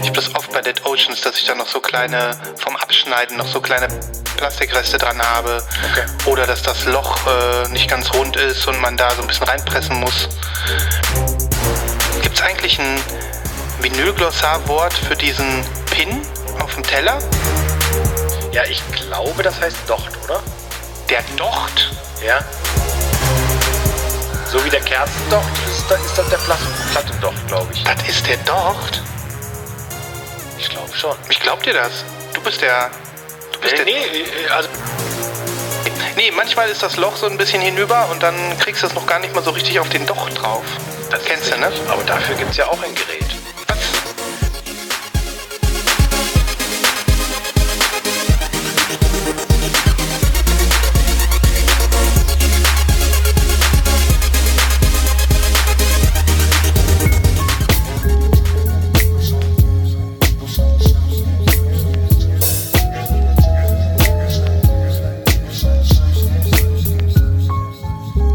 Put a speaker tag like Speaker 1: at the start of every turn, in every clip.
Speaker 1: Ich habe das oft bei Dead Oceans, dass ich da noch so kleine, vom Abschneiden noch so kleine Plastikreste dran habe.
Speaker 2: Okay.
Speaker 1: Oder dass das Loch äh, nicht ganz rund ist und man da so ein bisschen reinpressen muss. Gibt es eigentlich ein Vinylglossarwort für diesen Pin auf dem Teller?
Speaker 2: Ja, ich glaube, das heißt Docht, oder?
Speaker 1: Der Docht.
Speaker 2: Ja. So wie der Kerzendocht ist, da ist das der Plattendocht, glaube ich.
Speaker 1: Das ist der Docht?
Speaker 2: Ich glaube schon.
Speaker 1: Ich glaub dir das. Du bist der... Du bist
Speaker 2: Nee,
Speaker 1: der...
Speaker 2: nee, äh, also
Speaker 1: Nee, manchmal ist das Loch so ein bisschen hinüber und dann kriegst du es noch gar nicht mal so richtig auf den Docht drauf. Das kennst du, ne?
Speaker 2: Aber dafür gibt es ja auch ein Gerät.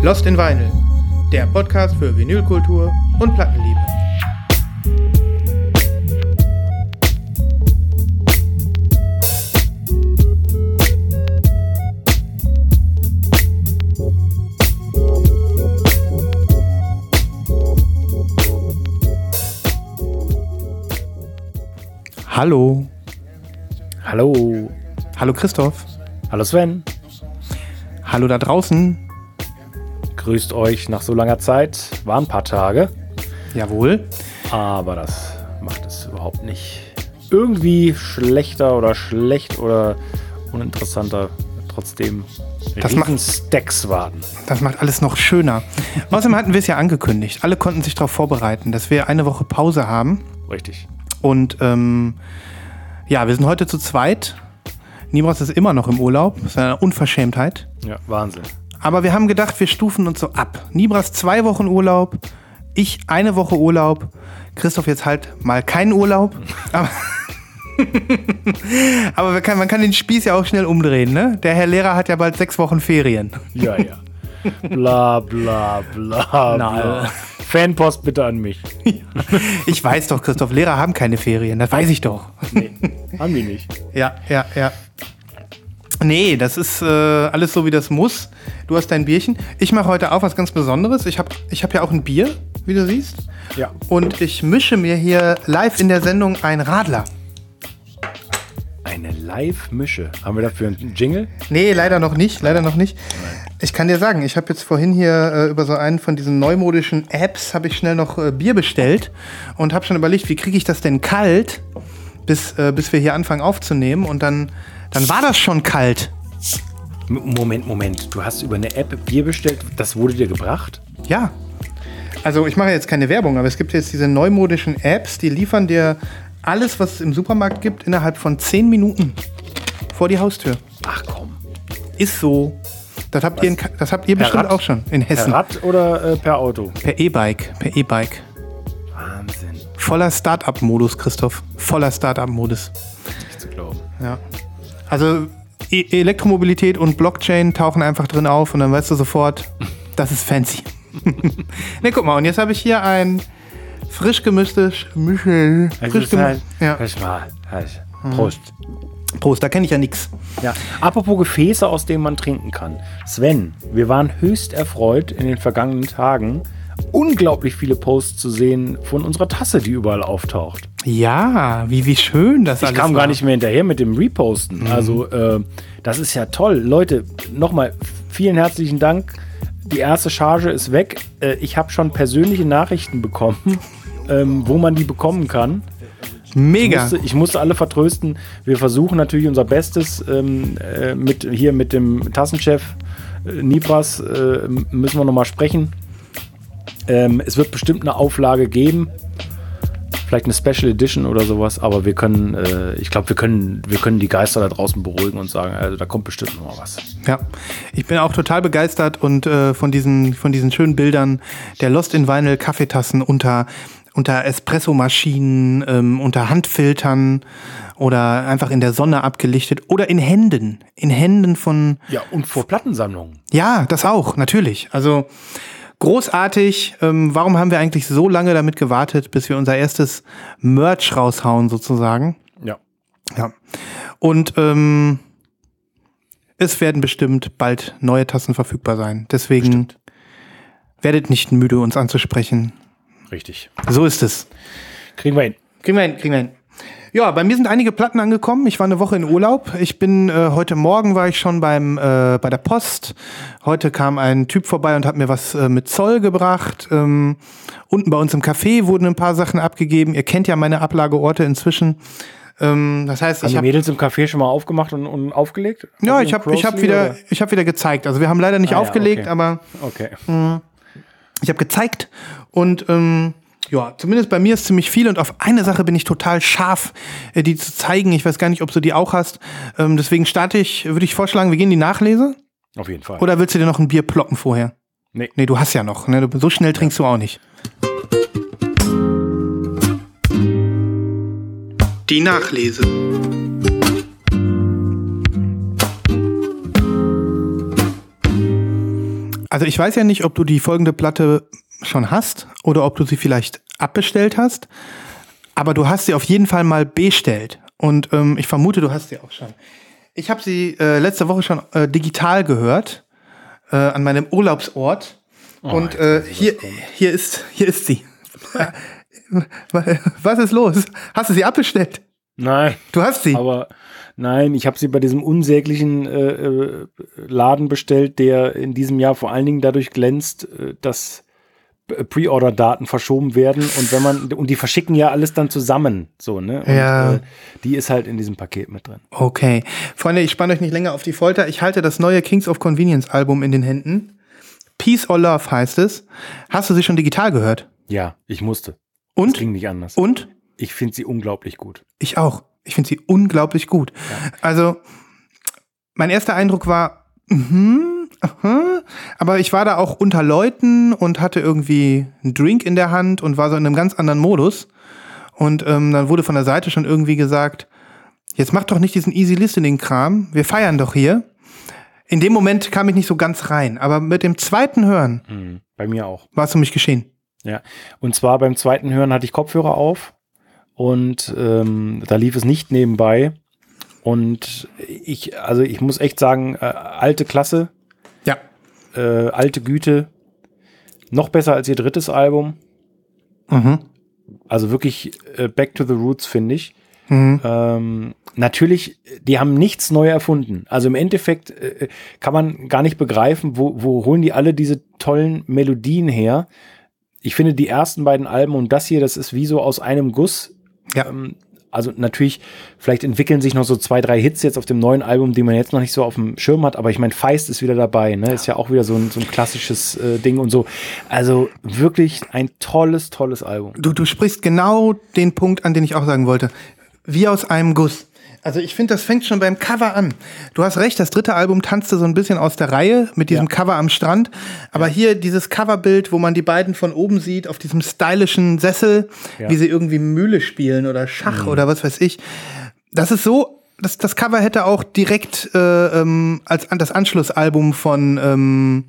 Speaker 1: Lost in Vinyl, der Podcast für Vinylkultur und Plattenliebe. Hallo.
Speaker 2: Hallo.
Speaker 1: Hallo Christoph.
Speaker 2: Hallo Sven.
Speaker 1: Hallo da draußen.
Speaker 2: Grüßt euch nach so langer Zeit. War ein paar Tage,
Speaker 1: Jawohl.
Speaker 2: aber das macht es überhaupt nicht irgendwie schlechter oder schlecht oder uninteressanter. Trotzdem
Speaker 1: Das macht-
Speaker 2: Stacks warten.
Speaker 1: Das macht alles noch schöner. Außerdem hatten wir es ja angekündigt. Alle konnten sich darauf vorbereiten, dass wir eine Woche Pause haben.
Speaker 2: Richtig.
Speaker 1: Und ähm, ja, wir sind heute zu zweit. Nibras ist immer noch im Urlaub. Das ist eine Unverschämtheit.
Speaker 2: Ja, Wahnsinn.
Speaker 1: Aber wir haben gedacht, wir stufen uns so ab. Nibras zwei Wochen Urlaub, ich eine Woche Urlaub, Christoph jetzt halt mal keinen Urlaub. Aber, Aber man, kann, man kann den Spieß ja auch schnell umdrehen, ne? Der Herr Lehrer hat ja bald sechs Wochen Ferien.
Speaker 2: Ja, ja. Bla bla bla. Bla. Fanpost bitte an mich.
Speaker 1: Ich weiß doch, Christoph, Lehrer haben keine Ferien, das weiß ich doch.
Speaker 2: Nee, haben die nicht.
Speaker 1: Ja, ja, ja. Nee, das ist äh, alles so, wie das muss. Du hast dein Bierchen. Ich mache heute auch was ganz Besonderes. Ich habe ich hab ja auch ein Bier, wie du siehst.
Speaker 2: Ja.
Speaker 1: Und ich mische mir hier live in der Sendung ein Radler.
Speaker 2: Eine Live-Mische. Haben wir dafür einen Jingle?
Speaker 1: Nee, leider noch nicht, leider noch nicht. Ich kann dir sagen, ich habe jetzt vorhin hier äh, über so einen von diesen neumodischen Apps habe ich schnell noch äh, Bier bestellt und habe schon überlegt, wie kriege ich das denn kalt, bis, äh, bis wir hier anfangen aufzunehmen und dann, dann war das schon kalt.
Speaker 2: Moment, Moment. Du hast über eine App Bier bestellt. Das wurde dir gebracht?
Speaker 1: Ja. Also ich mache jetzt keine Werbung, aber es gibt jetzt diese neumodischen Apps, die liefern dir alles, was es im Supermarkt gibt, innerhalb von 10 Minuten vor die Haustür.
Speaker 2: Ach komm.
Speaker 1: Ist so. Das habt, ihr, in, das habt ihr
Speaker 2: Per
Speaker 1: bestimmt
Speaker 2: Rad?
Speaker 1: auch schon in
Speaker 2: Per
Speaker 1: Hessen.
Speaker 2: Rad oder äh, per Auto?
Speaker 1: Per E-Bike. Per E-Bike.
Speaker 2: Wahnsinn.
Speaker 1: Voller Start-up-Modus, Christoph. Voller Start-up-Modus.
Speaker 2: Nicht zu glauben.
Speaker 1: Ja. Also e Elektromobilität und Blockchain tauchen einfach drin auf und dann weißt du sofort, das ist fancy. ne, guck mal, und jetzt habe ich hier ein frisch gemischtes Michel. Frisch gemi- ja.
Speaker 2: Das war. halt. Prost.
Speaker 1: Prost, da kenne ich ja nichts.
Speaker 2: Ja. Apropos Gefäße, aus denen man trinken kann. Sven, wir waren höchst erfreut in den vergangenen Tagen, unglaublich viele Posts zu sehen von unserer Tasse, die überall auftaucht.
Speaker 1: Ja, wie, wie schön das
Speaker 2: Ich
Speaker 1: alles
Speaker 2: kam
Speaker 1: war.
Speaker 2: gar nicht mehr hinterher mit dem Reposten. Also, äh, das ist ja toll. Leute, nochmal vielen herzlichen Dank. Die erste Charge ist weg. Äh, ich habe schon persönliche Nachrichten bekommen, ähm, wo man die bekommen kann. Ich
Speaker 1: Mega.
Speaker 2: musste, ich musste alle vertrösten. Wir versuchen natürlich unser Bestes ähm, äh, mit hier mit dem Tassenchef äh, Nibras äh, müssen wir noch mal sprechen. Ähm, es wird bestimmt eine Auflage geben, vielleicht eine Special Edition oder sowas. Aber wir können, äh, ich glaube, wir können, wir können die Geister da draußen beruhigen und sagen, also da kommt bestimmt noch mal was.
Speaker 1: Ja, ich bin auch total begeistert und äh, von, diesen, von diesen schönen Bildern der Lost in Vinyl Kaffeetassen unter, unter Espressomaschinen, ähm, unter Handfiltern oder einfach in der Sonne abgelichtet oder in Händen. In Händen von,
Speaker 2: Ja und vor Plattensammlungen.
Speaker 1: ja, das auch, natürlich. Also großartig. Ähm, warum haben wir eigentlich so lange damit gewartet, bis wir unser erstes Merch raushauen, sozusagen?
Speaker 2: Ja.
Speaker 1: Ja. Und ähm, es werden bestimmt bald neue Tassen verfügbar sein. Deswegen werdet nicht müde, uns anzusprechen.
Speaker 2: Richtig.
Speaker 1: So ist es.
Speaker 2: Kriegen wir hin.
Speaker 1: Kriegen wir hin, kriegen wir hin. Ja, bei mir sind einige Platten angekommen. Ich war eine Woche in Urlaub. Ich bin äh, heute Morgen war ich schon beim äh, bei der Post. Heute kam ein Typ vorbei und hat mir was äh, mit Zoll gebracht. Ähm, unten bei uns im Café wurden ein paar Sachen abgegeben. Ihr kennt ja meine Ablageorte inzwischen. Ähm, das heißt,
Speaker 2: Haben
Speaker 1: ich habe
Speaker 2: Mädels im Café schon mal aufgemacht und, und aufgelegt?
Speaker 1: ja,
Speaker 2: Also
Speaker 1: ich habe ich habe wieder
Speaker 2: oder?
Speaker 1: ich habe wieder gezeigt. Also wir haben leider nicht
Speaker 2: Ah ja,
Speaker 1: aufgelegt,
Speaker 2: okay.
Speaker 1: aber
Speaker 2: Okay.
Speaker 1: ich habe gezeigt und ähm, ja, zumindest bei mir ist ziemlich viel und auf eine Sache bin ich total scharf, äh, die zu zeigen. Ich weiß gar nicht, ob du die auch hast. Ähm, deswegen starte ich, würde ich vorschlagen, wir gehen in die Nachlese.
Speaker 2: Auf jeden Fall.
Speaker 1: Oder willst du dir noch ein Bier ploppen vorher?
Speaker 2: Nee.
Speaker 1: Nee, du hast ja noch. Ne? So schnell trinkst du auch nicht. Die Nachlese. Also ich weiß ja nicht, ob du die folgende Platte schon hast oder ob du sie vielleicht abbestellt hast, aber du hast sie auf jeden Fall mal bestellt. Und ähm, ich vermute, du hast sie auch schon. Ich habe sie äh, letzte Woche schon äh, digital gehört äh, an meinem Urlaubsort. Und äh, hier, hier, ist, hier ist sie. Was ist los? Hast du sie abbestellt?
Speaker 2: Nein.
Speaker 1: Du hast sie.
Speaker 2: Aber nein, ich habe sie bei diesem unsäglichen äh, äh, Laden bestellt, der in diesem Jahr vor allen Dingen dadurch glänzt, äh, dass Pre-Order-Daten verschoben werden und wenn man und die verschicken ja alles dann zusammen, so ne? Und,
Speaker 1: Ja.
Speaker 2: Äh, die ist halt in diesem Paket mit drin.
Speaker 1: Okay. Freunde, ich spanne euch nicht länger auf die Folter. Ich halte das neue Kings of Convenience Album in den Händen. Peace or Love heißt es. Hast du sie schon digital gehört?
Speaker 2: Ja, ich musste.
Speaker 1: Und?
Speaker 2: ging nicht anders.
Speaker 1: Und?
Speaker 2: Ich finde sie unglaublich gut.
Speaker 1: Ich auch. Ich finde sie unglaublich gut. Also, mein erster Eindruck war, mhm, aha, aber ich war da auch unter Leuten und hatte irgendwie einen Drink in der Hand und war so in einem ganz anderen Modus. Und ähm, dann wurde von der Seite schon irgendwie gesagt, jetzt mach doch nicht diesen Easy Listening-Kram, wir feiern doch hier. In dem Moment kam ich nicht so ganz rein, aber mit dem zweiten Hören
Speaker 2: Mhm. Bei mir auch.
Speaker 1: war es für mich geschehen.
Speaker 2: Ja. Und zwar beim zweiten Hören hatte ich Kopfhörer auf und ähm, da lief es nicht nebenbei. Und ich, also ich muss echt sagen, äh, alte Klasse. Äh, alte Güte, noch besser als ihr drittes Album.
Speaker 1: Mhm.
Speaker 2: Also wirklich äh, Back to the Roots, finde ich.
Speaker 1: Mhm.
Speaker 2: Ähm, natürlich, die haben nichts neu erfunden. Also im Endeffekt äh, kann man gar nicht begreifen, wo, wo holen die alle diese tollen Melodien her. Ich finde die ersten beiden Alben und das hier, das ist wie so aus einem Guss.
Speaker 1: Ja.
Speaker 2: Ähm, also natürlich, vielleicht entwickeln sich noch so zwei, drei Hits jetzt auf dem neuen Album, die man jetzt noch nicht so auf dem Schirm hat, aber ich meine, Feist ist wieder dabei, ne? Ist ja auch wieder so ein, so ein klassisches äh, Ding und so. Also wirklich ein tolles, tolles Album.
Speaker 1: Du, du sprichst genau den Punkt an, den ich auch sagen wollte. Wie aus einem Guss. Also ich finde, das fängt schon beim Cover an. Du hast recht, das dritte Album tanzte so ein bisschen aus der Reihe mit diesem
Speaker 2: Ja.
Speaker 1: Cover am Strand. Aber hier dieses Coverbild, wo man die beiden von oben sieht, auf diesem stylischen Sessel,
Speaker 2: Ja.
Speaker 1: wie sie irgendwie Mühle spielen oder Schach oder was weiß ich. Das ist so, das, das Cover hätte auch direkt äh, ähm, als an das Anschlussalbum von ähm,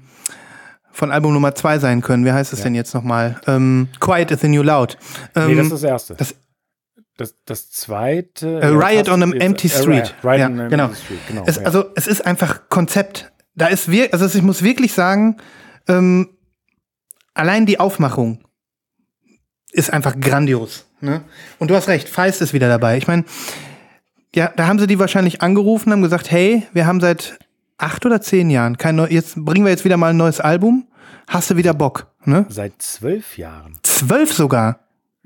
Speaker 1: von Album Nummer zwei sein können. Wie heißt es denn jetzt nochmal? Ähm, Quiet is the New Loud. Ähm,
Speaker 2: Nee, das ist das erste.
Speaker 1: das-
Speaker 2: das, das zweite. Ja,
Speaker 1: Riot on an Empty Street.
Speaker 2: Riot
Speaker 1: ja,
Speaker 2: on an
Speaker 1: genau.
Speaker 2: Empty Street, genau.
Speaker 1: Es,
Speaker 2: ja.
Speaker 1: Also es ist einfach Konzept. Da ist wir, also ich muss wirklich sagen, ähm, allein die Aufmachung ist einfach grandios. Ne? Und du hast recht, Feist ist wieder dabei. Ich meine, ja, da haben sie die wahrscheinlich angerufen, haben gesagt, hey, wir haben seit acht oder zehn Jahren kein neu, jetzt bringen wir jetzt wieder mal ein neues Album. Hast du wieder Bock? Ne?
Speaker 2: Seit zwölf Jahren.
Speaker 1: Zwölf sogar.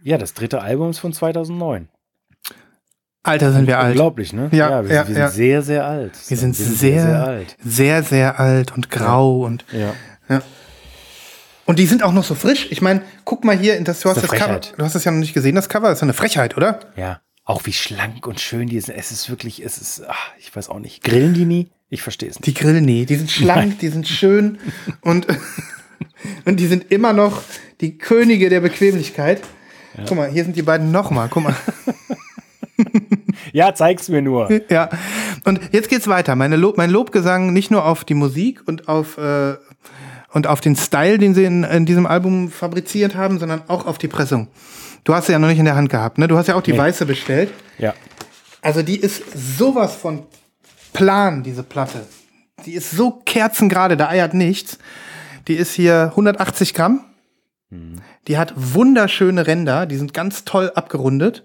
Speaker 2: Ja, das dritte Album ist von 2009.
Speaker 1: Alter, sind wir alt.
Speaker 2: Unglaublich, ne?
Speaker 1: Ja,
Speaker 2: wir,
Speaker 1: ja,
Speaker 2: wir sind
Speaker 1: ja.
Speaker 2: sehr, sehr alt.
Speaker 1: Wir sind sehr, sehr, sehr alt und grau und
Speaker 2: Ja.
Speaker 1: Und die sind auch noch so frisch. Ich meine, guck mal hier, in das, du hast
Speaker 2: eine
Speaker 1: das Cover. Du hast das ja noch nicht gesehen, das Cover. Das ist eine Frechheit, oder?
Speaker 2: ja. Auch wie schlank und schön die sind. Es ist wirklich, es ist, ach, ich weiß auch nicht. Grillen die nie? Ich verstehe es nicht.
Speaker 1: Die Grillen, nee. Die sind schlank, die sind schön und, und die sind immer noch die Könige der Bequemlichkeit. Guck mal, hier sind die beiden nochmal. Guck mal.
Speaker 2: Ja, zeig's mir nur.
Speaker 1: ja. Und jetzt geht's weiter. Meine Lob, mein Lobgesang nicht nur auf die Musik und auf, äh, und auf den Style, den sie in, in diesem Album fabriziert haben, sondern auch auf die Pressung. Du hast sie ja noch nicht in der Hand gehabt, ne? Du hast ja auch die
Speaker 2: Nee.
Speaker 1: weiße bestellt.
Speaker 2: Ja.
Speaker 1: Also die ist sowas von plan, diese Platte. Die ist so kerzengerade, da eiert nichts. Die ist hier 180 Gramm. Die hat wunderschöne Ränder, die sind ganz toll abgerundet.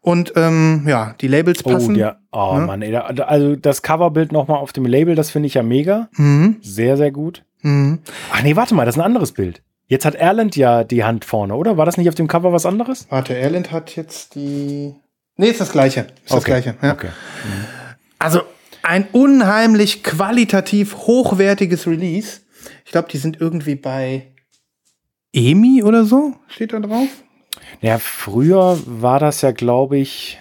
Speaker 1: Und ähm, ja, die Labels
Speaker 2: Oh,
Speaker 1: passen.
Speaker 2: der, oh
Speaker 1: Ne?
Speaker 2: Mann, ey, also das Coverbild nochmal auf dem Label, das finde ich ja mega.
Speaker 1: Mhm.
Speaker 2: Sehr, sehr gut.
Speaker 1: Mhm.
Speaker 2: Ach nee, warte mal, das ist ein anderes Bild. Jetzt hat Erland ja die Hand vorne, oder? War das nicht auf dem Cover was anderes?
Speaker 1: Warte, Erland hat jetzt die. Nee, ist das gleiche. Ist das
Speaker 2: Okay,
Speaker 1: gleiche. Ja.
Speaker 2: Okay.
Speaker 1: Also ein unheimlich qualitativ hochwertiges Release. Ich glaube, die sind irgendwie bei EMI oder so, steht da drauf.
Speaker 2: Ja, früher war das ja, glaube ich,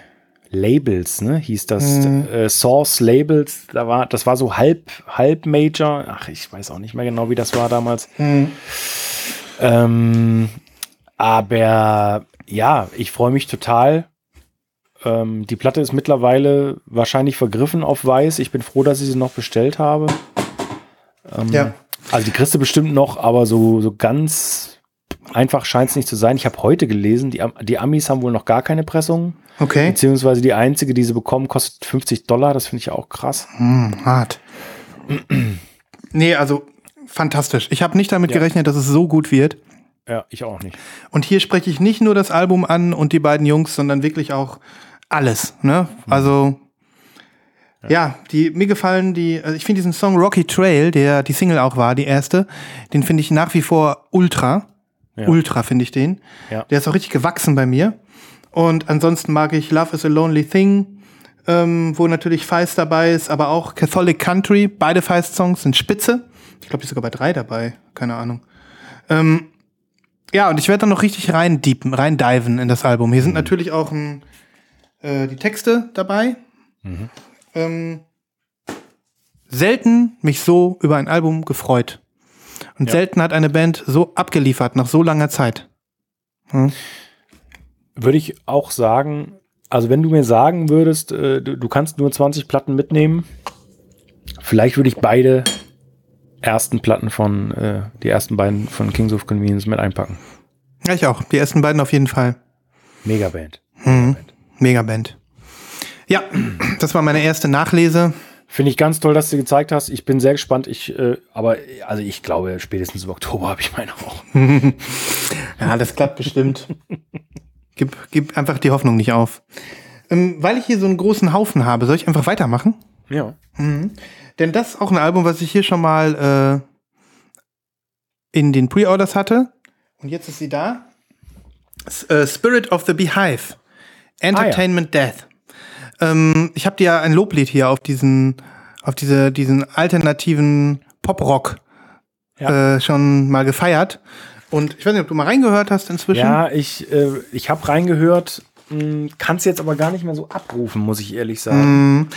Speaker 2: Labels, ne? Hieß das
Speaker 1: Mhm.
Speaker 2: äh, Source Labels. Da war, das war so halb, halb Major. Ach, ich weiß auch nicht mehr genau, wie das war damals. Ähm, aber ja, ich freue mich total. Ähm, die Platte ist mittlerweile wahrscheinlich vergriffen auf weiß. Ich bin froh, dass ich sie noch bestellt habe. Ähm,
Speaker 1: Ja.
Speaker 2: Also die kriegst du bestimmt noch, aber so, so ganz einfach scheint es nicht zu sein. Ich habe heute gelesen, die, die Amis haben wohl noch gar keine Pressung.
Speaker 1: Okay.
Speaker 2: Beziehungsweise die einzige, die sie bekommen, kostet 50 Dollar. Das finde ich auch krass.
Speaker 1: Hm, hart. nee, also fantastisch. Ich habe nicht damit
Speaker 2: Ja.
Speaker 1: gerechnet, dass es so gut wird.
Speaker 2: Ja, ich auch nicht.
Speaker 1: Und hier spreche ich nicht nur das Album an und die beiden Jungs, sondern wirklich auch alles. Ne? Also ja, die mir gefallen die. Also ich finde diesen Song Rocky Trail, der die Single auch war, die erste, den finde ich nach wie vor ultra.
Speaker 2: Ja.
Speaker 1: Ultra finde ich den.
Speaker 2: Ja.
Speaker 1: Der ist auch richtig gewachsen bei mir. Und ansonsten mag ich Love is a Lonely Thing, ähm, wo natürlich Feist dabei ist, aber auch Catholic Country. Beide Feist-Songs sind spitze. Ich glaube, die ist sogar bei drei dabei. Keine Ahnung. Ähm, ja, und ich werde dann noch richtig rein deepen, rein diven in das Album. Hier sind natürlich auch ähm, äh, die Texte dabei. Ähm, selten mich so über ein Album gefreut. Und
Speaker 2: Ja.
Speaker 1: selten hat eine Band so abgeliefert nach so langer Zeit.
Speaker 2: Würde ich auch sagen, also wenn du mir sagen würdest, äh, du, du kannst nur 20 Platten mitnehmen, vielleicht würde ich beide ersten Platten von, äh, die ersten beiden von Kings of Convenience mit einpacken.
Speaker 1: Ja, ich auch. Die ersten beiden auf jeden Fall.
Speaker 2: Megaband.
Speaker 1: Megaband. Ja, das war meine erste Nachlese.
Speaker 2: Finde ich ganz toll, dass du gezeigt hast. Ich bin sehr gespannt. Ich, äh, aber also ich glaube, spätestens im Oktober habe ich meine auch.
Speaker 1: Ja, das klappt bestimmt. gib, gib einfach die Hoffnung nicht auf. Ähm, weil ich hier so einen großen Haufen habe, soll ich einfach weitermachen?
Speaker 2: Ja.
Speaker 1: Denn das ist auch ein Album, was ich hier schon mal äh, in den Pre-Orders hatte. Und jetzt ist sie da. S äh, Spirit of the Beehive. Entertainment Death. Ähm, ich habe dir ja ein Loblied hier auf diesen, auf diese, diesen alternativen Pop-Rock
Speaker 2: Ja.
Speaker 1: äh, schon mal gefeiert. Und ich weiß nicht, ob du mal reingehört hast inzwischen.
Speaker 2: Ja, ich, äh, ich habe reingehört, kann es jetzt aber gar nicht mehr so abrufen, muss ich ehrlich sagen.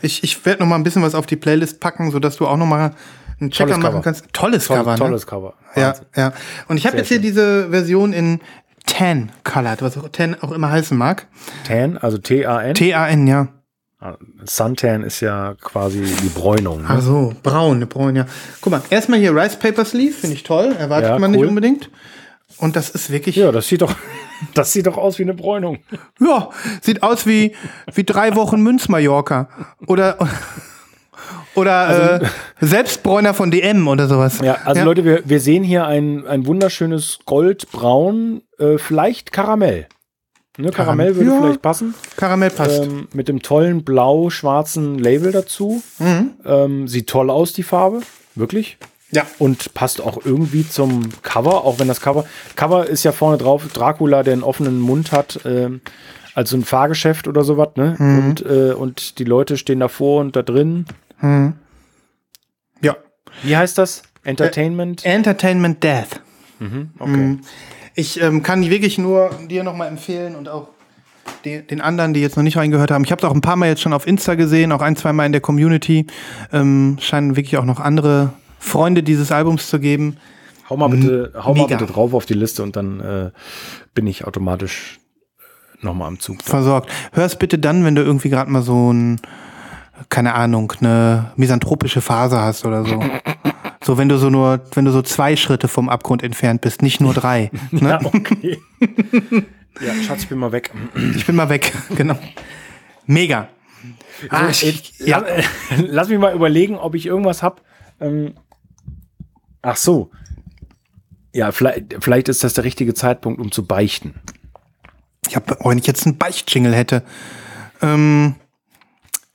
Speaker 1: Ich, ich werde noch mal ein bisschen was auf die Playlist packen, sodass du auch noch mal einen Checker
Speaker 2: Tolles
Speaker 1: machen
Speaker 2: Cover.
Speaker 1: kannst. Tolles
Speaker 2: Toll,
Speaker 1: Cover, ne?
Speaker 2: tolles Cover.
Speaker 1: Ja,
Speaker 2: Wahnsinn.
Speaker 1: ja. Und ich habe jetzt hier
Speaker 2: schön.
Speaker 1: diese Version in Tan Colored, was auch Tan auch immer heißen mag.
Speaker 2: Tan, also T-A-N.
Speaker 1: T-A-N, ja.
Speaker 2: Ah, Suntan ist ja quasi die Bräunung. Ne?
Speaker 1: Ach so, braun, braun, ja. Guck mal, erstmal hier Rice Paper Sleeve, finde ich toll. Erwartet
Speaker 2: Ja,
Speaker 1: man nicht
Speaker 2: cool.
Speaker 1: unbedingt. Und das ist wirklich,
Speaker 2: Ja,
Speaker 1: ja,
Speaker 2: das sieht doch, das sieht doch aus wie eine Bräunung.
Speaker 1: sieht aus wie, wie drei Wochen Münz-Mallorca. Oder, oder äh, Selbstbräuner von DM oder sowas.
Speaker 2: Ja, also Leute, wir, wir sehen hier ein, ein wunderschönes Goldbraun, äh, vielleicht Karamell. Ne, Karamell würde
Speaker 1: Ja.
Speaker 2: vielleicht passen.
Speaker 1: Karamell passt.
Speaker 2: Ähm, mit dem tollen blau-schwarzen Label dazu.
Speaker 1: Mhm.
Speaker 2: Ähm, sieht toll aus, die Farbe. Wirklich.
Speaker 1: ja.
Speaker 2: Und passt auch irgendwie zum Cover, auch wenn das Cover. Cover ist ja vorne drauf Dracula, der einen offenen Mund hat, ähm, also ein Fahrgeschäft oder sowas, ne?
Speaker 1: Mhm.
Speaker 2: Und, äh, und die Leute stehen davor und da drin.
Speaker 1: Ja.
Speaker 2: Wie heißt das? Entertainment?
Speaker 1: Entertainment Death.
Speaker 2: okay.
Speaker 1: Ich ähm, kann die wirklich nur dir nochmal empfehlen und auch de den anderen, die jetzt noch nicht reingehört haben. Ich habe es auch ein paar Mal jetzt schon auf Insta gesehen, auch ein, zwei Mal in der Community. Ähm, scheinen wirklich auch noch andere Freunde dieses Albums zu geben.
Speaker 2: Hau mal bitte, hau mal bitte drauf auf die Liste und dann äh, bin ich automatisch nochmal am Zug.
Speaker 1: Versorgt. Hör's bitte dann, wenn du irgendwie gerade mal so ein, keine Ahnung, eine misanthropische Phase hast oder so. So, wenn du so nur, wenn du so zwei Schritte vom Abgrund entfernt bist, nicht nur drei. Ne?
Speaker 2: Ja, okay. ja, Schatz, ich bin mal weg.
Speaker 1: Ich bin mal weg, genau. Mega. Ah,
Speaker 2: So,
Speaker 1: ich, ja.
Speaker 2: lass, mich mal überlegen, ob ich irgendwas hab. Ähm, ach so. Ja, vielleicht, vielleicht ist das der richtige Zeitpunkt, um zu beichten.
Speaker 1: Ich hab, oh, wenn ich jetzt einen Beichtjingle hätte. Ähm,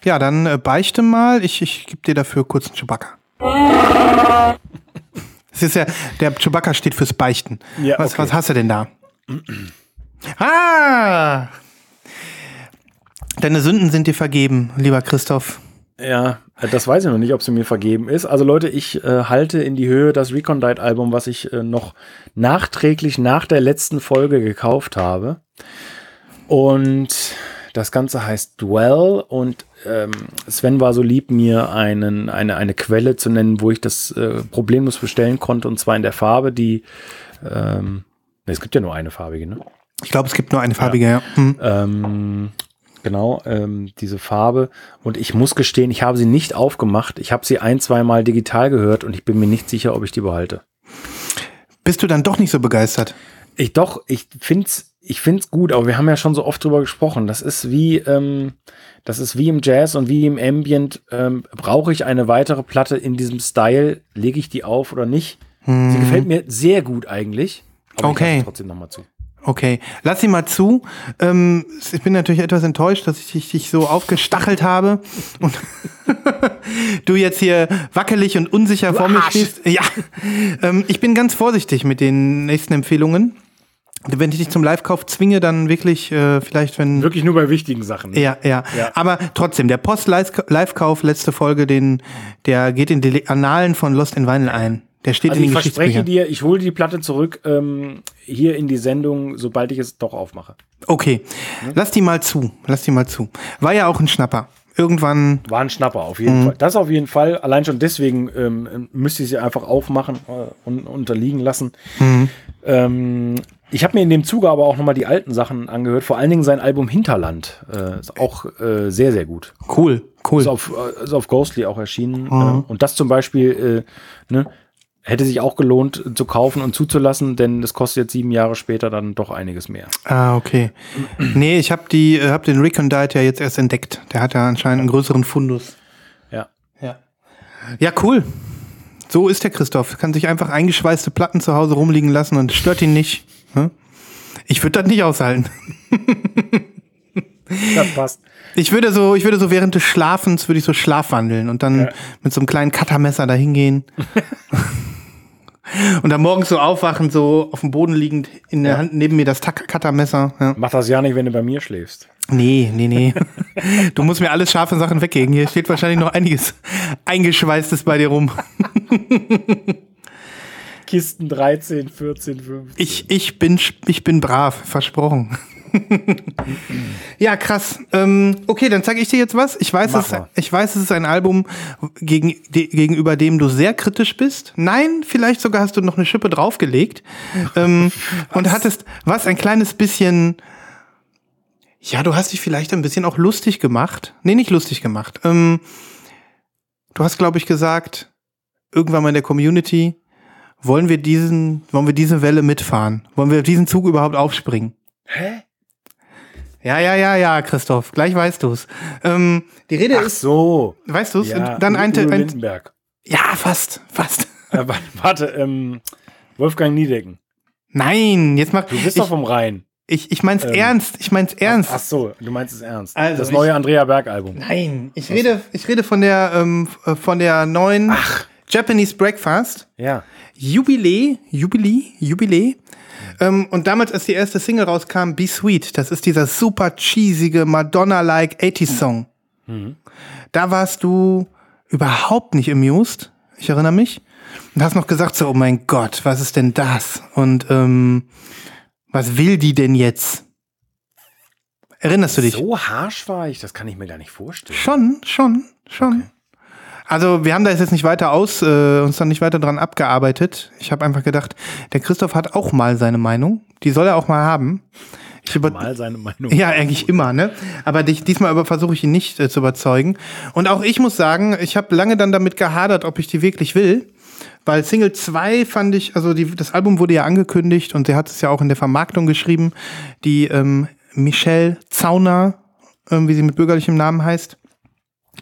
Speaker 1: ja, dann äh, beichte mal. Ich, ich gebe dir dafür kurz einen Chewbacca. Es ist ja, der Chewbacca steht fürs Beichten.
Speaker 2: Ja,
Speaker 1: was,
Speaker 2: okay.
Speaker 1: was hast du denn da? ah! Deine Sünden sind dir vergeben, lieber Christoph.
Speaker 2: Ja, äh, das weiß ich noch nicht, ob sie mir vergeben ist. Also Leute, ich äh, halte in die Höhe das Recondite-Album, was ich äh, noch nachträglich nach der letzten Folge gekauft habe. Und das Ganze heißt Dwell und ähm, Sven war so lieb, mir einen, eine, eine Quelle zu nennen, wo ich das äh, problemlos bestellen konnte, und zwar in der Farbe, die ähm, ne, es gibt ja nur eine farbige, ne?
Speaker 1: Ich glaube, es gibt nur eine farbige, ja. Hm.
Speaker 2: Ähm, genau, ähm, diese Farbe. Und ich muss gestehen, ich habe sie nicht aufgemacht. Ich habe sie ein, zweimal digital gehört und ich bin mir nicht sicher, ob ich die behalte.
Speaker 1: Bist du dann doch nicht so begeistert?
Speaker 2: Ich doch, ich find's, ich find's gut, aber wir haben ja schon so oft drüber gesprochen. Das ist wie, ähm, das ist wie im Jazz und wie im Ambient. Ähm, Brauche ich eine weitere Platte in diesem Style? Lege ich die auf oder nicht? Sie gefällt mir sehr gut eigentlich. Aber
Speaker 1: Okay.
Speaker 2: ich trotzdem nochmal zu.
Speaker 1: Okay, lass sie mal zu. Ähm, ich bin natürlich etwas enttäuscht, dass ich dich, so aufgestachelt habe und du jetzt hier wackelig und unsicher vor mir
Speaker 2: Arsch.
Speaker 1: stehst. Ja, ähm, ich bin ganz vorsichtig mit den nächsten Empfehlungen. Wenn ich dich zum Live-Kauf zwinge, dann wirklich äh, vielleicht, wenn
Speaker 2: Wirklich nur bei wichtigen Sachen. ne?
Speaker 1: ja, ja,
Speaker 2: Ja.
Speaker 1: Aber trotzdem, der Post-Live-Kauf, letzte Folge, den, der geht in die Annalen von Lost in Vinyl ein. Der steht
Speaker 2: Also
Speaker 1: in
Speaker 2: ich
Speaker 1: den
Speaker 2: verspreche
Speaker 1: Geschichtsbüchern.
Speaker 2: dir, ich hole die Platte zurück ähm, hier in die Sendung, sobald ich es doch aufmache.
Speaker 1: Okay, lass die mal zu. Lass die mal zu. War ja auch ein Schnapper. Irgendwann,
Speaker 2: War ein Schnapper, auf jeden Fall. Das auf jeden Fall. Allein schon deswegen ähm, müsste ich sie einfach aufmachen äh, und unterliegen lassen. Ähm, ich habe mir in dem Zuge aber auch nochmal die alten Sachen angehört. Vor allen Dingen sein Album Hinterland. Äh, ist auch äh, sehr, sehr gut.
Speaker 1: cool, cool.
Speaker 2: Ist auf, äh, ist auf Ghostly auch erschienen. Äh, und das zum Beispiel äh, ne, hätte sich auch gelohnt zu kaufen und zuzulassen, denn das kostet jetzt sieben Jahre später dann doch einiges mehr.
Speaker 1: Ah, okay. nee, ich habe die, äh, hab den Recondite ja jetzt erst entdeckt. Der hat ja anscheinend einen größeren Fundus.
Speaker 2: Ja.
Speaker 1: Ja. Ja, cool. So ist der Christoph. Kann sich einfach eingeschweißte Platten zu Hause rumliegen lassen und stört ihn nicht. Hm? Ich würde das nicht aushalten.
Speaker 2: Das passt.
Speaker 1: Ich würde so, ich würde so während des Schlafens würde ich so schlafwandeln und dann
Speaker 2: Ja.
Speaker 1: mit so einem kleinen Cuttermesser da hingehen. und dann morgens so aufwachen, so auf dem Boden liegend, in der Hand neben mir das Cuttermesser. Ja.
Speaker 2: Mach das ja nicht, wenn du bei mir schläfst.
Speaker 1: Nee, nee, nee. Du musst mir alles scharfe Sachen weggeben. Hier steht wahrscheinlich noch einiges eingeschweißtes bei dir rum.
Speaker 2: Kisten 13, 14, 15.
Speaker 1: Ich, ich bin, ich bin brav, versprochen. ja, krass. Ähm, okay, dann zeige ich dir jetzt was. Ich weiß, es, ich weiß, es ist ein Album, gegen, de, gegenüber dem du sehr kritisch bist. Nein, vielleicht sogar hast du noch eine Schippe draufgelegt. ähm, und hattest was ein kleines bisschen. Ja, du hast dich vielleicht ein bisschen auch lustig gemacht. Nee, nicht lustig gemacht. Ähm, du hast, glaube ich, gesagt, irgendwann mal in der Community, wollen wir diesen, wollen wir diese Welle mitfahren? Wollen wir diesen Zug überhaupt aufspringen?
Speaker 2: Hä?
Speaker 1: Ja, ja, ja, ja, Christoph, gleich weißt du's. Ähm, die Rede
Speaker 2: Ach
Speaker 1: ist,
Speaker 2: so.
Speaker 1: weißt du's?
Speaker 2: Ja,
Speaker 1: dann ein, ein
Speaker 2: Lindenberg.
Speaker 1: ja, fast, fast.
Speaker 2: Äh, warte, ähm, Wolfgang Niedecken.
Speaker 1: Nein, jetzt mach
Speaker 2: Du bist
Speaker 1: ich,
Speaker 2: doch vom Rhein.
Speaker 1: ich, ich mein's ernst, ich mein's ernst.
Speaker 2: Ach so, du meinst es ernst.
Speaker 1: Also,
Speaker 2: das
Speaker 1: ich-
Speaker 2: neue Andrea Berg-Album.
Speaker 1: Nein, ich rede, ich rede von der, ähm, von der neuen Japanese Breakfast.
Speaker 2: Ja.
Speaker 1: Jubiläe, Jubiläe, Jubiläe. Ähm, und damals, als die erste Single rauskam, Be Sweet, das ist dieser super cheesige, Madonna-like 80s-Song. Da warst du überhaupt nicht amused, ich erinnere mich. Und hast noch gesagt so, oh mein Gott, was ist denn das? Und ähm, was will die denn jetzt? Erinnerst du dich?
Speaker 2: So harsch war ich, das kann ich mir gar nicht vorstellen.
Speaker 1: Schon, schon, schon. Also wir haben da jetzt nicht weiter aus, äh, uns dann nicht weiter dran abgearbeitet. Ich habe einfach gedacht, der Christoph hat auch mal seine Meinung. Die soll er auch mal haben. Ich über
Speaker 2: Mal seine Meinung.
Speaker 1: ja, eigentlich immer, ne? Aber dich, diesmal aber versuche ich ihn nicht äh, zu überzeugen. Und auch ich muss sagen, ich habe lange dann damit gehadert, ob ich die wirklich will. Weil Single 2 fand ich, also die, das Album wurde ja angekündigt und sie hat es ja auch in der Vermarktung geschrieben, die ähm, Michelle Zauner, ähm, wie sie mit bürgerlichem Namen heißt,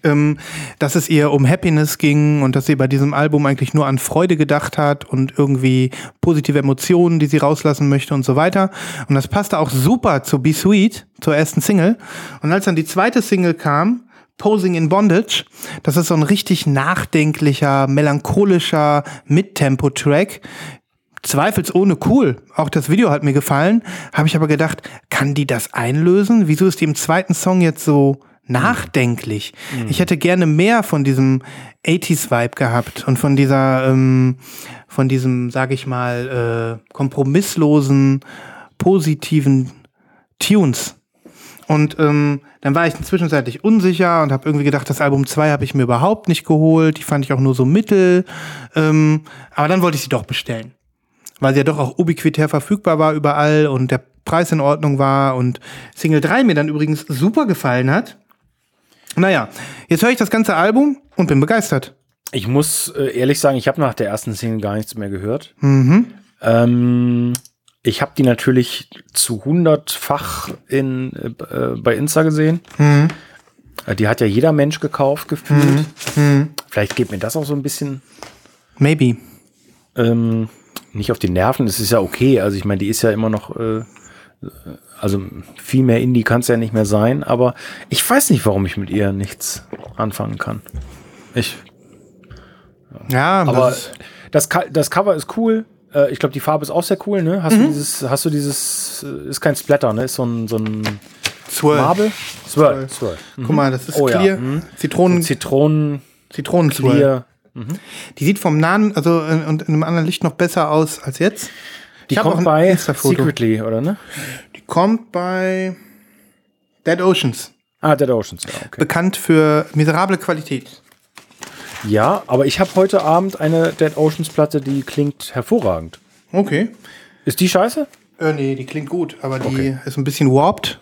Speaker 1: ähm, dass es ihr um Happiness ging und dass sie bei diesem Album eigentlich nur an Freude gedacht hat und irgendwie positive Emotionen, die sie rauslassen möchte und so weiter. Und das passte auch super zu Be Sweet, zur ersten Single. Und als dann die zweite Single kam, Posing in Bondage, das ist so ein richtig nachdenklicher, melancholischer Mittempo-Track, zweifelsohne cool. Auch das Video hat mir gefallen. Habe ich aber gedacht, kann die das einlösen? Wieso ist die im zweiten Song jetzt so nachdenklich? Mhm. Ich hätte gerne mehr von diesem 80s-Vibe gehabt und von dieser, ähm, von diesem, sag ich mal, äh, kompromisslosen, positiven Tunes. Und ähm, dann war ich zwischenzeitlich unsicher und habe irgendwie gedacht, das Album 2 habe ich mir überhaupt nicht geholt. Die fand ich auch nur so mittel. Ähm, aber dann wollte ich sie doch bestellen. Weil sie ja doch auch ubiquitär verfügbar war überall und der Preis in Ordnung war und Single 3 mir dann übrigens super gefallen hat. Naja, jetzt höre ich das ganze Album und bin begeistert.
Speaker 2: Ich muss äh, ehrlich sagen, ich habe nach der ersten Single gar nichts mehr gehört. Mhm. Ähm, ich habe die natürlich zu hundertfach in, äh, bei Insta gesehen. Mhm. Die hat ja jeder Mensch gekauft, gefühlt. Mhm. mhm. Vielleicht geht mir das auch so ein bisschen.
Speaker 1: Maybe.
Speaker 2: Ähm, nicht auf die Nerven, das ist ja okay. Also ich meine, die ist ja immer noch, äh, also viel mehr Indie kann es ja nicht mehr sein, aber ich weiß nicht, warum ich mit ihr nichts anfangen kann. Ich.
Speaker 1: Ja,
Speaker 2: aber das, das, das Cover ist cool. Äh, ich glaube, die Farbe ist auch sehr cool, ne? Hast mhm. du dieses, hast du dieses, äh, ist kein Splatter, ne? Ist so ein, so ein
Speaker 1: Swirl.
Speaker 2: Marble?
Speaker 1: Swirl. Swirl. Mhm. Guck mal, das ist oh, clear. Ja. Mhm. Zitronen.
Speaker 2: Zitronen.
Speaker 1: Zitronen clear. Mhm. Die sieht vom nahen, also und in einem anderen Licht noch besser aus als jetzt.
Speaker 2: Die kommt bei Secretly, oder ne?
Speaker 1: Die kommt bei Dead Oceans.
Speaker 2: Ah, Dead Oceans, ja,
Speaker 1: okay. Bekannt für miserable Qualität.
Speaker 2: Ja, aber ich habe heute Abend eine Dead Oceans Platte, die klingt hervorragend.
Speaker 1: Okay.
Speaker 2: Ist die scheiße?
Speaker 1: Äh, nee, die klingt gut, aber die okay. ist ein bisschen warped.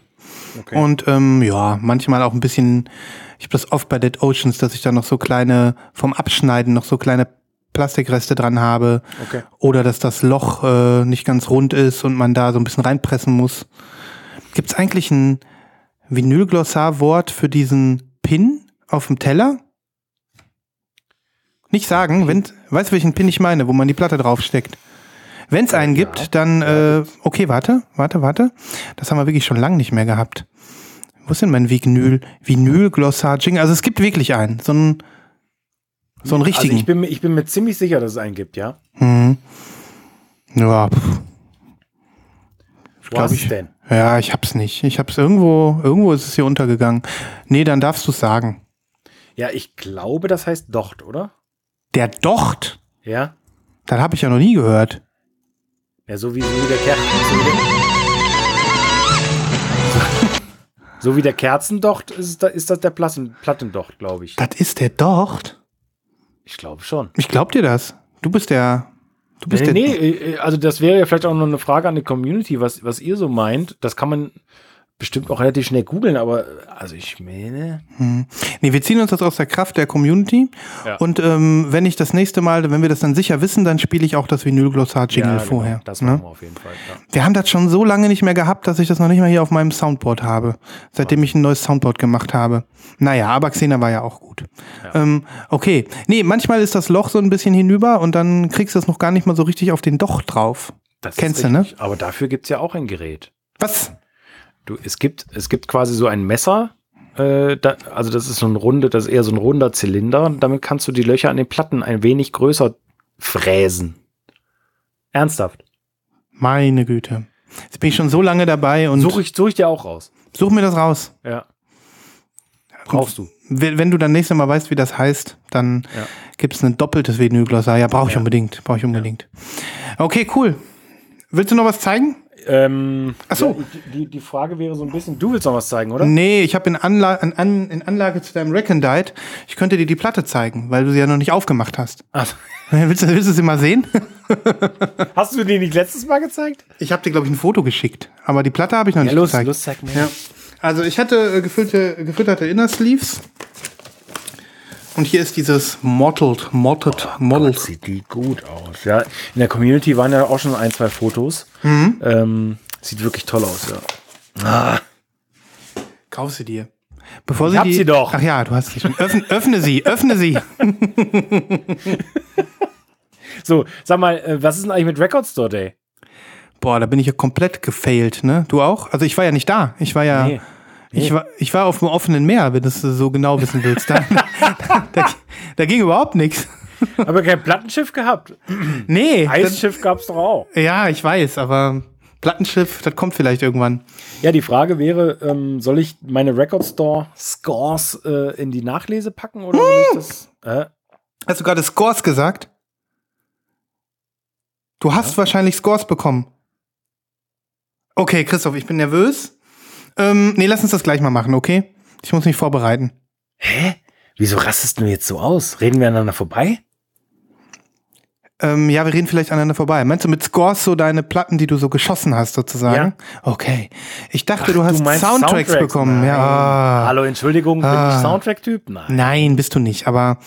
Speaker 1: Okay. Und ähm, ja, manchmal auch ein bisschen, ich habe das oft bei Dead Oceans, dass ich da noch so kleine, vom Abschneiden noch so kleine Plastikreste dran habe. Okay. Oder dass das Loch äh, nicht ganz rund ist und man da so ein bisschen reinpressen muss. Gibt es eigentlich ein Vinylglossar-Wort für diesen Pin auf dem Teller? Nicht sagen, wenn, weißt du, welchen Pin ich meine, wo man die Platte draufsteckt? Wenn es einen gibt, dann, äh, okay, warte, warte, warte. Das haben wir wirklich schon lange nicht mehr gehabt. Wo ist denn mein Vinyl, Vinyl Glossar Jingle? Also es gibt wirklich einen, so einen, so einen richtigen. Also
Speaker 2: ich bin, ich bin mir ziemlich sicher, dass es einen gibt, ja. Mhm.
Speaker 1: Ja. Was ich, denn? Ja, ich hab's nicht. Ich hab's irgendwo, irgendwo ist es hier untergegangen. Nee, dann darfst du sagen.
Speaker 2: Ja, ich glaube, das heißt Docht, oder?
Speaker 1: Der Docht?
Speaker 2: Ja.
Speaker 1: Das habe ich ja noch nie gehört.
Speaker 2: Ja, so wie, so wie der Kerzen. So wie der, so wie der Kerzendocht ist, ist das der Platten, Plattendocht, glaube ich.
Speaker 1: Das ist der Docht?
Speaker 2: Ich glaube schon.
Speaker 1: Ich glaube dir das. Du bist der. Du bist
Speaker 2: nee, der. Nee, also das wäre ja vielleicht auch noch eine Frage an die Community, was, was ihr so meint. Das kann man bestimmt auch relativ schnell googeln, aber also ich meine.
Speaker 1: Hm. Nee, wir ziehen uns das aus der Kraft der Community. Ja. Und ähm, wenn ich das nächste Mal, wenn wir das dann sicher wissen, dann spiele ich auch das Vinylglossar-Jingle ja, genau. vorher.
Speaker 2: Das machen ne? wir auf jeden Fall. Ja.
Speaker 1: Wir haben das schon so lange nicht mehr gehabt, dass ich das noch nicht mal hier auf meinem Soundboard habe. Seitdem ich ein neues Soundboard gemacht habe. Naja, aber Xena war ja auch gut. Ähm, okay. Nee, manchmal ist das Loch so ein bisschen hinüber und dann kriegst du es noch gar nicht mal so richtig auf den Docht drauf.
Speaker 2: Das Kennst du, ne? Aber dafür gibt es ja auch ein Gerät.
Speaker 1: Was?
Speaker 2: Du, es gibt, es gibt quasi so ein Messer, äh, da, also das ist so ein runde, das ist eher so ein runder Zylinder und damit kannst du die Löcher an den Platten ein wenig größer fräsen. Ernsthaft.
Speaker 1: Meine Güte. Jetzt bin ich schon so lange dabei und.
Speaker 2: Suche ich, such ich dir auch raus.
Speaker 1: Such mir das raus.
Speaker 2: Ja. Brauchst du.
Speaker 1: Wenn du dann nächstes Mal weißt, wie das heißt, dann ja. gibt es ein doppeltes Vinylglossar. Ja, brauche ich ja. unbedingt. Brauche ich unbedingt. Ja. Okay, cool. Willst du noch was zeigen?
Speaker 2: Ähm, Achso. Ja, die, die Frage wäre so ein bisschen, du willst noch was zeigen, oder?
Speaker 1: Nee, ich habe in, Anla in, An in Anlage zu deinem Recondite, ich könnte dir die Platte zeigen, weil du sie ja noch nicht aufgemacht hast. Ach. Willst, willst du sie mal sehen?
Speaker 2: Hast du die nicht letztes Mal gezeigt?
Speaker 1: Ich habe dir, glaube ich, ein Foto geschickt, aber die Platte habe ich noch ja, nicht los, gezeigt. Los, zeig mir. Ja. Also ich hatte äh, gefüllte, gefütterte Inner Sleeves. Und hier ist dieses Mottled, Mottled, Mottled.
Speaker 2: Gott, sieht die gut aus. Ja, in der Community waren ja auch schon ein, zwei Fotos. Ähm, sieht wirklich toll aus, ja.
Speaker 1: Kauf sie dir. Bevor sie
Speaker 2: hab
Speaker 1: die,
Speaker 2: sie doch.
Speaker 1: Ach ja, du hast sie schon. Öffne, öffne sie, öffne sie.
Speaker 2: So, sag mal, äh, was ist denn eigentlich mit Record Store Day?
Speaker 1: Boah, da bin ich ja komplett gefailt, ne? Du auch? Also ich war ja nicht da. Ich war ja.
Speaker 2: Nee.
Speaker 1: Ich, war, ich war auf dem offenen Meer, wenn du es so genau wissen willst. Da, da, da ging überhaupt nichts.
Speaker 2: Aber kein Plattenschiff gehabt.
Speaker 1: Nee.
Speaker 2: Eisschiff gab's doch auch.
Speaker 1: ja, ich weiß, aber Plattenschiff, das kommt vielleicht irgendwann.
Speaker 2: Ja, die Frage wäre, ähm, soll ich meine Record Store Scores äh, in die Nachlese packen oder ich das? Äh,
Speaker 1: Hast du gerade Scores gesagt? Du hast wahrscheinlich Scores bekommen. Okay, Christoph, ich bin nervös. Ähm, nee, lass uns das gleich mal machen, okay? Ich muss mich vorbereiten.
Speaker 2: hä? Wieso rastest du jetzt so aus? Reden wir aneinander vorbei?
Speaker 1: Ähm, ja, wir reden vielleicht aneinander vorbei. Meinst du mit Scores so deine Platten, die du so geschossen hast, sozusagen? Okay. Ich dachte, du hast
Speaker 2: meinst
Speaker 1: Soundtracks, bekommen.
Speaker 2: Nein.
Speaker 1: Ja. ah.
Speaker 2: Hallo, Entschuldigung, bin
Speaker 1: Ah.
Speaker 2: ich Soundtrack-Typ? Nein.
Speaker 1: Nein, bist du nicht, aber.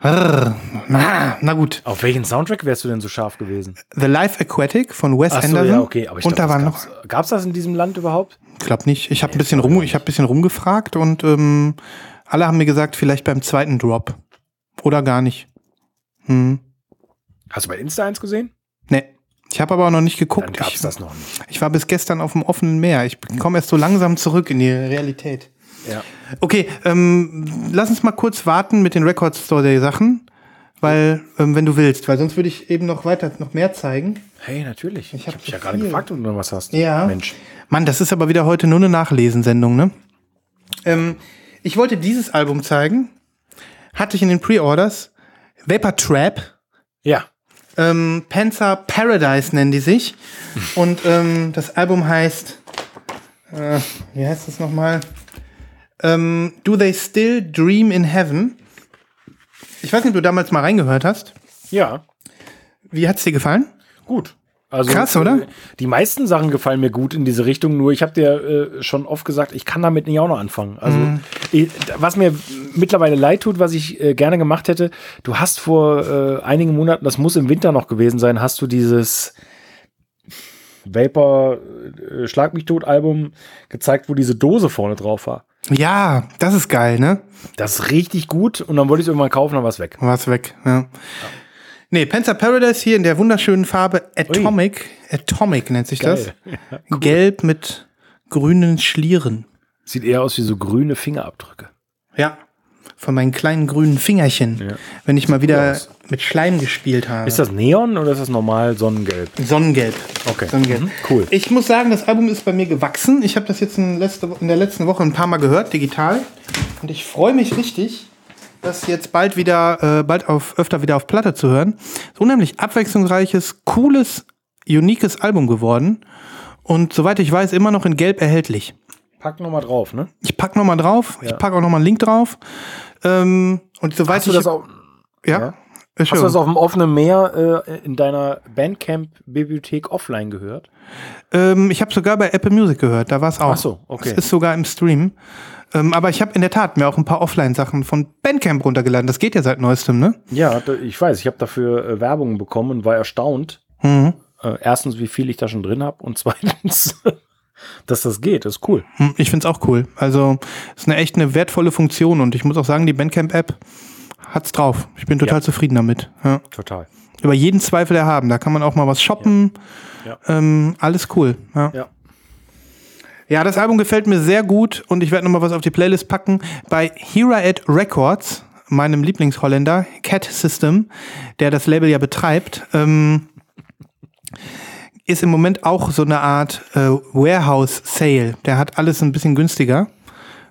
Speaker 1: Na, na gut.
Speaker 2: Auf welchen Soundtrack wärst du denn so scharf gewesen?
Speaker 1: The Life Aquatic von Wes
Speaker 2: Ach so,
Speaker 1: Anderson.
Speaker 2: ja, okay. Aber ich
Speaker 1: und
Speaker 2: glaub,
Speaker 1: da waren noch.
Speaker 2: gab's das in diesem Land überhaupt?
Speaker 1: Ich glaube nicht. Ich habe ein bisschen rum, ich habe ein bisschen rumgefragt und ähm, alle haben mir gesagt, vielleicht beim zweiten Drop oder gar nicht. Hm.
Speaker 2: Hast du bei Insta eins gesehen?
Speaker 1: Nee. Ich habe aber auch noch nicht
Speaker 2: Dann
Speaker 1: geguckt.
Speaker 2: gab's
Speaker 1: Ich,
Speaker 2: das noch nicht.
Speaker 1: ich war bis gestern auf dem offenen Meer. Ich komme erst so langsam zurück in die Realität.
Speaker 2: Ja.
Speaker 1: Okay, ähm, lass uns mal kurz warten mit den Record Store Day Sachen, weil ähm, wenn du willst, weil sonst würde ich eben noch weiter noch mehr zeigen.
Speaker 2: Hey, natürlich. Ich,
Speaker 1: hab
Speaker 2: habe dich
Speaker 1: so
Speaker 2: ja gerade gefragt, ob du noch was hast.
Speaker 1: Ja.
Speaker 2: Mensch.
Speaker 1: Mann, das ist aber wieder heute nur eine Nachlesensendung, ne? Ähm, ich wollte dieses Album zeigen, hatte ich in den Pre-Orders. Vapor Trap,
Speaker 2: Ja.
Speaker 1: ähm, Panzer Paradise nennen die sich. Und ähm, das Album heißt, äh, wie heißt das nochmal? Ähm, Do They Still Dream in Heaven? Ich weiß nicht, ob du damals mal reingehört hast.
Speaker 2: Ja.
Speaker 1: Wie hat's dir gefallen?
Speaker 2: Gut. Also,
Speaker 1: Krass, oder?
Speaker 2: äh, Die meisten Sachen gefallen mir gut in diese Richtung, nur ich habe dir äh, schon oft gesagt, ich kann damit nicht auch noch anfangen. Also,
Speaker 1: Mhm.
Speaker 2: ich, was mir mittlerweile leid tut, was ich äh, gerne gemacht hätte, du hast vor äh, einigen Monaten, das muss im Winter noch gewesen sein, hast du dieses Vapor äh, Schlag mich tot Album gezeigt, wo diese Dose vorne drauf war.
Speaker 1: Ja, das ist geil, ne?
Speaker 2: Das ist richtig gut und dann wollte ich es irgendwann kaufen, dann war es weg.
Speaker 1: War es weg, ja. Nee, Panzer Paradise hier in der wunderschönen Farbe Atomic. Atomic nennt sich das.
Speaker 2: Geil.
Speaker 1: Gelb mit grünen Schlieren.
Speaker 2: Sieht eher aus wie so grüne Fingerabdrücke.
Speaker 1: Ja. Von meinen kleinen grünen Fingerchen.
Speaker 2: Ja.
Speaker 1: Wenn ich mal wieder mit Schleim gespielt habe.
Speaker 2: Ist das Neon oder ist das normal Sonnengelb?
Speaker 1: Sonnengelb.
Speaker 2: Okay.
Speaker 1: Sonnengelb.
Speaker 2: Mhm, cool.
Speaker 1: Ich muss sagen, das Album ist bei mir gewachsen. Ich habe das jetzt in, letzte, in der letzten Woche ein paar Mal gehört, digital. Und ich freue mich richtig, das jetzt bald wieder, äh, bald auf, öfter wieder auf Platte zu hören. So unheimlich abwechslungsreiches, cooles, uniques Album geworden. Und soweit ich weiß, immer noch in Gelb erhältlich.
Speaker 2: Pack nochmal drauf, ne?
Speaker 1: Ich pack noch mal drauf. Ich
Speaker 2: Ja.
Speaker 1: pack auch noch mal einen Link drauf. Ähm, und soweit
Speaker 2: Hast du
Speaker 1: ich
Speaker 2: das, auch,
Speaker 1: ja,
Speaker 2: ja? Hast du das auf dem offenen Meer äh, in deiner Bandcamp-Bibliothek offline gehört?
Speaker 1: Ähm, ich habe sogar bei Apple Music gehört, da war es auch.
Speaker 2: Ach so, okay.
Speaker 1: Es ist sogar im Stream. Ähm, aber ich habe in der Tat mir auch ein paar Offline-Sachen von Bandcamp runtergeladen. Das geht ja seit neuestem, ne?
Speaker 2: Ja, ich weiß. Ich habe dafür äh, Werbung bekommen und war erstaunt.
Speaker 1: Mhm.
Speaker 2: Äh, erstens, wie viel ich da schon drin habe und zweitens, dass das geht. Das ist cool.
Speaker 1: Hm, Ich find's auch cool. Also ist eine echt eine wertvolle Funktion und ich muss auch sagen, die Bandcamp-App hat's drauf. Ich bin total
Speaker 2: Ja.
Speaker 1: zufrieden damit. Ja.
Speaker 2: Total.
Speaker 1: Über jeden Zweifel erhaben. Da kann man auch mal was shoppen.
Speaker 2: Ja.
Speaker 1: Ähm, alles cool. Ja.
Speaker 2: Ja.
Speaker 1: Das Album gefällt mir sehr gut und ich werde nochmal was auf die Playlist packen. Bei Heraed Records, meinem Lieblingsholländer, Cat System, der das Label ja betreibt, ähm, ist im Moment auch so eine Art äh, Warehouse Sale. Der hat alles ein bisschen günstiger.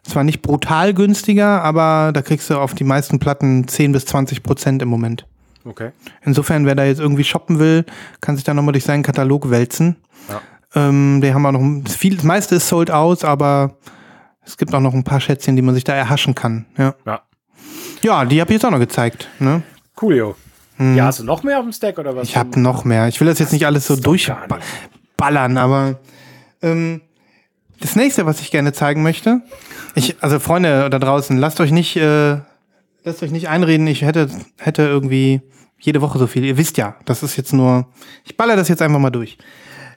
Speaker 1: Zwar nicht brutal günstiger, aber da kriegst du auf die meisten Platten 10 bis 20 Prozent im Moment.
Speaker 2: Okay.
Speaker 1: Insofern, wer da jetzt irgendwie shoppen will, kann sich da nochmal durch seinen Katalog wälzen.
Speaker 2: Ja.
Speaker 1: Ähm, die haben auch noch viel, das meiste ist sold out, aber es gibt auch noch ein paar Schätzchen, die man sich da erhaschen kann. Ja,
Speaker 2: Ja.
Speaker 1: ja die habe ich jetzt auch noch gezeigt. Ne?
Speaker 2: Cool, jo. Ja, hast du noch mehr auf dem Stack oder was?
Speaker 1: Ich habe noch mehr. Ich will das jetzt nicht alles so durchballern, aber ähm, das nächste, was ich gerne zeigen möchte, ich, also Freunde da draußen, lasst euch nicht, äh, lasst euch nicht einreden, ich hätte, hätte irgendwie jede Woche so viel. Ihr wisst ja, das ist jetzt nur, ich baller das jetzt einfach mal durch.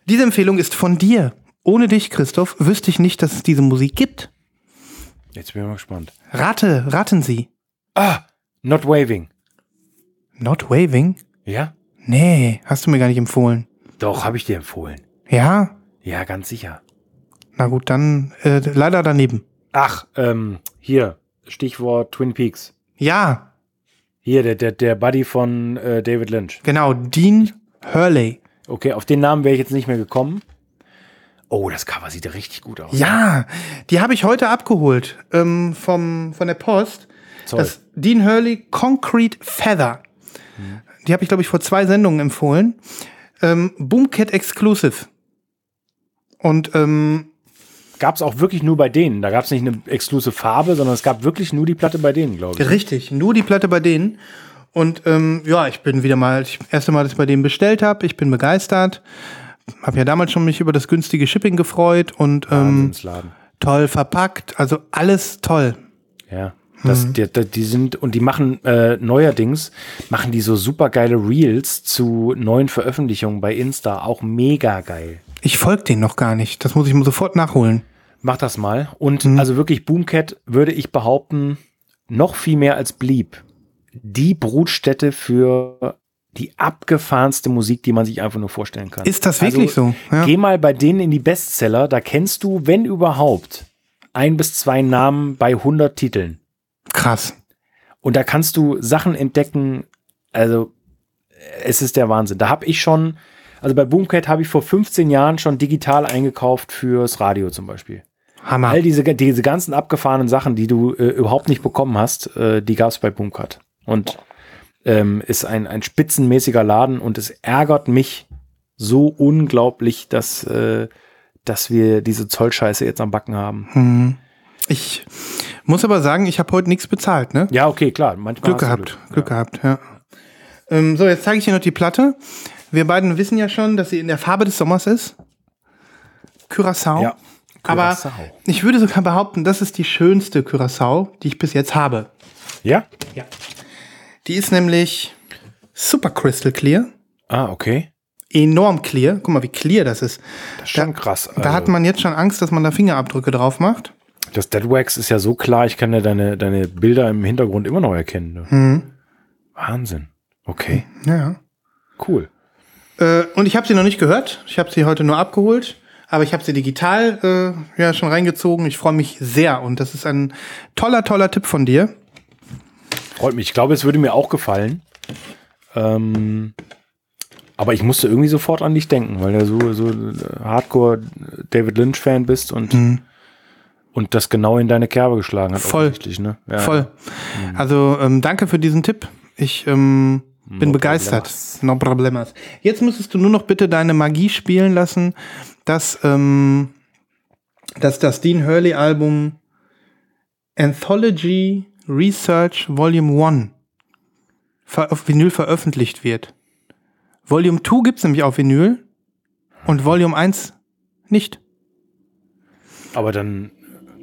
Speaker 1: Diese Empfehlung ist von dir. Ohne dich, Christoph, wüsste ich nicht, dass es diese Musik gibt.
Speaker 2: Jetzt bin ich mal gespannt.
Speaker 1: Rate, raten Sie.
Speaker 2: Ah, Not Waving.
Speaker 1: Not Waving?
Speaker 2: Ja?
Speaker 1: Nee, hast du mir gar nicht empfohlen.
Speaker 2: Doch, habe ich dir empfohlen.
Speaker 1: Ja?
Speaker 2: Ja, ganz sicher.
Speaker 1: Na gut, dann äh, leider daneben.
Speaker 2: Ach, ähm, hier, Stichwort Twin Peaks.
Speaker 1: Ja,
Speaker 2: Hier, der, der, der Buddy von äh, David Lynch.
Speaker 1: genau, Dean Hurley.
Speaker 2: Okay, auf den Namen wäre ich jetzt nicht mehr gekommen. Oh, das Cover sieht ja richtig gut aus.
Speaker 1: Ja, die habe ich heute abgeholt ähm, vom, von der Post.
Speaker 2: Toll.
Speaker 1: Das Dean Hurley Concrete Feather. Die habe ich, glaube ich, vor zwei Sendungen empfohlen. Ähm, Boomcat Exclusive. Und ähm,
Speaker 2: Gab es auch wirklich nur bei denen. Da gab es nicht eine exklusive Farbe, sondern es gab wirklich nur die Platte bei denen, glaube ich.
Speaker 1: richtig, nur die Platte bei denen. Und ähm, ja, ich bin wieder mal, ich erste Mal, dass ich bei denen bestellt habe. Ich bin begeistert. Habe ja damals schon mich über das günstige Shipping gefreut und ähm, toll verpackt. Also alles toll.
Speaker 2: Ja. Das, die, die, die sind und die machen äh, neuerdings machen die so super geile Reels zu neuen Veröffentlichungen bei Insta auch mega geil.
Speaker 1: Ich folge denen noch gar nicht. Das muss ich mir sofort nachholen.
Speaker 2: Mach das mal und also wirklich Boomcat würde ich behaupten noch viel mehr als Bleep die Brutstätte für die abgefahrenste Musik, die man sich einfach nur vorstellen kann.
Speaker 1: Ist das wirklich so? Ja.
Speaker 2: Geh mal bei denen in die Bestseller, da kennst du, wenn überhaupt, ein bis zwei Namen bei 100 Titeln.
Speaker 1: Krass.
Speaker 2: Und da kannst du Sachen entdecken, also es ist der Wahnsinn. Da habe ich schon, also bei Boomcat habe ich vor 15 Jahren schon digital eingekauft fürs Radio zum Beispiel.
Speaker 1: Hammer.
Speaker 2: All diese, diese ganzen abgefahrenen Sachen, die du äh, überhaupt nicht bekommen hast, äh, die gab es bei Boomcat. Und ähm, ist ein, ein spitzenmäßiger Laden und es ärgert mich so unglaublich, dass, äh, dass wir diese Zollscheiße jetzt am Backen haben.
Speaker 1: Ich muss aber sagen, ich habe heute nichts bezahlt, ne?
Speaker 2: Ja, okay, klar. Manchmal
Speaker 1: Glück gehabt. Glück gehabt, ja. Ähm, so, jetzt zeige ich dir noch die Platte. Wir beiden wissen ja schon, dass sie in der Farbe des Sommers ist. Curaçao.
Speaker 2: Ja.
Speaker 1: Aber
Speaker 2: Curaçao.
Speaker 1: ich würde sogar behaupten, das ist die schönste Curaçao, die ich bis jetzt habe.
Speaker 2: Ja?
Speaker 1: Die ist nämlich super crystal clear.
Speaker 2: Ah, okay.
Speaker 1: Enorm clear. Guck mal, wie clear das ist.
Speaker 2: Das ist schon krass.
Speaker 1: Da hat man jetzt schon Angst, dass man da Fingerabdrücke drauf macht.
Speaker 2: Das Dead Wax ist ja so klar, ich kann ja deine, deine Bilder im Hintergrund immer noch erkennen. Ne?
Speaker 1: Mhm.
Speaker 2: Wahnsinn. Okay,
Speaker 1: Ja.
Speaker 2: cool.
Speaker 1: Äh, und ich habe sie noch nicht gehört. Ich habe sie heute nur abgeholt. Aber ich habe sie digital äh, ja schon reingezogen. Ich freue mich sehr. Und das ist ein toller, toller Tipp von dir.
Speaker 2: Freut mich. Ich glaube, es würde mir auch gefallen. Ähm, aber ich musste irgendwie sofort an dich denken, weil du so, so Hardcore David Lynch-Fan bist und, und das genau in deine Kerbe geschlagen hat.
Speaker 1: Mhm. Voll.
Speaker 2: Ne? Ja.
Speaker 1: Voll. Also ähm, danke für diesen Tipp. Ich ähm, bin
Speaker 2: No
Speaker 1: begeistert.
Speaker 2: problemas.
Speaker 1: No problemas. Jetzt müsstest du nur noch bitte deine Magie spielen lassen, dass, ähm, dass das Dean Hurley Album Anthology Research Volume 1 ver auf Vinyl veröffentlicht wird. Volume 2 gibt's nämlich auf Vinyl und Volume 1 nicht.
Speaker 2: Aber dann,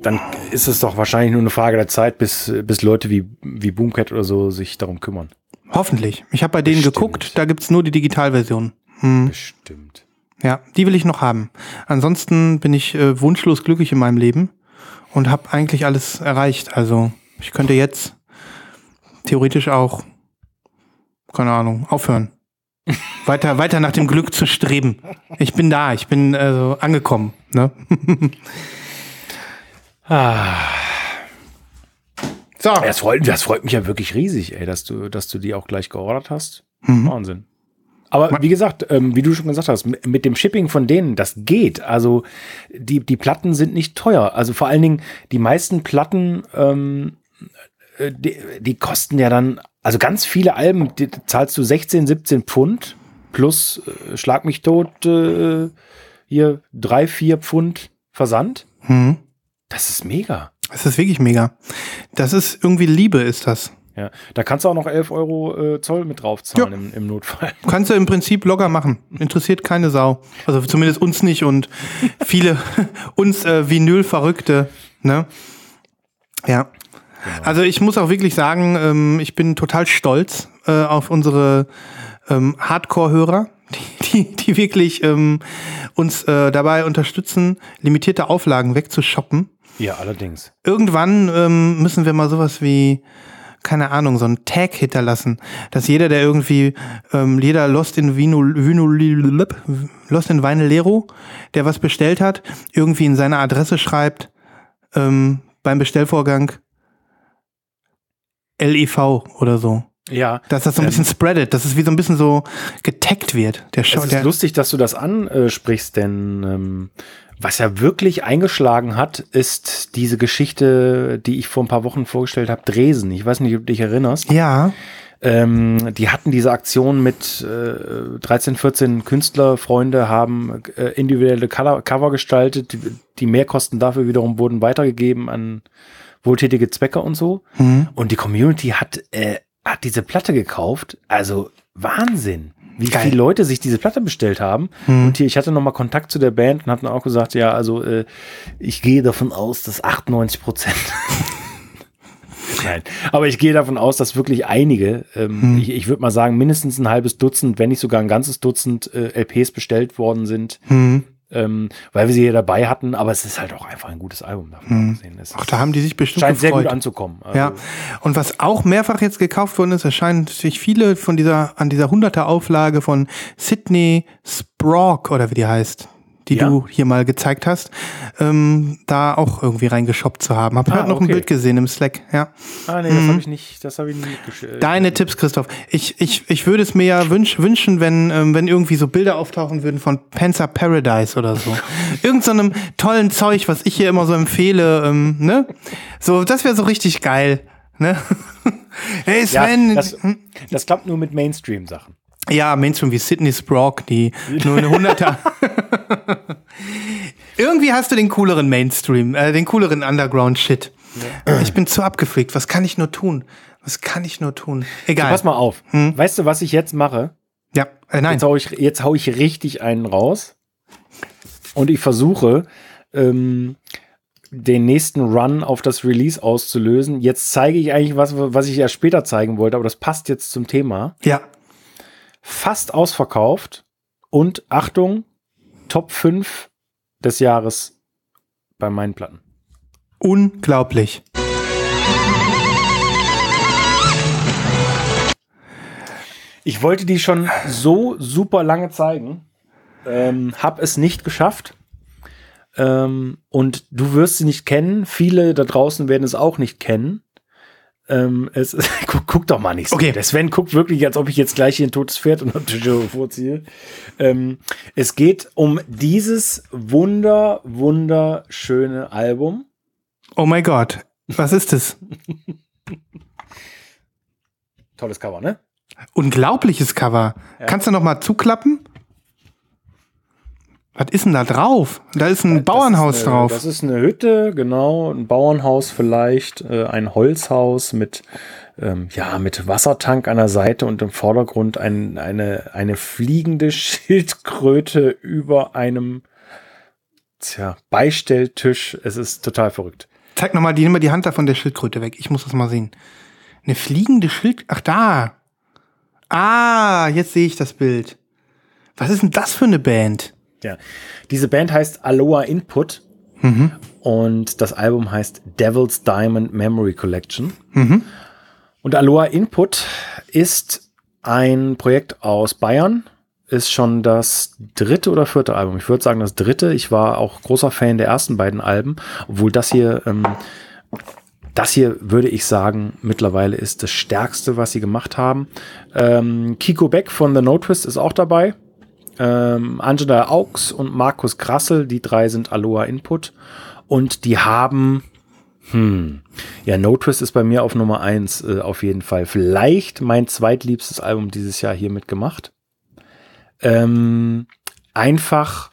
Speaker 2: dann ist es doch wahrscheinlich nur eine Frage der Zeit, bis, bis Leute wie, wie Boomcat oder so sich darum kümmern.
Speaker 1: Hoffentlich. Ich habe bei denen
Speaker 2: Bestimmt.
Speaker 1: geguckt, da gibt's nur die Digitalversion.
Speaker 2: Bestimmt.
Speaker 1: Ja, die will ich noch haben. Ansonsten bin ich äh, wunschlos glücklich in meinem Leben und habe eigentlich alles erreicht. Also ich könnte jetzt theoretisch auch, keine Ahnung, aufhören. weiter, weiter nach dem Glück zu streben. Ich bin da, ich bin also angekommen. Ne? so,
Speaker 2: Das freut, das freut mich ja wirklich riesig, ey, dass du, dass du die auch gleich geordert hast.
Speaker 1: Mhm.
Speaker 2: Wahnsinn. Aber wie gesagt, ähm, wie du schon gesagt hast, mit, dem Shipping von denen, das geht. Also die, die Platten sind nicht teuer. Also vor allen Dingen die meisten Platten, ähm, äh, die, die kosten ja dann, also ganz viele Alben, die zahlst du 16, 17 Pfund plus äh, Schlag mich tot, äh, hier drei, vier Pfund Versand.
Speaker 1: Mhm.
Speaker 2: Das ist mega.
Speaker 1: es ist wirklich mega. Das ist irgendwie Liebe, ist das.
Speaker 2: Ja, da kannst du auch noch 11 Euro äh, Zoll mit draufzahlen im, im Notfall.
Speaker 1: Kannst du im Prinzip locker machen. Interessiert keine Sau. Also zumindest uns nicht und viele uns äh, Vinyl-Verrückte. Ne? Ja. Also ich muss auch wirklich sagen, ähm, ich bin total stolz äh, auf unsere ähm, Hardcore-Hörer, die, die, die wirklich ähm, uns äh, dabei unterstützen, limitierte Auflagen wegzushoppen.
Speaker 2: Ja, allerdings.
Speaker 1: Irgendwann ähm, müssen wir mal sowas wie, keine Ahnung, so einen Tag hinterlassen, dass jeder, der irgendwie, ähm, jeder Lost in Vinul, Vinul, Lost in Vinylero, der was bestellt hat, irgendwie in seine Adresse schreibt, ähm, beim Bestellvorgang LEV oder so.
Speaker 2: Ja.
Speaker 1: Dass das so ein bisschen spreadet, dass es wie so ein bisschen so getaggt wird. Der Show,
Speaker 2: Es ist lustig, dass du das ansprichst, denn ähm, was ja wirklich eingeschlagen hat, ist diese Geschichte, die ich vor ein paar Wochen vorgestellt habe, Dresden. Ich weiß nicht, ob du dich erinnerst.
Speaker 1: ja,
Speaker 2: Ähm, die hatten diese Aktion mit äh, 13, 14 Künstlerfreunde, haben äh, individuelle Color Cover gestaltet. Die, die Mehrkosten dafür wiederum wurden weitergegeben an wohltätige Zwecke und so.
Speaker 1: Mhm.
Speaker 2: Und die Community hat, äh, hat diese Platte gekauft. Also Wahnsinn. Wie
Speaker 1: Geil.
Speaker 2: viele Leute sich diese Platte bestellt haben.
Speaker 1: Mhm.
Speaker 2: Und hier, ich hatte noch mal Kontakt zu der Band und hatten auch gesagt, ja, also äh, ich gehe davon aus, dass 98 Prozent Nein, aber ich gehe davon aus, dass wirklich einige, ähm, ich, ich würde mal sagen, mindestens ein halbes Dutzend, wenn nicht sogar ein ganzes Dutzend äh, LPs bestellt worden sind,
Speaker 1: Mhm.
Speaker 2: Ähm, weil wir sie hier dabei hatten. Aber es ist halt auch einfach ein gutes Album. Davon. Es
Speaker 1: Ach, da haben die sich bestimmt
Speaker 2: scheint sehr
Speaker 1: gefreut.
Speaker 2: gut anzukommen. Also,
Speaker 1: Ja, und was auch mehrfach jetzt gekauft worden ist, erscheint sich viele von dieser, an dieser 100er Auflage von Sydney Sprague oder wie die heißt, die
Speaker 2: Ja.
Speaker 1: du hier mal gezeigt hast, ähm, da auch irgendwie reingeshoppt zu haben. Hab
Speaker 2: Ah,
Speaker 1: heute noch ein
Speaker 2: okay.
Speaker 1: Bild gesehen im Slack, ja.
Speaker 2: Ah, nee, das habe ich nicht, das habe ich nicht gesch- äh,
Speaker 1: Deine Tipps, Christoph. Ich, ich, ich würde es mir ja wünsch, wünschen, wenn, ähm, wenn irgendwie so Bilder auftauchen würden von Panzer Paradise oder so. Irgend so einem tollen Zeug, was ich hier immer so empfehle, ähm, ne? So, das wäre so richtig geil, ne? hey
Speaker 2: Ja,
Speaker 1: Sven,
Speaker 2: das, das klappt nur mit Mainstream-Sachen.
Speaker 1: ja, Mainstream wie Sydney Sprague, die nur eine Hunderter. Irgendwie hast du den cooleren Mainstream, äh, den cooleren Underground-Shit. Ich bin zu abgefreakt. Was kann ich nur tun? Was kann ich nur tun? Egal.
Speaker 2: Pass mal auf. Weißt du, was ich jetzt mache?
Speaker 1: Ja, äh, nein.
Speaker 2: Jetzt hau ich, jetzt hau ich richtig einen raus. Und ich versuche, ähm, den nächsten Run auf das Release auszulösen. Jetzt zeige ich eigentlich was, was ich ja später zeigen wollte, aber das passt jetzt zum Thema.
Speaker 1: Ja.
Speaker 2: Fast ausverkauft und Achtung, Top 5 des Jahres bei meinen Platten.
Speaker 1: Unglaublich.
Speaker 2: Ich wollte die schon so super lange zeigen, ähm, hab es nicht geschafft. Ähm, und du wirst sie nicht kennen. Viele da draußen werden es auch nicht kennen. Ähm, es, guck, guck doch mal nicht so.
Speaker 1: Okay.
Speaker 2: Der Sven guckt wirklich, als ob ich jetzt gleich hier ein totes Pferd unter den Tisch vorziehe. Ähm, es geht um dieses wunder, wunderschöne Album.
Speaker 1: Oh mein Gott. Was ist das?
Speaker 2: Tolles Cover, ne?
Speaker 1: Unglaubliches Cover. Kannst du noch mal zuklappen? Was ist denn da drauf? Da ist ein Bauernhaus
Speaker 2: das ist eine,
Speaker 1: drauf.
Speaker 2: Das ist eine Hütte, genau, ein Bauernhaus vielleicht, äh, ein Holzhaus mit, ähm, ja, mit Wassertank an der Seite und im Vordergrund ein, eine, eine fliegende Schildkröte über einem tja, Beistelltisch. Es ist total verrückt.
Speaker 1: Zeig noch mal, die, nimm mal die Hand da von der Schildkröte weg. Ich muss das mal sehen. Eine fliegende Schild... Ach, da. Ah, jetzt sehe ich das Bild. Was ist denn das für eine Band?
Speaker 2: Ja. Diese Band heißt Aloha Input und das Album heißt Devil's Diamond Memory Collection. Und Aloha Input ist ein Projekt aus Bayern, ist schon das dritte oder vierte Album. Ich würde sagen das dritte. Ich war auch großer Fan der ersten beiden Alben, obwohl das hier, ähm, das hier würde ich sagen, mittlerweile ist das stärkste, was sie gemacht haben. Ähm, Kiko Beck von The No Twist ist auch dabei. Ähm, Angela Augs und Markus Grassel, die drei sind Aloha Input. Und die haben, hm, ja, No Twist ist bei mir auf Nummer eins äh, auf jeden Fall. Vielleicht mein zweitliebstes Album dieses Jahr hier mitgemacht. Ähm, einfach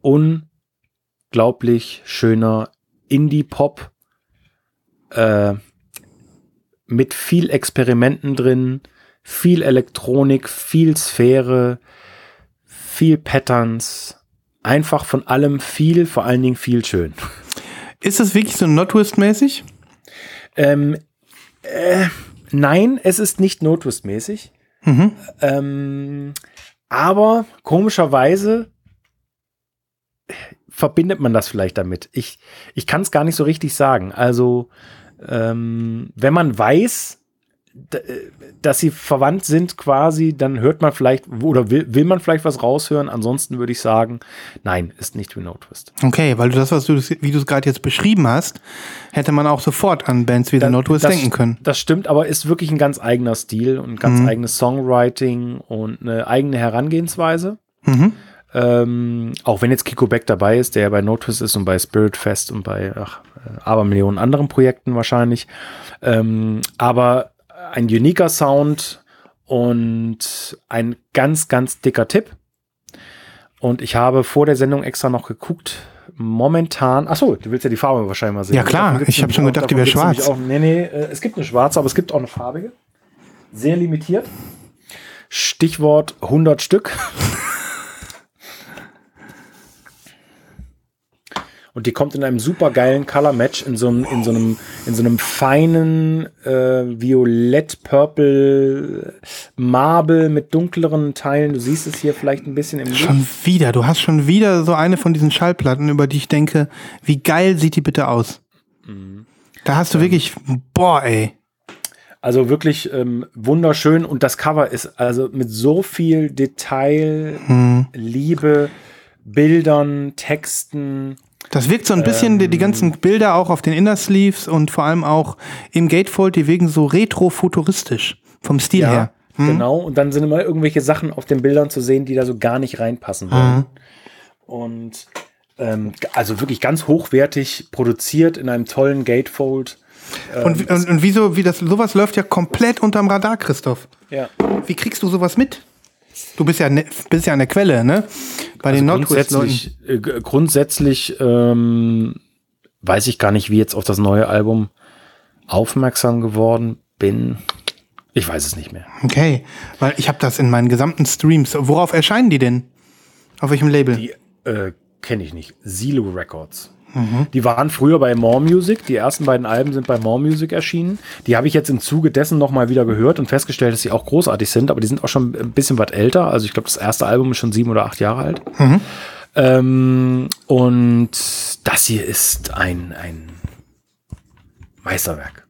Speaker 2: unglaublich schöner Indie-Pop äh, mit viel Experimenten drin, viel Elektronik, viel Sphäre, viel Patterns, einfach von allem viel, vor allen Dingen viel schön.
Speaker 1: Ist das wirklich so Notwist-mäßig?
Speaker 2: Ähm, Äh, nein, es ist nicht Notwist-mäßig.
Speaker 1: Mhm.
Speaker 2: Ähm, aber komischerweise verbindet man das vielleicht damit. Ich, ich kann es gar nicht so richtig sagen. Also, ähm, wenn man weiß, dass sie verwandt sind quasi, dann hört man vielleicht oder will, will man vielleicht was raushören. Ansonsten würde ich sagen, nein, ist nicht wie No Twist.
Speaker 1: Okay, weil du das, was du, wie du es gerade jetzt beschrieben hast, hätte man auch sofort an Bands wie The Notwist
Speaker 2: das,
Speaker 1: denken können.
Speaker 2: Das stimmt, aber ist wirklich ein ganz eigener Stil und ein ganz eigenes Songwriting und eine eigene Herangehensweise.
Speaker 1: Mhm.
Speaker 2: Ähm, auch wenn jetzt Kiko Beck dabei ist, der ja bei Notus ist und bei Spirit Fest und bei ach, äh, Abermillionen anderen Projekten wahrscheinlich. Ähm, aber ein uniker Sound und ein ganz, ganz dicker Tipp. Und ich habe vor der Sendung extra noch geguckt. Momentan, ach so, du willst ja die Farbe wahrscheinlich mal sehen.
Speaker 1: Ja, klar. Ich hab
Speaker 2: nämlich
Speaker 1: schon
Speaker 2: auch-
Speaker 1: gedacht, die
Speaker 2: davon
Speaker 1: wär
Speaker 2: gibt's nämlich
Speaker 1: schwarz.
Speaker 2: Auch, nee, nee, äh, es gibt eine schwarze, aber es gibt auch eine farbige. Sehr limitiert. Stichwort 100 Stück. Und die kommt in einem super geilen Color Match in so einem, in so einem, in so einem feinen äh, Violett-Purple Marble mit dunkleren Teilen. Du siehst es hier vielleicht ein bisschen im Licht.
Speaker 1: Schon wieder, du hast schon wieder so eine von diesen Schallplatten, über die ich denke, wie geil sieht die bitte aus?
Speaker 2: Mhm.
Speaker 1: Da hast du wirklich, boah, ey.
Speaker 2: Also wirklich ähm, wunderschön und das Cover ist also mit so viel Detail,
Speaker 1: Hm.
Speaker 2: Liebe, Bildern, Texten.
Speaker 1: Das wirkt so ein bisschen, die, die ganzen Bilder auch auf den Inner Sleeves und vor allem auch im Gatefold, die wirken so retro-futuristisch vom Stil her.
Speaker 2: Genau, und dann sind immer irgendwelche Sachen auf den Bildern zu sehen, die da so gar nicht reinpassen wollen. Und ähm, also wirklich ganz hochwertig produziert in einem tollen Gatefold.
Speaker 1: Und, wie- und, und wieso, wie das, sowas läuft ja komplett unterm Radar, Christoph.
Speaker 2: Ja.
Speaker 1: Wie kriegst du sowas mit? Du bist ja, ne, bist ja an der Quelle, ne? Bei den Nordwest-Leuten.
Speaker 2: grundsätzlich, äh, grundsätzlich ähm, weiß ich gar nicht, wie jetzt auf das neue Album aufmerksam geworden bin. Ich weiß es nicht mehr.
Speaker 1: Okay, weil ich habe das in meinen gesamten Streams. Worauf erscheinen die denn? Auf welchem Label?
Speaker 2: Die äh, kenne ich nicht. Silo Records. Die waren früher bei More Music. Die ersten beiden Alben sind bei More Music erschienen. Die habe ich jetzt im Zuge dessen nochmal wieder gehört und festgestellt, dass sie auch großartig sind, aber die sind auch schon ein bisschen was älter. Also ich glaube, das erste Album ist schon sieben oder acht Jahre alt. Ähm, und das hier ist ein, ein Meisterwerk.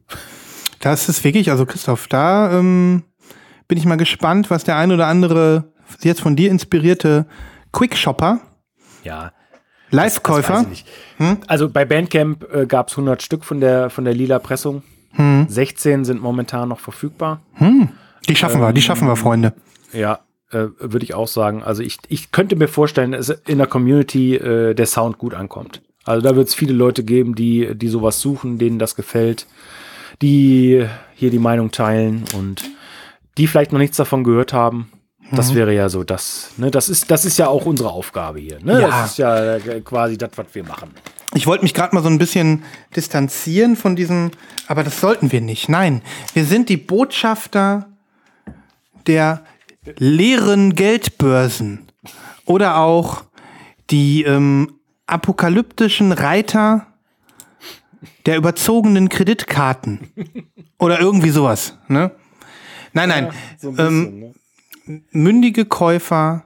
Speaker 1: Das ist wirklich, also Christoph, da ähm, bin ich mal gespannt, was der ein oder andere jetzt von dir inspirierte Quickshopper,
Speaker 2: Ja.
Speaker 1: Live-Käufer,
Speaker 2: nicht. Also bei Bandcamp äh, gab es 100 Stück von der, von der lila Pressung. 16 sind momentan noch verfügbar.
Speaker 1: die schaffen wir, die schaffen wir, Freunde.
Speaker 2: Ja, äh, würde ich auch sagen. Also ich, ich könnte mir vorstellen, dass in der Community äh, der Sound gut ankommt. Also da wird es viele Leute geben, die, die sowas suchen, denen das gefällt, die hier die Meinung teilen und die vielleicht noch nichts davon gehört haben. Das wäre ja so das, ne, das ist, das ist ja auch unsere Aufgabe hier, ne?
Speaker 1: Ja.
Speaker 2: Das ist ja äh, quasi das, was wir machen.
Speaker 1: Ich wollte mich gerade mal so ein bisschen distanzieren von diesem, aber das sollten wir nicht. Nein, wir sind die Botschafter der leeren Geldbörsen oder auch die ähm, apokalyptischen Reiter der überzogenen Kreditkarten oder irgendwie sowas. Ne? Nein, nein.
Speaker 2: So ein
Speaker 1: ähm,
Speaker 2: bisschen, ne?
Speaker 1: Mündige Käufer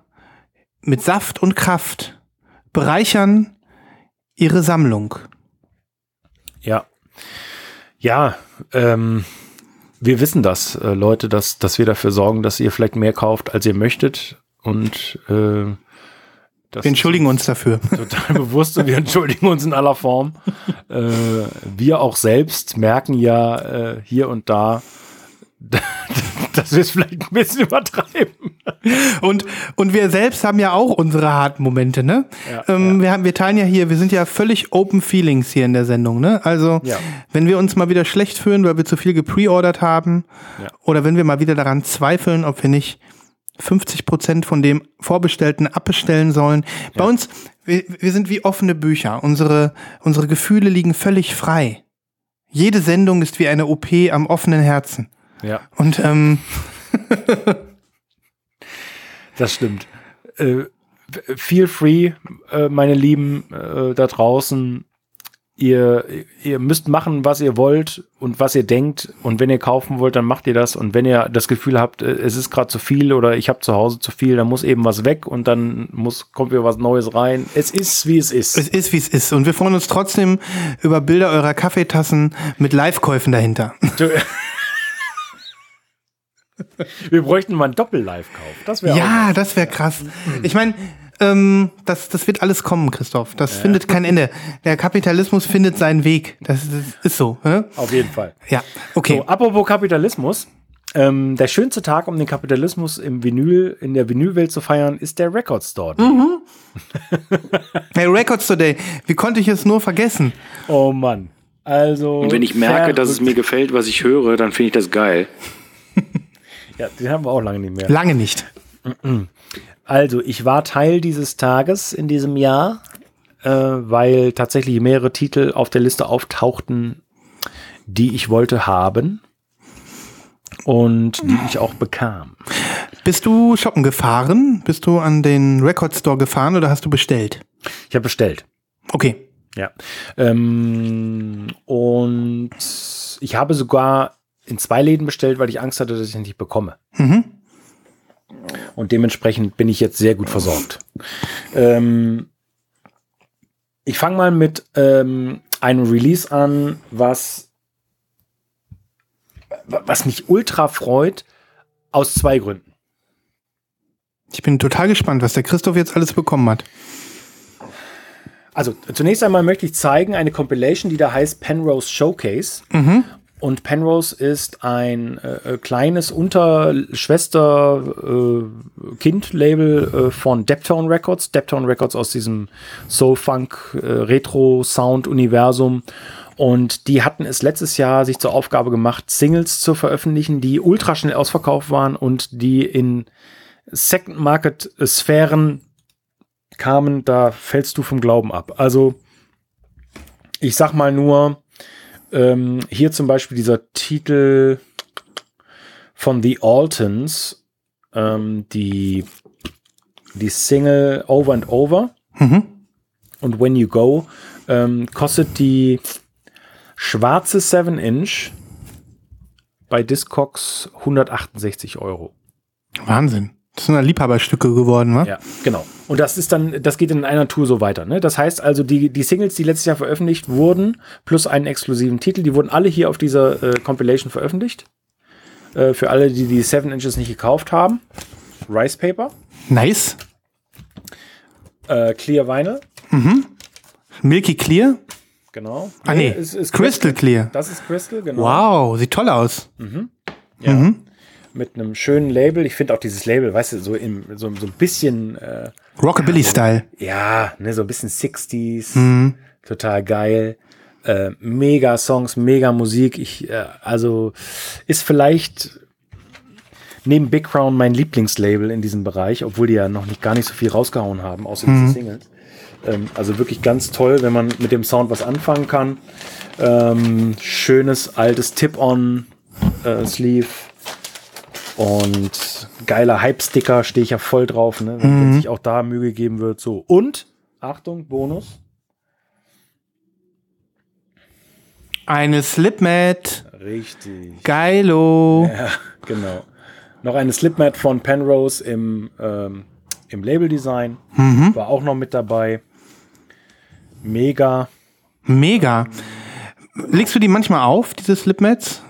Speaker 1: mit Saft und Kraft bereichern ihre Sammlung.
Speaker 2: Ja. Ja, ähm, wir wissen das, äh, Leute, dass, dass wir dafür sorgen, dass ihr vielleicht mehr kauft, als ihr möchtet. Und äh, das
Speaker 1: Wir entschuldigen uns dafür.
Speaker 2: total bewusst und wir entschuldigen uns in aller Form. äh, wir auch selbst merken ja äh, hier und da, wir es vielleicht ein bisschen übertreiben.
Speaker 1: Und, und wir selbst haben ja auch unsere harten Momente, ne?
Speaker 2: Ja,
Speaker 1: ähm, Wir, haben, wir teilen ja hier, wir sind ja völlig Open Feelings hier in der Sendung, ne? Also,
Speaker 2: Ja.
Speaker 1: wenn wir uns mal wieder schlecht fühlen, weil wir zu viel gepreordert haben,
Speaker 2: Ja.
Speaker 1: oder wenn wir mal wieder daran zweifeln, ob wir nicht 50 Prozent von dem Vorbestellten abbestellen sollen. Bei uns, wir, wir sind wie offene Bücher. Unsere, unsere Gefühle liegen völlig frei. Jede Sendung ist wie eine OP am offenen Herzen.
Speaker 2: Ja.
Speaker 1: Und ähm,
Speaker 2: Das stimmt. Äh, feel free, äh, meine Lieben äh, da draußen. ihr, ihr müsst machen, was ihr wollt und was ihr denkt. Und wenn ihr kaufen wollt, dann macht ihr das. Und wenn ihr das Gefühl habt, äh, es ist gerade zu viel oder ich habe zu Hause zu viel, dann muss eben was weg und dann muss, kommt wieder was Neues rein. Es ist, wie es ist.
Speaker 1: Es ist, wie es ist. Und wir freuen uns trotzdem über Bilder eurer Kaffeetassen mit Live-Käufen dahinter.
Speaker 2: Wir bräuchten mal einen Doppel-Live-Kauf.
Speaker 1: Das wäre Ja, das wäre krass. Ich meine, ähm, das, das wird alles kommen, Christoph. Das ja. findet kein Ende. Der Kapitalismus findet seinen Weg. Das, das ist so. Hä?
Speaker 2: Auf jeden Fall.
Speaker 1: Ja, okay.
Speaker 2: So, apropos Kapitalismus. Ähm, der schönste Tag, um den Kapitalismus im Vinyl, in der Vinylwelt zu feiern, ist der Record Store Day. Mhm.
Speaker 1: hey, Record Store Day. Wie konnte ich es nur vergessen?
Speaker 2: Oh Mann. Also.
Speaker 3: Und wenn ich merke, dass es mir gefällt, was ich höre, dann finde ich das geil.
Speaker 2: Ja, den haben wir auch lange nicht mehr.
Speaker 1: Lange nicht.
Speaker 2: Also, ich war Teil dieses Tages in diesem Jahr, äh, weil tatsächlich mehrere Titel auf der Liste auftauchten, die ich wollte haben und die ich auch bekam.
Speaker 1: Bist du shoppen gefahren? Bist du an den Record Store gefahren oder hast du bestellt?
Speaker 2: Ich habe bestellt.
Speaker 1: Okay.
Speaker 2: Ja. Ähm, und ich habe sogar in zwei Läden bestellt, weil ich Angst hatte, dass ich ihn nicht bekomme. Mhm. Und dementsprechend bin ich jetzt sehr gut versorgt. Ähm, ich fange mal mit ähm, einem Release an, was, was mich ultra freut, aus zwei Gründen.
Speaker 1: Ich bin total gespannt, was der Christoph jetzt alles bekommen hat.
Speaker 2: Also zunächst einmal möchte ich zeigen eine Compilation, die da heißt Penrose Showcase. Mhm. Und Penrose ist ein äh, äh kleines Unterschwester-Kind-Label äh, äh, von Deptone Records. Deptone Records aus diesem Soul-Funk-Retro-Sound-Universum. Und die hatten es letztes Jahr sich zur Aufgabe gemacht, Singles zu veröffentlichen, die ultra schnell ausverkauft waren und die in Second-Market-Sphären kamen. Da fällst du vom Glauben ab. Also, ich sag mal nur, ähm, hier zum Beispiel dieser Titel von The Altons, ähm, die, die Single Over and Over mhm. und When You Go, ähm, kostet die schwarze 7-Inch bei Discogs 168 Euro.
Speaker 1: Wahnsinn. Das sind ja Liebhaberstücke geworden, wa?
Speaker 2: Ja, genau. Und das ist dann, das geht in einer Tour so weiter. Ne? Das heißt also, die, die Singles, die letztes Jahr veröffentlicht wurden, plus einen exklusiven Titel, die wurden alle hier auf dieser äh, Compilation veröffentlicht. Äh, für alle, die die Seven Inches nicht gekauft haben. Rice Paper.
Speaker 1: Nice.
Speaker 2: Äh, Clear Vinyl.
Speaker 1: Mhm. Milky Clear.
Speaker 2: Genau.
Speaker 1: Ah, nee. Ist, ist Crystal, Crystal Clear.
Speaker 2: Das ist Crystal, genau.
Speaker 1: Wow, sieht toll aus.
Speaker 2: Mhm. Ja. Mhm mit einem schönen Label. Ich finde auch dieses Label, weißt du, so, im, so, so ein bisschen äh,
Speaker 1: Rockabilly-Style.
Speaker 2: Ja, ne, so ein bisschen 60s. Mhm. Total geil. Äh, mega Songs, mega Musik. Ich, äh, also ist vielleicht neben Big Crown mein Lieblingslabel in diesem Bereich, obwohl die ja noch nicht gar nicht so viel rausgehauen haben, außer mhm. diese Singles. Ähm, also wirklich ganz toll, wenn man mit dem Sound was anfangen kann. Ähm, schönes altes Tip-on-Sleeve. Äh, und geiler Hype-Sticker stehe ich ja voll drauf, ne? wenn mhm. sich auch da Mühe gegeben wird. So. Und, Achtung, Bonus.
Speaker 1: Eine Slipmat.
Speaker 2: Richtig.
Speaker 1: Geilo.
Speaker 2: Ja, genau. Noch eine Slipmat von Penrose im, ähm, im Label-Design. Mhm. War auch noch mit dabei. Mega.
Speaker 1: Mega. Legst du die manchmal auf, diese Slipmats?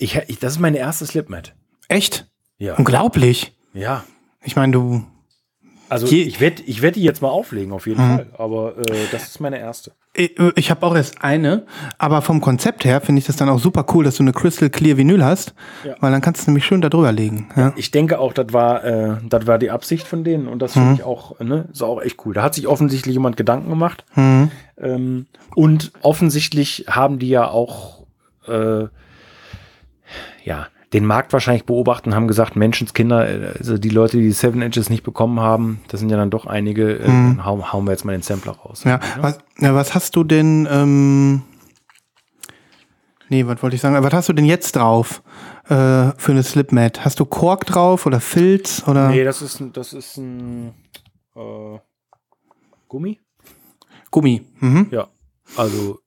Speaker 2: Ich, ich, das ist meine erste Slipmat.
Speaker 1: Echt?
Speaker 2: Ja.
Speaker 1: Unglaublich.
Speaker 2: Ja.
Speaker 1: Ich meine, du.
Speaker 2: Also ich werde ich werd die jetzt mal auflegen, auf jeden mhm. Fall. Aber äh, das ist meine erste.
Speaker 1: Ich, ich habe auch erst eine, aber vom Konzept her finde ich das dann auch super cool, dass du eine Crystal Clear Vinyl hast, ja. weil dann kannst du nämlich schön da drüber legen. Ja?
Speaker 2: Ich denke auch, das war, äh, das war die Absicht von denen und das finde mhm. ich auch, ne, ist auch echt cool. Da hat sich offensichtlich jemand Gedanken gemacht mhm. ähm, und offensichtlich haben die ja auch äh, ja, den Markt wahrscheinlich beobachten, haben gesagt, Menschenskinder, also die Leute, die Seven Inches nicht bekommen haben, das sind ja dann doch einige, äh, mhm. hauen, hauen, wir jetzt mal den Sampler raus.
Speaker 1: Ja, was, ja, was hast du denn, ähm, nee, was wollte ich sagen, was hast du denn jetzt drauf äh, für eine Slipmat? Hast du Kork drauf oder Filz oder?
Speaker 2: Nee, das ist, das ist ein äh, Gummi.
Speaker 1: Gummi, mhm.
Speaker 2: Ja, Also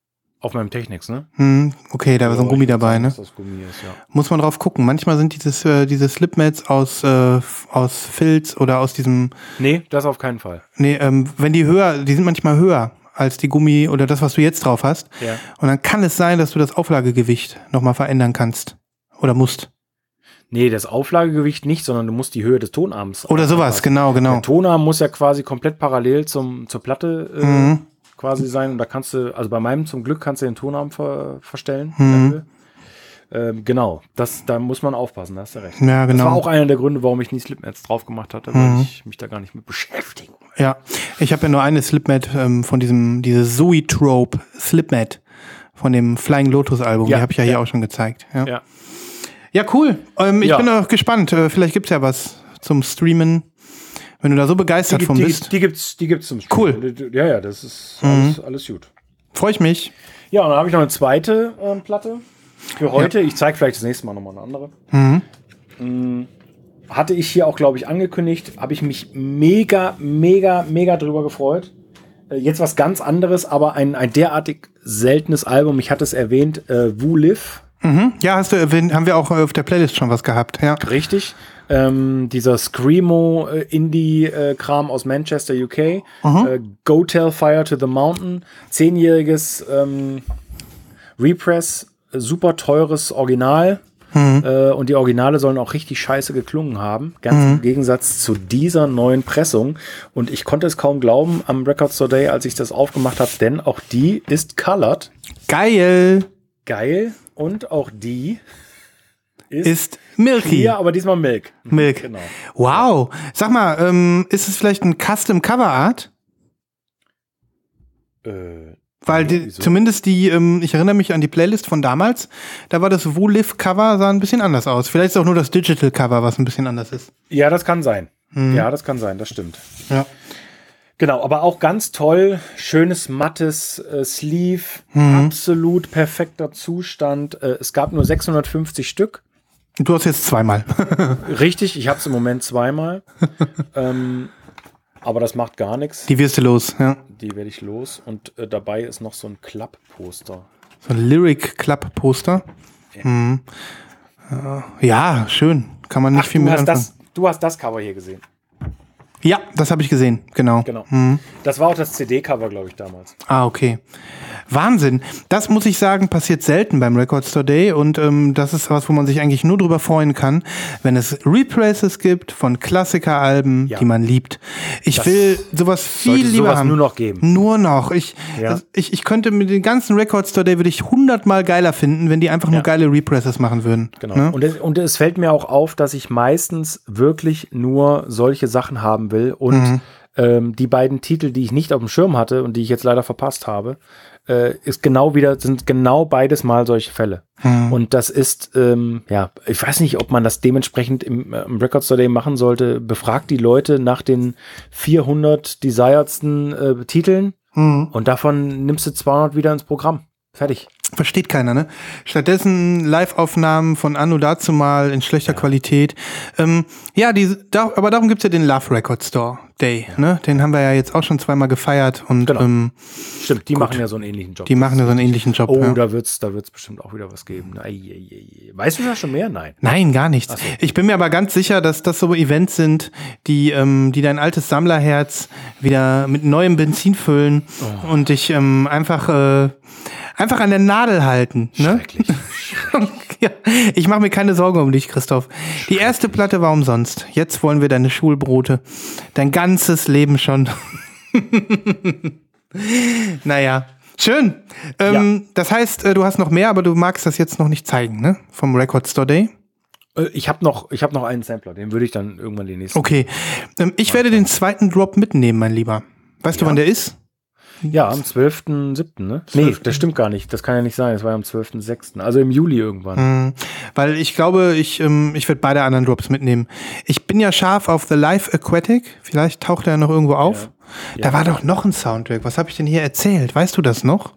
Speaker 2: auf meinem Technics, ne?
Speaker 1: Hm, okay, da war so ein Gummi dabei,
Speaker 2: sagen,
Speaker 1: ne?
Speaker 2: Das Gummi ist, ja.
Speaker 1: Muss man drauf gucken. Manchmal sind dieses, äh, diese Slipmats aus, äh, aus Filz oder aus diesem,
Speaker 2: Nee, das auf keinen Fall.
Speaker 1: nee, ähm, wenn die höher, die sind manchmal höher als die Gummi oder das, was du jetzt drauf hast.
Speaker 2: Ja.
Speaker 1: Und dann kann es sein, dass du das Auflagegewicht nochmal verändern kannst. Oder musst.
Speaker 2: Nee, das Auflagegewicht nicht, sondern du musst die Höhe des Tonarms.
Speaker 1: Oder sowas,
Speaker 2: anpassen.
Speaker 1: genau, genau.
Speaker 2: Der Tonarm muss ja quasi komplett parallel zum, zur Platte äh,
Speaker 1: Mhm.
Speaker 2: Quasi sein. Und da kannst du, also bei meinem zum Glück kannst du den Tonarm ver, verstellen.
Speaker 1: Mhm.
Speaker 2: Ähm, genau, das, da muss man aufpassen, da hast du recht.
Speaker 1: Ja,
Speaker 2: Das war
Speaker 1: genau.
Speaker 2: auch einer der Gründe, warum ich nie Slipmats drauf gemacht hatte, weil ich mich da gar nicht mit beschäftigen.
Speaker 1: Ja, ich habe ja nur eine Slipmat ähm, von diesem, diese Zoetrope Slipmat von dem Flying Lotus Album.
Speaker 2: Ja,
Speaker 1: die habe ich ja hier
Speaker 2: ja.
Speaker 1: auch schon gezeigt. Ja, ja.
Speaker 2: Ja.
Speaker 1: cool. Ähm, ich bin auch gespannt. Äh, vielleicht gibt's ja was zum Streamen. Wenn du da so begeistert
Speaker 2: Die,
Speaker 1: von
Speaker 2: die,
Speaker 1: bist,
Speaker 2: die gibt's, die gibt's zum
Speaker 1: Cool.
Speaker 2: Streamen. Ja, ja, das ist alles, alles gut.
Speaker 1: freue ich mich.
Speaker 2: Ja, und dann habe ich noch eine zweite ähm, Platte für heute. Ich zeige vielleicht das nächste Mal nochmal eine andere. Mm, Hatte ich hier auch, glaube ich, angekündigt. Habe ich mich mega, mega, mega drüber gefreut. Äh, Jetzt was ganz anderes, aber ein, ein derartig seltenes Album. Ich hatte es erwähnt, äh, Wu Live.
Speaker 1: Mhm. Ja, hast du erwähnt, haben wir auch auf der Playlist schon was gehabt. Ja.
Speaker 2: Richtig. Ähm, dieser Screamo äh, Indie-Kram aus Manchester, UK. Äh, Go Tell Fire to the Mountain. Zehnjähriges ähm, Repress, äh, super teures Original. Äh, und die Originale sollen auch richtig scheiße geklungen haben. Ganz im Gegensatz zu dieser neuen Pressung. Und ich konnte es kaum glauben am Record Store Day, als ich das aufgemacht habe, denn auch die ist colored.
Speaker 1: Geil
Speaker 2: Geil. Und auch die ist,
Speaker 1: ist Milky.
Speaker 2: hier, aber diesmal Milk.
Speaker 1: Milk.
Speaker 2: Genau.
Speaker 1: Wow. Sag mal, ähm, ist es vielleicht ein Custom Cover Art?
Speaker 2: Äh,
Speaker 1: Weil die, zumindest die, ähm, ich erinnere mich an die Playlist von damals, da war das Wo-Live Cover, sah ein bisschen anders aus. Vielleicht ist auch nur das Digital Cover, was ein bisschen anders ist.
Speaker 2: Ja, das kann sein. Ja, das kann sein, das stimmt.
Speaker 1: Ja.
Speaker 2: Genau, aber auch ganz toll, schönes mattes äh, Sleeve, absolut perfekter Zustand. Äh, es gab nur 650 Stück.
Speaker 1: Du hast jetzt zweimal.
Speaker 2: Richtig, ich habe es im Moment zweimal. ähm, aber das macht gar nichts.
Speaker 1: Die wirst du los, ja.
Speaker 2: Die werde ich los. Und äh, dabei ist noch so ein Klappposter.
Speaker 1: So ein Lyric Club Poster. Mhm. Äh, Ja, schön. Kann man nicht
Speaker 2: Ach,
Speaker 1: viel mit
Speaker 2: hast,
Speaker 1: anfangen.
Speaker 2: das, du hast das Cover hier gesehen.
Speaker 1: Ja, das habe ich gesehen, genau.
Speaker 2: Genau. Das war auch das CD-Cover, glaube ich, damals.
Speaker 1: Ah, okay. Wahnsinn. Das muss ich sagen, passiert selten beim Record Store Day und ähm, das ist was, wo man sich eigentlich nur drüber freuen kann, wenn es Represses gibt von Klassikeralben,
Speaker 2: Ja.
Speaker 1: die man liebt. Ich
Speaker 2: Das
Speaker 1: will sowas viel lieber
Speaker 2: sowas
Speaker 1: haben.
Speaker 2: nur noch geben.
Speaker 1: Nur noch. Ich,
Speaker 2: Ja.
Speaker 1: ich, ich könnte mit den ganzen Record Store Day würde ich hundertmal geiler finden, wenn die einfach nur
Speaker 2: Ja.
Speaker 1: geile Represses machen würden.
Speaker 2: Genau.
Speaker 1: Ne?
Speaker 2: Und, es, und es fällt mir auch auf, dass ich meistens wirklich nur solche Sachen haben will. Und
Speaker 1: Mhm.
Speaker 2: ähm, die beiden Titel, die ich nicht auf dem Schirm hatte und die ich jetzt leider verpasst habe, äh, ist genau wieder, sind genau beides mal solche Fälle.
Speaker 1: Mhm.
Speaker 2: Und das ist, ähm, ja, ich weiß nicht, ob man das dementsprechend im, äh, im Record Store Day machen sollte. Befragt die Leute nach den 400 desiredsten äh, Titeln
Speaker 1: Mhm.
Speaker 2: und davon nimmst du 200 wieder ins Programm. Fertig.
Speaker 1: Versteht keiner, ne? Stattdessen Live-Aufnahmen von Anno dazu mal in schlechter Qualität. Ähm, ja, die, da, aber darum gibt's ja den Love Record Store Day, ne? Den haben wir ja jetzt auch schon zweimal gefeiert und
Speaker 2: Genau.
Speaker 1: ähm,
Speaker 2: Stimmt, die machen ja so einen ähnlichen Job.
Speaker 1: die machen ja so einen ähnlichen Job.
Speaker 2: Oh,
Speaker 1: ja.
Speaker 2: da wird's, da wird's bestimmt auch wieder was geben. Ei, ei, ei. Weißt du da schon mehr? Nein.
Speaker 1: Nein, gar nichts.
Speaker 2: so.
Speaker 1: Ich bin mir aber ganz sicher, dass das so Events sind, die, ähm, die dein altes Sammlerherz wieder mit neuem Benzin füllen
Speaker 2: Oh.
Speaker 1: und dich ähm, einfach, äh, einfach an der Nadel halten. Ne?
Speaker 2: Schrecklich.
Speaker 1: ja, ich mache mir keine Sorgen um dich, Christoph. Die erste Platte war umsonst. Jetzt wollen wir deine Schulbrote. Dein ganzes Leben schon. naja, schön. Ähm, Das heißt, äh, du hast noch mehr, aber du magst das jetzt noch nicht zeigen, ne? Vom Record Store Day.
Speaker 2: Äh, ich habe noch, ich hab noch einen Sampler, den würde ich dann irgendwann den nächsten.
Speaker 1: Okay. Ähm, ich werde den zweiten Drop mitnehmen, mein Lieber. Weißt du, wann der ist?
Speaker 2: Ja, am 12.07., ne? Nee, das stimmt gar nicht. Das kann ja nicht sein. Das war ja am 12.06., also im Juli irgendwann.
Speaker 1: Mhm. Weil ich glaube, ich, ähm, ich werde beide anderen Drops mitnehmen. Ich bin ja scharf auf The Life Aquatic. Vielleicht taucht er noch irgendwo auf.
Speaker 2: Ja.
Speaker 1: Da war doch noch ein Soundtrack. Was habe ich denn hier erzählt? Weißt du das noch?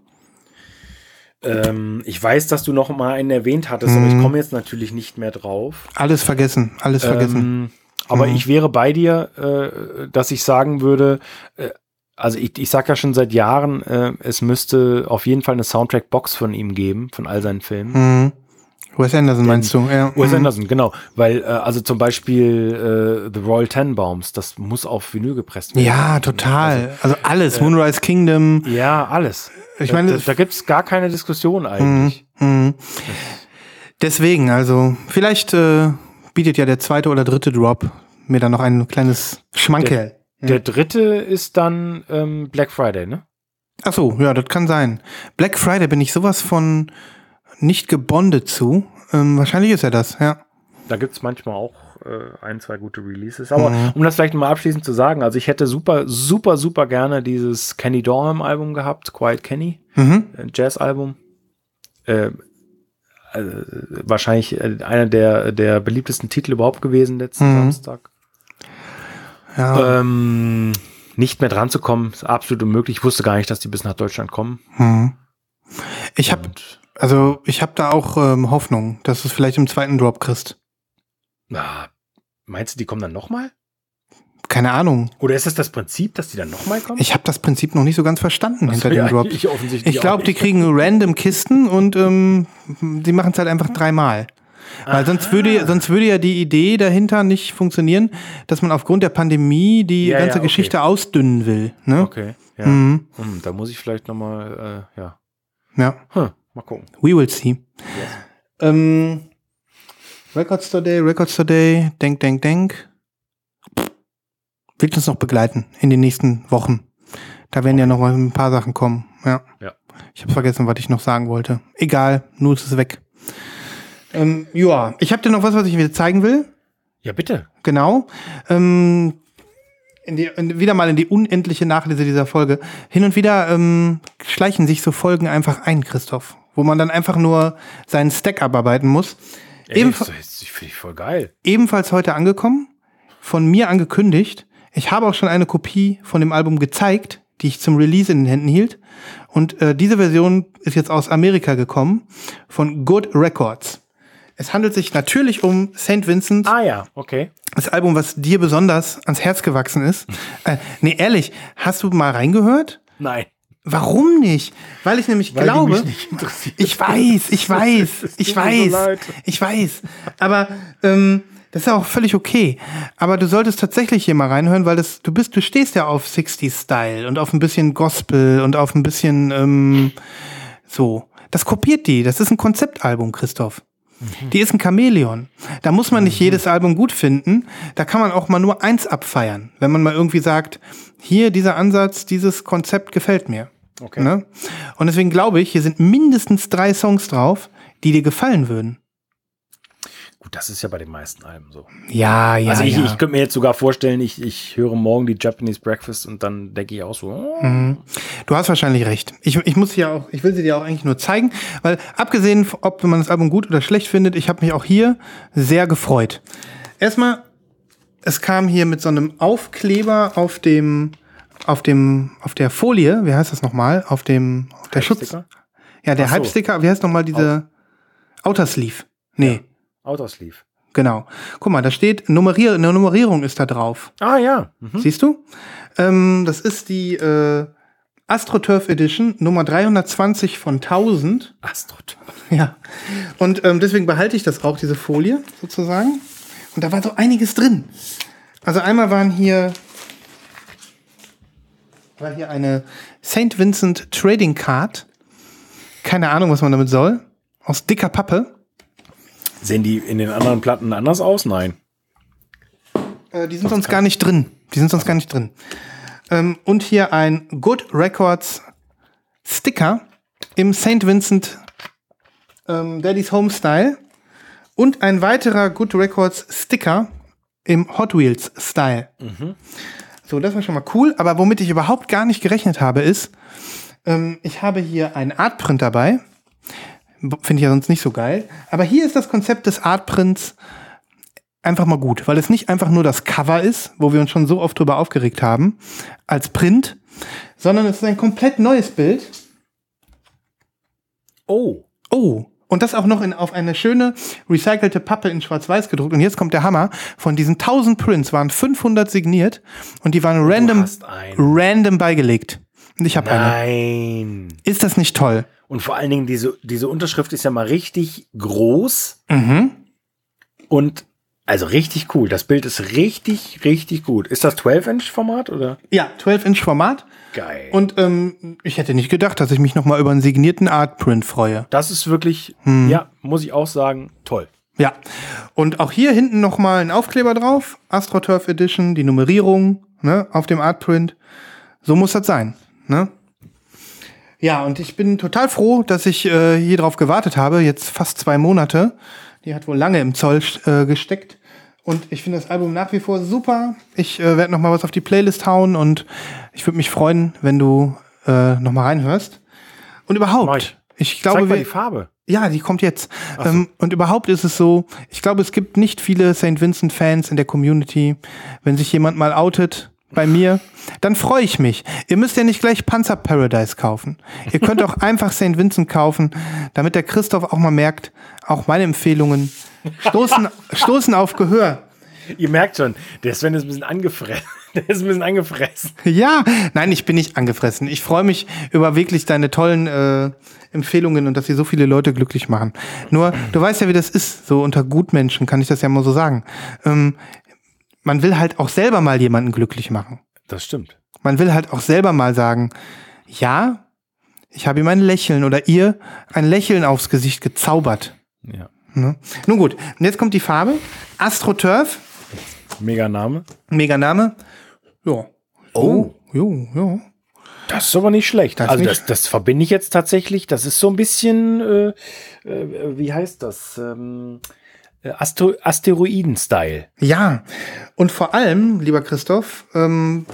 Speaker 2: Ähm, ich weiß, dass du noch mal einen erwähnt hattest, aber ich komme jetzt natürlich nicht mehr drauf.
Speaker 1: Alles vergessen. Alles vergessen.
Speaker 2: Ähm, aber ich wäre bei dir, äh, dass ich sagen würde, äh, also ich, ich sag ja schon seit Jahren, äh, es müsste auf jeden Fall eine Soundtrack-Box von ihm geben, von all seinen Filmen.
Speaker 1: Mhm. Wes Anderson meinst du? Ja.
Speaker 2: Wes
Speaker 1: Mhm.
Speaker 2: Anderson, genau. Weil, äh, also zum Beispiel äh, The Royal Tenenbaums, das muss auf Vinyl gepresst werden.
Speaker 1: Ja, total. Also alles. Moonrise Kingdom.
Speaker 2: Ja, alles.
Speaker 1: Ich meine,
Speaker 2: da, da gibt's gar keine Diskussion eigentlich.
Speaker 1: Mhm. Deswegen, also vielleicht äh, bietet ja der zweite oder dritte Drop mir dann noch ein kleines Schmankerl.
Speaker 2: Der dritte ist dann ähm, Black Friday, ne?
Speaker 1: Ach so, ja, das kann sein. Black Friday bin ich sowas von nicht gebondet zu. Ähm, wahrscheinlich ist er das, ja.
Speaker 2: Da gibt's manchmal auch äh, ein, zwei gute Releases. Aber um das vielleicht mal abschließend zu sagen, also ich hätte super, super, super gerne dieses Kenny Dorham-Album gehabt, Quiet Kenny,
Speaker 1: Mhm.
Speaker 2: ein Jazz-Album. Äh, also, wahrscheinlich äh, einer der, der beliebtesten Titel überhaupt gewesen letzten
Speaker 1: Mhm.
Speaker 2: Samstag.
Speaker 1: Ja.
Speaker 2: Ähm, nicht mehr dran zu kommen, ist absolut unmöglich. Ich wusste gar nicht, dass die bis nach Deutschland kommen.
Speaker 1: Mhm. Ich habe also ich habe da auch ähm, Hoffnung, dass du es vielleicht im zweiten Drop kriegst.
Speaker 2: na, meinst du, die kommen dann nochmal?
Speaker 1: Keine Ahnung.
Speaker 2: Oder ist das das Prinzip, dass die dann nochmal kommen?
Speaker 1: Ich habe das Prinzip noch nicht so ganz verstanden hinter
Speaker 2: ja,
Speaker 1: dem Drop.
Speaker 2: Ich,
Speaker 1: Ich glaube, die kriegen random Kisten und ähm, die machen es halt einfach dreimal. Weil sonst würde, sonst würde ja die Idee dahinter nicht funktionieren, dass man aufgrund der Pandemie die
Speaker 2: Ja,
Speaker 1: ganze
Speaker 2: ja, okay.
Speaker 1: Geschichte ausdünnen will. Ne?
Speaker 2: Okay, ja.
Speaker 1: Mhm.
Speaker 2: Hm, da muss ich vielleicht nochmal, äh, ja.
Speaker 1: Ja,
Speaker 2: Hm, mal gucken.
Speaker 1: we will see. Ähm, Records Today, Records Today, denk, denk, denk. Wird uns noch begleiten in den nächsten Wochen. Da werden ja noch mal ein paar Sachen kommen. Ja.
Speaker 2: Ja.
Speaker 1: Ich habe vergessen, was ich noch sagen wollte. Egal, nur ist es weg. Ähm, ja, ich habe dir noch was, was ich dir zeigen will.
Speaker 2: Ja, bitte.
Speaker 1: Genau. Ähm, in die, in, wieder mal in die unendliche Nachlese dieser Folge. Hin und wieder ähm, schleichen sich so Folgen einfach ein, Christoph, wo man dann einfach nur seinen Stack abarbeiten muss.
Speaker 2: Ey,
Speaker 1: Ebenf
Speaker 2: das, das finde ich voll geil.
Speaker 1: ebenfalls heute angekommen, von mir angekündigt. Ich habe auch schon eine Kopie von dem Album gezeigt, die ich zum Release in den Händen hielt. Und äh, diese Version ist jetzt aus Amerika gekommen, von Good Records. Es handelt sich natürlich um St. Vincent,
Speaker 2: Ah ja, okay.
Speaker 1: das Album, was dir besonders ans Herz gewachsen ist. Äh, nee, ehrlich, hast du mal reingehört?
Speaker 2: Nein.
Speaker 1: Warum nicht? Weil ich nämlich
Speaker 2: Weil
Speaker 1: glaube. Ich weiß, ich weiß, ich
Speaker 2: so
Speaker 1: weiß, ich weiß. Aber ähm, das ist ja auch völlig okay. Aber du solltest tatsächlich hier mal reinhören, weil das, du bist, du stehst ja auf 60s Style und auf ein bisschen Gospel und auf ein bisschen ähm, so. Das kopiert die. Das ist ein Konzeptalbum, Christoph. Die ist ein Chamäleon. Da muss man nicht jedes Album gut finden. Da kann man auch mal nur eins abfeiern. Wenn man mal irgendwie sagt, hier dieser Ansatz, dieses Konzept gefällt mir.
Speaker 2: Okay.
Speaker 1: Ne? Und deswegen glaube ich, hier sind mindestens drei Songs drauf, die dir gefallen würden.
Speaker 2: Gut, das ist ja bei den meisten Alben so.
Speaker 1: Ja, ja.
Speaker 2: also ich,
Speaker 1: ja.
Speaker 2: ich könnte mir jetzt sogar vorstellen, ich, ich höre morgen die Japanese Breakfast und dann denke ich auch so, oh,
Speaker 1: Mhm. Du hast wahrscheinlich recht. Ich, ich muss ja auch, ich will sie dir auch eigentlich nur zeigen, weil abgesehen, ob man das Album gut oder schlecht findet, ich habe mich auch hier sehr gefreut. Erstmal, es kam hier mit so einem Aufkleber auf dem, auf dem, auf der Folie, wie heißt das nochmal? Auf dem, auf der Schutz. Ja, der
Speaker 2: so.
Speaker 1: Halbsticker, wie heißt nochmal diese Outer Sleeve? Nee,
Speaker 2: Outer Sleeve.
Speaker 1: genau. Guck mal, da steht, Nummerier eine Nummerierung ist da drauf.
Speaker 2: Ah ja. Mhm.
Speaker 1: Siehst du? Ähm, das ist die äh, AstroTurf Edition Nummer 320 von 1000.
Speaker 2: Astroturf.
Speaker 1: Ja. Und ähm, deswegen behalte ich das auch, diese Folie sozusagen. Und da war so einiges drin. Also einmal waren hier war hier eine St. Vincent Trading Card. Keine Ahnung, was man damit soll. Aus dicker Pappe.
Speaker 2: Sehen die in den anderen Platten anders aus? Nein.
Speaker 1: Äh, die sind sonst gar nicht drin. Die sind sonst gar nicht drin. Ähm, und hier ein Good Records Sticker im St. Vincent ähm, Daddy's Home Style. Und ein weiterer Good Records Sticker im Hot Wheels Style. So, das war schon mal cool. Aber womit ich überhaupt gar nicht gerechnet habe, ist, ähm, ich habe hier einen Artprint dabei. Finde ich ja sonst nicht so geil. Aber hier ist das Konzept des Artprints einfach mal gut, weil es nicht einfach nur das Cover ist, wo wir uns schon so oft drüber aufgeregt haben, als Print, sondern es ist ein komplett neues Bild.
Speaker 2: Oh.
Speaker 1: Oh, Und das auch noch in, auf eine schöne recycelte Pappe in Schwarz-Weiß gedruckt. Und jetzt kommt der Hammer. Von diesen 1000 Prints waren 500 signiert und die waren random, random beigelegt. Und ich habe eine.
Speaker 2: Nein.
Speaker 1: Ist das nicht toll?
Speaker 2: Und vor allen Dingen, diese, diese Unterschrift ist ja mal richtig groß
Speaker 1: Mhm.
Speaker 2: und also richtig cool. Das Bild ist richtig, richtig gut. Ist das 12-Inch-Format oder?
Speaker 1: Ja, 12-Inch Format.
Speaker 2: Geil.
Speaker 1: Und ähm, ich hätte nicht gedacht, dass ich mich noch mal über einen signierten Artprint freue.
Speaker 2: das ist wirklich,
Speaker 1: Hm.
Speaker 2: ja, muss ich auch sagen, toll.
Speaker 1: Ja. Und auch hier hinten noch mal ein Aufkleber drauf. AstroTurf Edition, die Nummerierung ne, auf dem Artprint. So muss das sein. Ne? Ja, und ich bin total froh, dass ich äh, hier drauf gewartet habe. Jetzt fast zwei Monate. Die hat wohl lange im Zoll äh, gesteckt. Und ich finde das Album nach wie vor super. Ich äh, werde noch mal was auf die Playlist hauen und ich würde mich freuen, wenn du äh, noch mal reinhörst. Und überhaupt,
Speaker 2: ich.
Speaker 1: ich glaube,
Speaker 2: Zeig mal die Farbe.
Speaker 1: ja, die kommt jetzt. Ähm, und überhaupt ist es so, ich glaube, es gibt nicht viele St. Vincent-Fans in der Community. Wenn sich jemand mal outet bei mir, dann freue ich mich. Ihr müsst ja nicht gleich Panzer Paradise kaufen. Ihr könnt auch einfach St. Vincent kaufen, damit der Christoph auch mal merkt, auch meine Empfehlungen stoßen, stoßen auf Gehör.
Speaker 2: Ihr merkt schon, der Sven ist ein bisschen angefressen. Der ist ein bisschen angefressen.
Speaker 1: Ja, nein, ich bin nicht angefressen. Ich freue mich über wirklich deine tollen äh, Empfehlungen und dass sie so viele Leute glücklich machen. Nur, du weißt ja, wie das ist. So unter Gutmenschen kann ich das ja mal so sagen. Ähm, man will halt auch selber mal jemanden glücklich machen.
Speaker 2: Das stimmt.
Speaker 1: Man will halt auch selber mal sagen, ja, ich habe ihm ein Lächeln oder ihr ein Lächeln aufs Gesicht gezaubert.
Speaker 2: Ja.
Speaker 1: Ne? Nun gut, und jetzt kommt die Farbe. AstroTurf,
Speaker 2: Mega Name.
Speaker 1: mega Name. Ja.
Speaker 2: Oh.
Speaker 1: Jo, jo.
Speaker 2: Das ist aber nicht schlecht.
Speaker 1: Das
Speaker 2: also
Speaker 1: nicht
Speaker 2: das, das verbinde ich jetzt tatsächlich. Das ist so ein bisschen, äh, äh, wie heißt das? Ähm, äh, Astro Asteroiden-Style.
Speaker 1: Ja, und vor allem, lieber Christoph, ähm,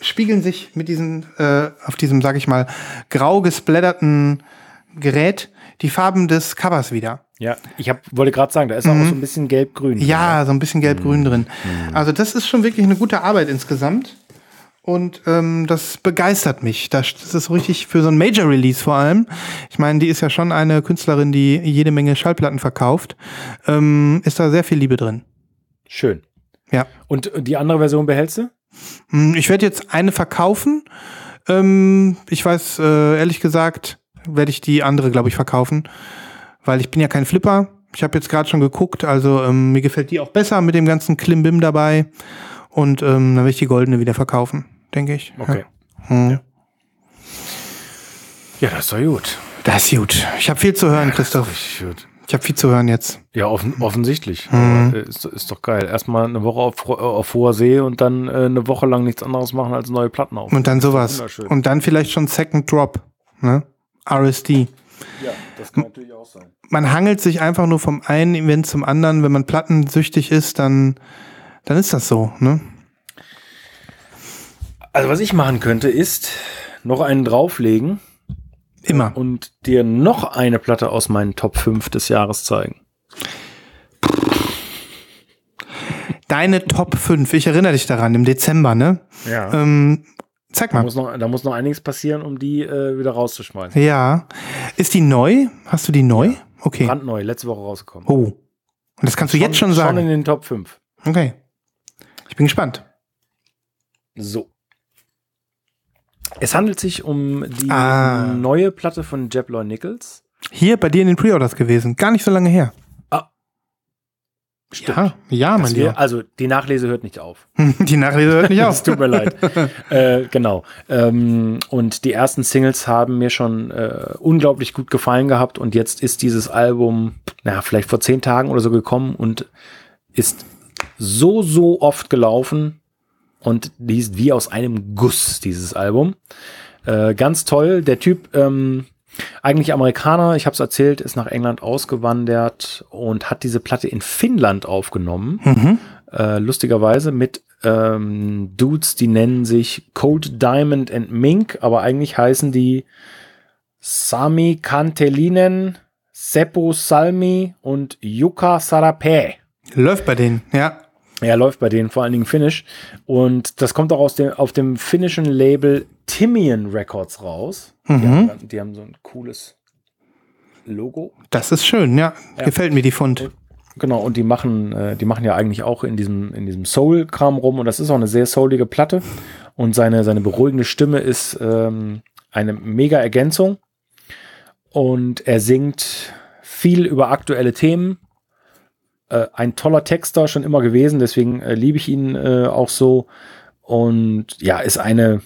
Speaker 1: spiegeln sich mit diesen, äh, auf diesem, sag ich mal, grau gesplatterten Gerät die Farben des Covers wieder.
Speaker 2: Ja, ich hab, wollte gerade sagen, da ist auch so ein bisschen gelb-grün. drin,
Speaker 1: Ja, so ein bisschen gelb-grün drin. Also das ist schon wirklich eine gute Arbeit insgesamt. Und ähm, das begeistert mich. Das, das ist so richtig für so ein Major-Release vor allem. Ich meine, die ist ja schon eine Künstlerin, die jede Menge Schallplatten verkauft. Ähm, ist da sehr viel Liebe drin.
Speaker 2: Schön.
Speaker 1: Ja.
Speaker 2: Und die andere Version behältst du?
Speaker 1: Hm, Ich werde jetzt eine verkaufen. Ähm, ich weiß, äh, ehrlich gesagt, werde ich die andere, glaube ich, verkaufen. Weil ich bin ja kein Flipper. Ich habe jetzt gerade schon geguckt, also ähm, mir gefällt die auch besser mit dem ganzen Klimbim dabei. Und ähm, dann werde ich die goldene wieder verkaufen, denke ich.
Speaker 2: Okay.
Speaker 1: Ja. Hm.
Speaker 2: Ja, das ist doch gut.
Speaker 1: Das ist gut. Ich habe viel zu hören, Christoph.
Speaker 2: Richtig gut.
Speaker 1: Ich habe viel zu hören jetzt.
Speaker 2: Ja, offen, offensichtlich.
Speaker 1: Mhm.
Speaker 2: Aber, Ist, ist doch geil. Erstmal eine Woche auf, auf hoher See und dann äh, eine Woche lang nichts anderes machen als neue Platten auf.
Speaker 1: Und dann sowas. Und dann vielleicht schon Second Drop. Ne? RSD.
Speaker 2: ja, das kann natürlich auch sein.
Speaker 1: man hangelt sich einfach nur vom einen Event zum anderen. Wenn man plattensüchtig ist, dann, dann ist das so. Ne?
Speaker 2: Also was ich machen könnte, ist noch einen drauflegen
Speaker 1: Immer.
Speaker 2: und dir noch eine Platte aus meinen Top 5 des Jahres zeigen.
Speaker 1: Deine Top 5, ich erinnere dich daran, im Dezember, ne?
Speaker 2: Ja.
Speaker 1: Ähm, zeig
Speaker 2: Da
Speaker 1: mal.
Speaker 2: muss, noch, da muss noch einiges passieren, um die äh, wieder rauszuschmeißen.
Speaker 1: Ja. Ist die neu? Hast du die neu? Okay.
Speaker 2: Brandneu, letzte Woche rausgekommen.
Speaker 1: Oh. Und das kannst du jetzt schon
Speaker 2: Schon
Speaker 1: sagen.
Speaker 2: in den Top 5.
Speaker 1: Okay. Ich bin gespannt.
Speaker 2: So. Es handelt sich um die
Speaker 1: Ah.
Speaker 2: neue Platte von Jeb Lloyd Nichols.
Speaker 1: Hier bei dir in den Pre-Orders gewesen. Gar nicht so lange her.
Speaker 2: Stimmt.
Speaker 1: Ja, ja mein Lieber.
Speaker 2: also die Nachlese hört nicht auf.
Speaker 1: Die Nachrede hört nicht
Speaker 2: Es
Speaker 1: auf.
Speaker 2: tut mir leid. äh, genau. Ähm, und die ersten Singles haben mir schon äh, unglaublich gut gefallen gehabt. Und jetzt ist dieses Album, na, vielleicht vor zehn Tagen oder so gekommen und ist so, so oft gelaufen. Und die ist wie aus einem Guss, dieses Album. Äh, ganz toll. Der Typ, ähm, eigentlich Amerikaner, ich habe es erzählt, ist nach England ausgewandert und hat diese Platte in Finnland aufgenommen
Speaker 1: Mhm.
Speaker 2: äh, lustigerweise mit ähm, Dudes, die nennen sich Cold Diamond and Mink, aber eigentlich heißen die Sami Kantelinen, Seppo Salmi und Jukka Sarape.
Speaker 1: Läuft bei denen, ja.
Speaker 2: Er läuft bei denen vor allen Dingen Finnish. Und das kommt auch aus dem, auf dem finnischen Label Timian Records raus. Die,
Speaker 1: Mhm.
Speaker 2: haben, die haben so ein cooles Logo.
Speaker 1: Das ist schön, ja. Gefällt mir die Fund.
Speaker 2: Genau, und die machen, äh, die machen ja eigentlich auch in diesem, in diesem Soul-Kram rum und das ist auch eine sehr soulige Platte. Und seine, seine beruhigende Stimme ist ähm, eine mega Ergänzung. Und er singt viel über aktuelle Themen. Äh, ein toller Texter schon immer gewesen, deswegen äh, liebe ich ihn äh, auch so. Und ja, ist eine,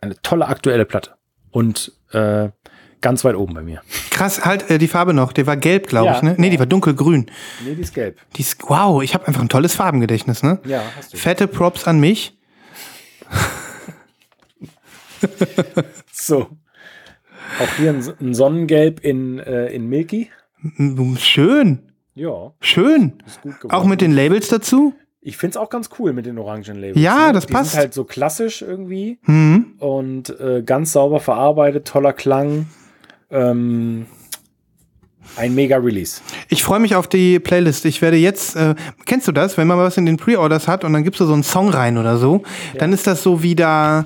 Speaker 2: eine tolle aktuelle Platte. Und äh, ganz weit oben bei mir.
Speaker 1: Krass, halt äh, die Farbe noch. Der war gelb, glaube
Speaker 2: Ja,
Speaker 1: ich, ne? Nee, die war dunkelgrün.
Speaker 2: Nee, die ist gelb.
Speaker 1: Die ist, wow, ich habe einfach ein tolles Farbengedächtnis, ne?
Speaker 2: Ja, hast du.
Speaker 1: Fette Props an mich.
Speaker 2: So. Auch hier ein, Sonnengelb in, äh, in Milky.
Speaker 1: Schön,
Speaker 2: Ja,
Speaker 1: schön. Auch mit den Labels dazu.
Speaker 2: Ich finde es auch ganz cool mit den orangen Labels.
Speaker 1: Ja, das
Speaker 2: Die
Speaker 1: passt.
Speaker 2: sind halt so klassisch irgendwie
Speaker 1: Mhm.
Speaker 2: und äh, ganz sauber verarbeitet, toller Klang. Ähm, ein mega Release.
Speaker 1: Ich freue mich auf die Playlist. Ich werde jetzt, äh, kennst du das, wenn man was in den Pre-Orders hat und dann gibst du so einen Song rein oder so, dann ist das so wieder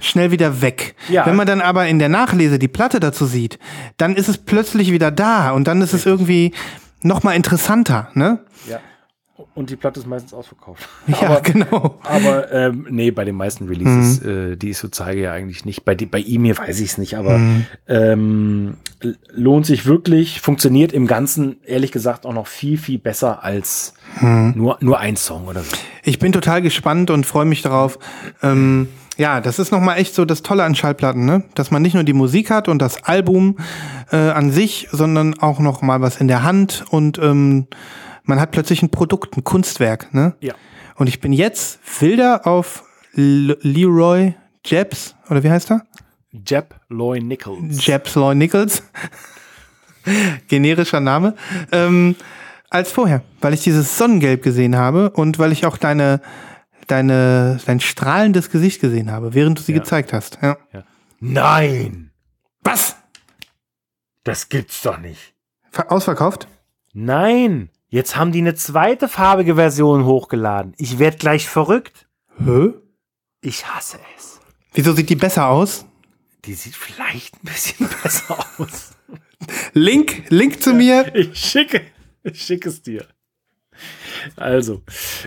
Speaker 1: schnell wieder weg.
Speaker 2: Ja.
Speaker 1: Wenn man dann aber in der Nachlese die Platte dazu sieht, dann ist es plötzlich wieder da und dann ist es irgendwie noch mal interessanter, ne?
Speaker 2: Ja. Und die Platte ist meistens ausverkauft.
Speaker 1: Ja,
Speaker 2: aber,
Speaker 1: genau.
Speaker 2: aber ähm, nee, bei den meisten Releases, äh, die ich so zeige, ja eigentlich nicht. Bei, die, bei ihm hier weiß ich es nicht, aber ähm, l- lohnt sich wirklich, funktioniert im Ganzen, ehrlich gesagt, auch noch viel, viel besser als nur, nur ein Song oder so.
Speaker 1: Ich bin total gespannt und freue mich darauf. Ähm, ja, das ist nochmal echt so das Tolle an Schallplatten, ne? Dass man nicht nur die Musik hat und das Album äh, an sich, sondern auch noch mal was in der Hand und ähm, man hat plötzlich ein Produkt, ein Kunstwerk, ne?
Speaker 2: Ja.
Speaker 1: Und ich bin jetzt wilder auf L Leroy Jebs, oder wie heißt er?
Speaker 2: Jeb Loy Nichols.
Speaker 1: Jebs Loy Nichols. Generischer Name. Ähm, als vorher, weil ich dieses Sonnengelb gesehen habe und weil ich auch deine, deine, dein strahlendes Gesicht gesehen habe, während du sie
Speaker 2: Ja.
Speaker 1: gezeigt hast. Ja.
Speaker 2: Nein!
Speaker 1: Was?
Speaker 2: Das gibt's doch nicht.
Speaker 1: Ver ausverkauft?
Speaker 2: Nein! Jetzt haben die eine zweite farbige Version hochgeladen. Ich werd gleich verrückt.
Speaker 1: Hä?
Speaker 2: Ich hasse es.
Speaker 1: Wieso sieht die besser aus?
Speaker 2: Die sieht vielleicht ein bisschen besser aus.
Speaker 1: Link, Link zu mir.
Speaker 2: Ich schicke, ich schicke es dir. Also,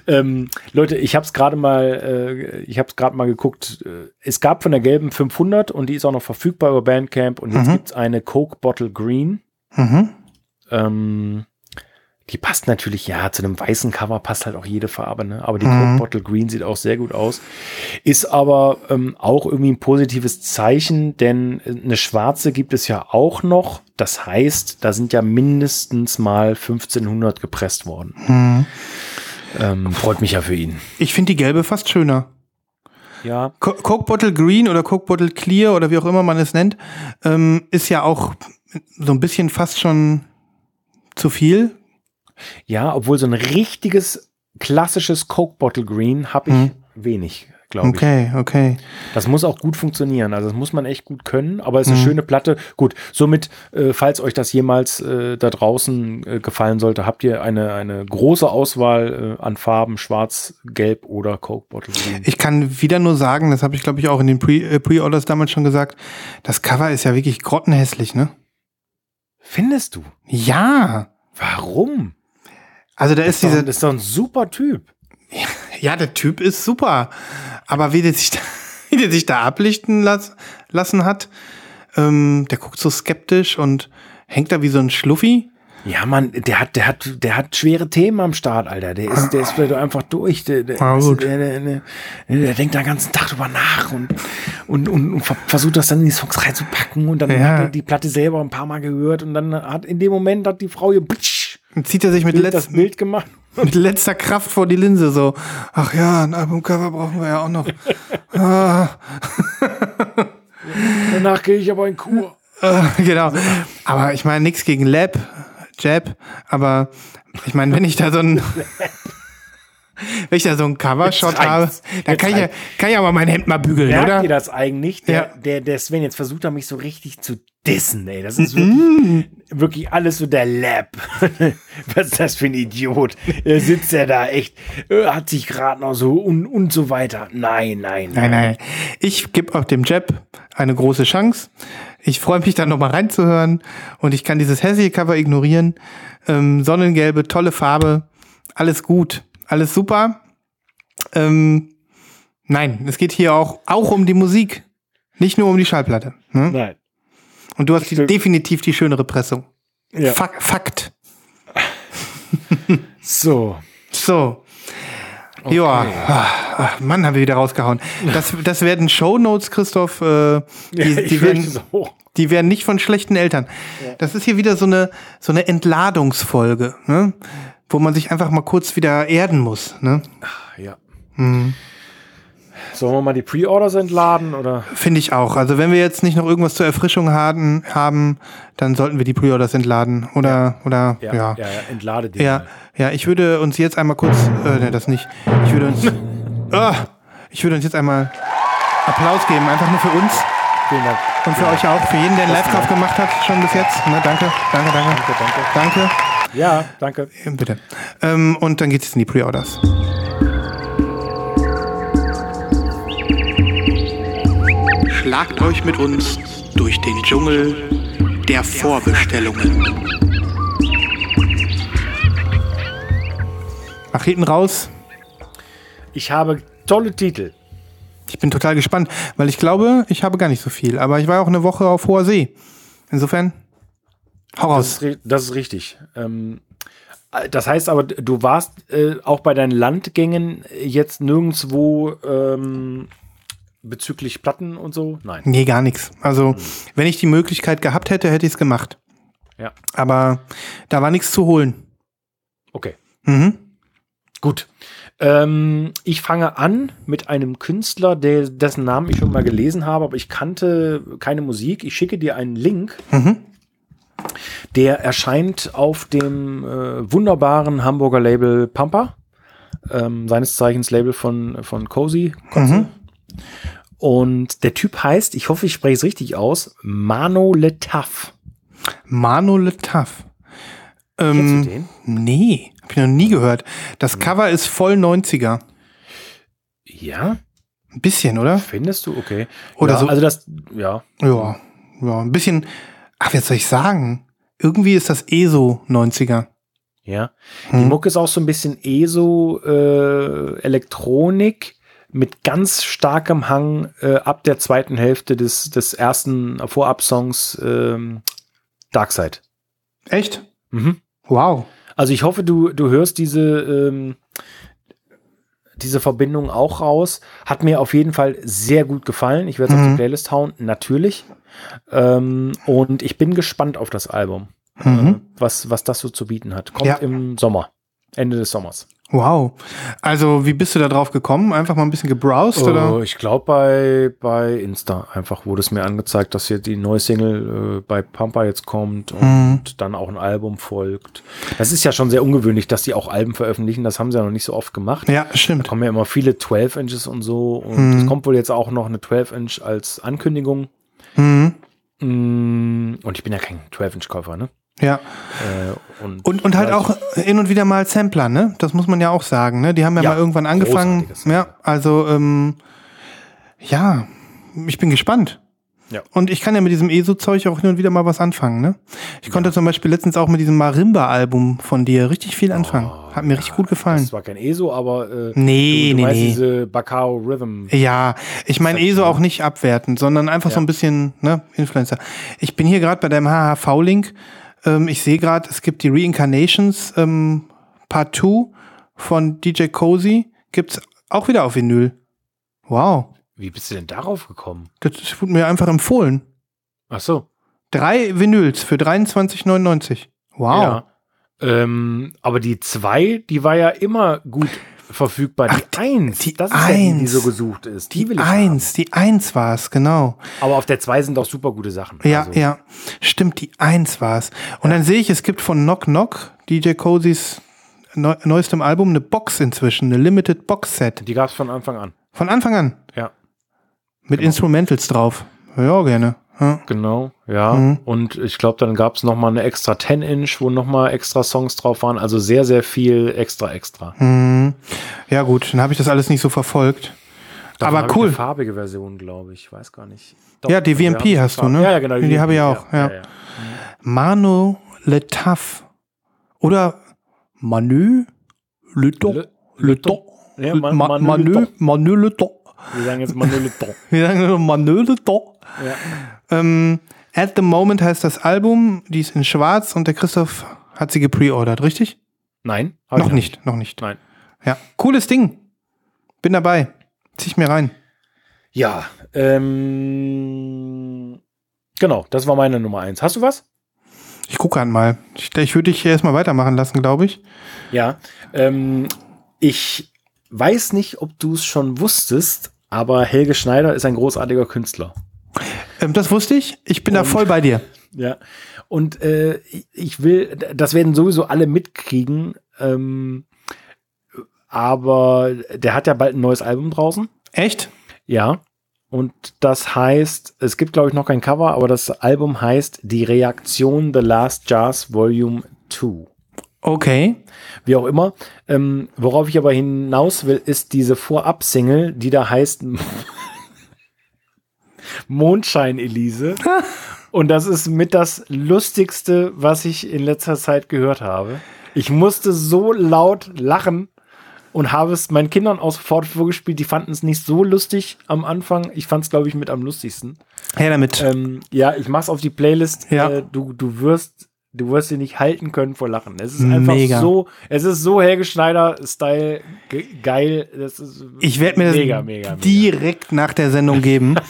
Speaker 2: ähm, Leute, ich habe es gerade mal, äh, ich habe es gerade mal geguckt. Äh, Es gab von der gelben 500 und die ist auch noch verfügbar über Bandcamp und jetzt
Speaker 1: Mhm.
Speaker 2: gibt's eine Coke Bottle Green.
Speaker 1: Mhm.
Speaker 2: Ähm, die passt natürlich, ja, zu einem weißen Cover passt halt auch jede Farbe, ne? Aber die
Speaker 1: Mhm.
Speaker 2: Coke Bottle Green sieht auch sehr gut aus. Ist aber ähm, auch irgendwie ein positives Zeichen, denn äh, eine schwarze gibt es ja auch noch. Das heißt, da sind ja mindestens mal 1500 gepresst worden.
Speaker 1: Mhm.
Speaker 2: Ähm, freut mich ja für ihn.
Speaker 1: Ich finde die gelbe fast schöner.
Speaker 2: Ja,
Speaker 1: Co Coke Bottle Green oder Coke Bottle Clear oder wie auch immer man es nennt, ähm, ist ja auch so ein bisschen fast schon zu viel.
Speaker 2: Ja, obwohl so ein richtiges klassisches Coke Bottle Green habe ich
Speaker 1: Mhm.
Speaker 2: wenig, glaube ich.
Speaker 1: Okay, okay.
Speaker 2: Das muss auch gut funktionieren. Also das muss man echt gut können, aber es ist eine
Speaker 1: Mhm.
Speaker 2: schöne Platte. Gut, somit, äh, falls euch das jemals äh, da draußen äh, gefallen sollte, habt ihr eine, eine große Auswahl äh, an Farben, schwarz, gelb oder Coke Bottle Green.
Speaker 1: Ich kann wieder nur sagen, das habe ich glaube ich auch in den Pre- äh, Pre-Orders damals schon gesagt, das Cover ist ja wirklich grottenhässlich, ne?
Speaker 2: Findest du?
Speaker 1: Ja.
Speaker 2: Warum?
Speaker 1: Also da ist
Speaker 2: ist, doch,
Speaker 1: dieser,
Speaker 2: das ist doch ein super Typ.
Speaker 1: ja, der Typ ist super, aber wie der sich da, wie der sich da ablichten las, lassen hat, ähm, der guckt so skeptisch und hängt da wie so ein Schluffi.
Speaker 2: Ja, Mann, der hat, der hat, der hat schwere Themen am Start, Alter. Der ist, der ist vielleicht einfach durch. Der, der,
Speaker 1: Ah, gut.
Speaker 2: der, der, der, denkt den ganzen Tag drüber nach und, und, und, und ver- versucht das dann in die Songs reinzupacken und dann
Speaker 1: Ja.
Speaker 2: hat er die Platte selber ein paar Mal gehört und dann hat in dem Moment hat die Frau ihr Bitsch,
Speaker 1: Dann zieht er sich mit,
Speaker 2: Bild,
Speaker 1: letz,
Speaker 2: Bild
Speaker 1: mit letzter Kraft vor die Linse so. Ach ja, ein Albumcover brauchen wir ja auch noch. ah,
Speaker 2: Danach gehe ich aber in Kur.
Speaker 1: äh, genau. Aber ich meine, nichts gegen Lab, Jab, aber ich meine, wenn ich da so ein Wenn ich da so einen Covershot habe, dann kann ich, ja, kann ich aber mein Hemd mal bügeln,
Speaker 2: Merkt
Speaker 1: oder?
Speaker 2: ihr das eigentlich? Der,
Speaker 1: Ja.
Speaker 2: der, der Sven jetzt versucht er mich so richtig zu dissen, ey. Das ist wirklich, wirklich alles so der Lab. Was ist das für ein Idiot? Er sitzt ja da echt, äh, hat sich gerade noch so und, und so weiter. Nein, nein,
Speaker 1: Nein, nein. Ich gebe auch dem Jeb eine große Chance. Ich freue mich da nochmal reinzuhören und ich kann dieses hässliche Cover ignorieren. Ähm, Sonnengelbe, tolle Farbe, alles gut, alles super. Ähm, nein, es geht hier auch, auch um die Musik, nicht nur um die Schallplatte. Ne?
Speaker 2: Nein.
Speaker 1: Und du hast die, definitiv die schönere Pressung.
Speaker 2: Ja.
Speaker 1: Fak Fakt.
Speaker 2: So.
Speaker 1: So. Ja, ach, Mann, haben wir wieder rausgehauen. Das, das werden Shownotes, Christoph. Äh, die,
Speaker 2: Ja,
Speaker 1: die, werden,
Speaker 2: so.
Speaker 1: die werden nicht von schlechten Eltern. Das ist hier wieder so eine, so eine Entladungsfolge, ne? wo man sich einfach mal kurz wieder erden muss. Ne?
Speaker 2: Ja. Sollen wir mal die Pre-Orders entladen oder?
Speaker 1: Finde ich auch. Also wenn wir jetzt nicht noch irgendwas zur Erfrischung haben, haben dann sollten wir die Pre-Orders entladen. Oder, oder
Speaker 2: Ja,
Speaker 1: ja.
Speaker 2: ja, ja entlade die.
Speaker 1: Ja,
Speaker 2: mal.
Speaker 1: ja, ich würde uns jetzt einmal kurz, äh, ne, das nicht. Ich würde uns, ah, ich würde uns jetzt einmal Applaus geben, einfach nur für uns
Speaker 2: Vielen Dank.
Speaker 1: und für euch auch, für jeden, der einen Live-Kauf gemacht hat, schon bis jetzt. Ne, danke, danke, danke,
Speaker 2: Danke,
Speaker 1: danke.
Speaker 2: Ja, danke.
Speaker 1: Ja, Bitte. Ähm, und dann geht's jetzt in die Pre-Orders. Schlagt euch mit uns durch den Dschungel der Vorbestellungen. Mach hinten raus.
Speaker 2: Ich habe tolle Titel.
Speaker 1: Ich bin total gespannt, weil ich glaube, ich habe gar nicht so viel. Aber ich war auch eine Woche auf hoher See. Insofern, hau
Speaker 2: Das ist,
Speaker 1: raus.
Speaker 2: das ist richtig. Ähm, äh, das heißt aber, du warst äh, auch bei deinen Landgängen jetzt nirgendwo ähm, bezüglich Platten und so? Nein.
Speaker 1: Nee, gar nichts. Also, wenn ich die Möglichkeit gehabt hätte, hätte ich es gemacht.
Speaker 2: Ja.
Speaker 1: Aber da war nichts zu holen.
Speaker 2: Okay.
Speaker 1: Mhm.
Speaker 2: Gut. Ähm, ich fange an mit einem Künstler, der, dessen Namen ich schon mal gelesen habe, aber ich kannte keine Musik. Ich schicke dir einen Link.
Speaker 1: Mhm.
Speaker 2: Der erscheint auf dem äh, wunderbaren Hamburger Label Pampa. Ähm, seines Zeichens Label von, von Cozy.
Speaker 1: Mhm.
Speaker 2: Und der Typ heißt, ich hoffe, ich spreche es richtig aus, Mano Letaf.
Speaker 1: Mano Letaf.
Speaker 2: Kennst
Speaker 1: Ähm,
Speaker 2: du den?
Speaker 1: nee, hab ich noch nie gehört. Das Cover ist voll 90er.
Speaker 2: Ja,
Speaker 1: Ein bisschen, oder?
Speaker 2: findest du? Okay.
Speaker 1: Oder
Speaker 2: ja,
Speaker 1: so-
Speaker 2: Also das, ja.
Speaker 1: Ja, ja, ein bisschen. Ach, was soll ich sagen? Irgendwie ist das eh so 90er.
Speaker 2: Ja.
Speaker 1: Hm.
Speaker 2: Die Mucke ist auch so ein bisschen ESO äh, Elektronik mit ganz starkem Hang äh, ab der zweiten Hälfte des, des ersten Vorab-Songs ähm, Darkside.
Speaker 1: Echt?
Speaker 2: Mhm.
Speaker 1: Wow.
Speaker 2: Also ich hoffe, du, du hörst diese, ähm, diese Verbindung auch raus. Hat mir auf jeden Fall sehr gut gefallen. Ich werde es auf
Speaker 1: Mhm.
Speaker 2: die Playlist hauen, natürlich. Ähm, und ich bin gespannt auf das Album,
Speaker 1: Mhm.
Speaker 2: äh, was, was das so zu bieten hat. Kommt
Speaker 1: Ja.
Speaker 2: im Sommer, Ende des Sommers.
Speaker 1: Wow. Also, wie bist du da drauf gekommen? Einfach mal ein bisschen gebrowst,
Speaker 2: Oh,
Speaker 1: oder?
Speaker 2: ich glaube bei, bei Insta einfach wurde es mir angezeigt, dass hier die neue Single äh, bei Pampa jetzt kommt und
Speaker 1: Mhm.
Speaker 2: dann auch ein Album folgt. Das ist ja schon sehr ungewöhnlich, dass die auch Alben veröffentlichen. Das haben sie ja noch nicht so oft gemacht.
Speaker 1: Ja,
Speaker 2: Da
Speaker 1: stimmt.
Speaker 2: kommen ja immer viele 12 Inches und so. Und
Speaker 1: Mhm.
Speaker 2: es kommt wohl jetzt auch noch eine 12 Inch als Ankündigung.
Speaker 1: Mhm.
Speaker 2: Mm, Und ich bin ja kein 12 Inch Käufer, ne?
Speaker 1: Ja.
Speaker 2: Äh, und,
Speaker 1: Und, und halt
Speaker 2: Ja,
Speaker 1: auch hin und wieder mal Sampler, ne? Das muss man ja auch sagen, ne? Die haben ja,
Speaker 2: Ja,
Speaker 1: mal irgendwann angefangen. Ja, also, ähm, ja, ich bin gespannt.
Speaker 2: Ja.
Speaker 1: Und ich kann ja mit diesem ESO-Zeug auch hin und wieder mal was anfangen, ne? Ich konnte zum Beispiel letztens auch mit diesem Marimba-Album von dir richtig viel anfangen. Hat mir richtig gut gefallen.
Speaker 2: Oh, Das war kein ESO, aber äh,
Speaker 1: Nee,
Speaker 2: du, du
Speaker 1: nee, nee.
Speaker 2: diese Bacao Rhythm.
Speaker 1: Ja, ich meine ESO
Speaker 2: ne?
Speaker 1: auch nicht abwertend, sondern einfach so
Speaker 2: Ja.
Speaker 1: ein bisschen, ne, Influencer. Ich bin hier gerade bei deinem HHV-Link. Ähm, ich sehe gerade, es gibt die Reincarnations ähm, Part 2 von DJ Cozy. Gibt's auch wieder auf Vinyl. Wow.
Speaker 2: Wie bist du denn darauf gekommen?
Speaker 1: Das wurde mir einfach empfohlen.
Speaker 2: Ach so.
Speaker 1: Drei Vinyls für 23,99. Wow.
Speaker 2: Ja. Ähm, aber die zwei, die war ja immer gut verfügbar. Die,
Speaker 1: Ach, die-
Speaker 2: eins,
Speaker 1: die
Speaker 2: das ist ja die, die
Speaker 1: Eins.
Speaker 2: so gesucht ist. Die,
Speaker 1: Die
Speaker 2: will ich
Speaker 1: Eins, die Eins war es, genau.
Speaker 2: Aber auf der zwei sind auch super gute Sachen.
Speaker 1: Ja,
Speaker 2: Also,
Speaker 1: ja. Stimmt, die Eins war es. Und dann sehe ich, es gibt von Knock Knock DJ Cozys neu, neuestem Album eine Box inzwischen, eine Limited Box Set.
Speaker 2: Die gab es von Anfang an.
Speaker 1: Von Anfang an.
Speaker 2: Ja.
Speaker 1: Mit Instrumentals drauf. Ja, gerne. Ja.
Speaker 2: Genau, ja.
Speaker 1: Mhm.
Speaker 2: Und ich glaube, dann gab es nochmal eine extra 10-Inch, wo nochmal extra Songs drauf waren. Also sehr, sehr viel extra, extra.
Speaker 1: Mhm. ja, gut, dann habe ich das alles nicht so verfolgt.
Speaker 2: Davon
Speaker 1: Aber cool.
Speaker 2: Eine farbige Version, glaube ich. Ich weiß gar nicht.
Speaker 1: Ja, die
Speaker 2: haben
Speaker 1: hast du, ne?
Speaker 2: Ja, ja, genau.
Speaker 1: Die habe ich auch, ja. Mano Le Taf. Oder Manu Le Ton.
Speaker 2: Le-
Speaker 1: Le Ton.
Speaker 2: Ja, Man-
Speaker 1: Ma-
Speaker 2: Manu Le
Speaker 1: Manu
Speaker 2: Ton.
Speaker 1: Manu Le Ton.
Speaker 2: Wir sagen jetzt Manu Le Ton.
Speaker 1: Wir sagen Manu Le Ton.
Speaker 2: Ja.
Speaker 1: Ähm, At the Moment heißt das Album, die ist in schwarz und der Christoph hat sie gepreordert, richtig?
Speaker 2: Nein? ich
Speaker 1: Noch nicht, noch nicht.
Speaker 2: Nein.
Speaker 1: Ja, cooles Ding. Bin dabei. Zieh ich mir rein.
Speaker 2: Ja, ähm, genau, das war meine Nummer eins. Hast du was?
Speaker 1: Ich gucke an mal. Ich, ich würde dich erstmal weitermachen lassen, glaube ich.
Speaker 2: Ja, ähm, ich weiß nicht, ob du es schon wusstest, aber Helge Schneider ist ein großartiger Künstler.
Speaker 1: Ähm, das wusste ich. Ich bin da
Speaker 2: Und-
Speaker 1: voll bei dir.
Speaker 2: Ja, und äh, ich will, das werden sowieso alle mitkriegen, ähm, aber der hat ja bald ein neues Album draußen.
Speaker 1: Echt?
Speaker 2: Ja. Und das heißt, es gibt, glaube ich, noch kein Cover, aber das Album heißt Die Reaktion The Last Jazz Volume 2.
Speaker 1: Okay.
Speaker 2: Wie auch immer. Ähm, worauf ich aber hinaus will, ist diese Vorab-Single, die da heißt Mondschein Elise. Und das ist mit das Lustigste, was ich in letzter Zeit gehört habe. Ich musste so laut lachen und habe es meinen Kindern auch sofort vorgespielt. Die fanden es nicht so lustig am Anfang. Ich fand es, glaube ich, mit am lustigsten.
Speaker 1: Her damit.
Speaker 2: Ähm, ja, ich mach's auf die Playlist.
Speaker 1: Ja.
Speaker 2: Äh, du, du wirst, du wirst sie nicht halten können vor Lachen. Es ist einfach
Speaker 1: Mega.
Speaker 2: so, es ist so Helge Schneider-Style ge geil. Das ist
Speaker 1: ich werde mir das
Speaker 2: mega, mega, mega.
Speaker 1: direkt nach der Sendung geben.